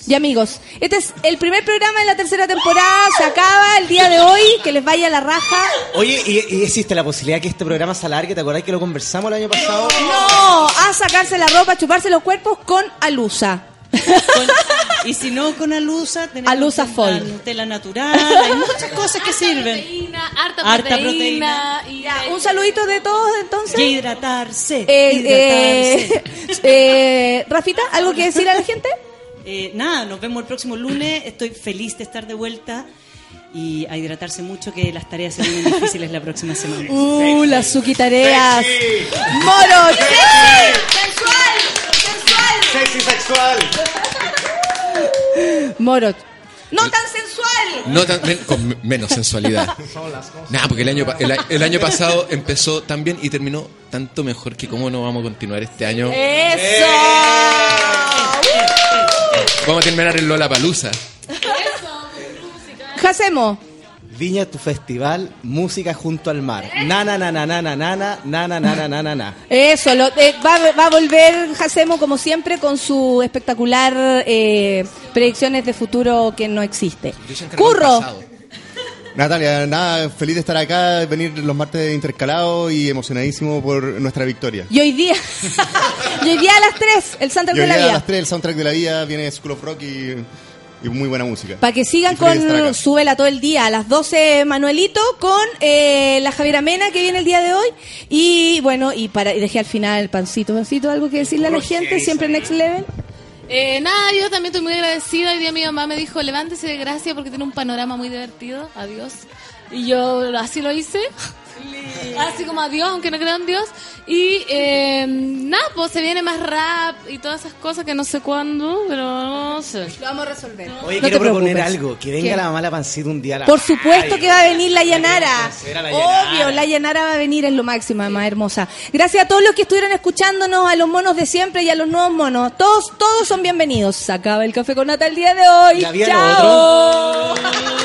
Y amigos, este es el primer programa de la tercera temporada. Se acaba el día de hoy. Que les vaya la raja. Oye, ¿y, y existe la posibilidad que este programa se alargue? ¿Te acordás que lo conversamos el año pasado? No, a sacarse la ropa, a chuparse los cuerpos con Alusa. Y si no, con alusa tenemos Alusa la Foil. Nutella natural, hay muchas cosas que sirven. Proteína, harta, Harta proteína. proteína. Y Ya, un saludito de todos entonces. A hidratarse. Eh, hidratarse. eh, eh, Rafita, ¿algo que decir a la gente? Eh, nada, nos vemos el próximo lunes. Estoy feliz de estar de vuelta y a hidratarse mucho que las tareas se vienen difíciles la próxima semana. Uh, las suquitareas. Moro. Sexy sexual. Moro. No tan sensual. No tan- men- con me- menos sensualidad. Nada, porque el año, el año pasado empezó tan bien y terminó tanto mejor que cómo no vamos a continuar este año. Eso. Vamos a terminar en Lola Palusa. Hacemos. Viña tu festival, música junto al mar. Na na na na na na na na na na na na na na. Eso, lo- eh, va, va a volver Jacemo como siempre con su espectacular eh, predicciones de futuro que no existe. Curro. Natalia, nada, feliz de estar acá, venir los martes intercalados y emocionadísimo por nuestra victoria. y hoy día, y hoy día a las 3, el Y de hoy la día a Vida. las 3 el soundtrack de la vida viene School of Rock y, y muy buena música. Para que sigan con Súbela todo el día. A las 12 Manuelito con eh, la Javiera Mena que viene el día de hoy. Y bueno, y para y dejé al final el pancito. Pancito, ¿algo que decirle a la gente? Siempre Next Level. Eh, nada, yo también estoy muy agradecida. Hoy día mi mamá me dijo, levántese de gracia porque tiene un panorama muy divertido. Adiós. Y yo así lo hice. Así como adiós, aunque no creo en Dios. Y eh, nada, pues se viene más rap y todas esas cosas que no sé cuándo, pero no sé. Lo vamos a resolver. Oye, No quiero proponer preocupes. algo. Que venga ¿Qué? la mamá la pancita un día a la Por supuesto Ay, que va a venir la Yanara. la Yanara. Obvio, la Yanara va a venir, es lo máximo, más hermosa. Gracias a todos los que estuvieron escuchándonos, a los monos de siempre y a los nuevos monos. Todos, todos son bienvenidos. Se acaba el café con nata el día de hoy. Chao. No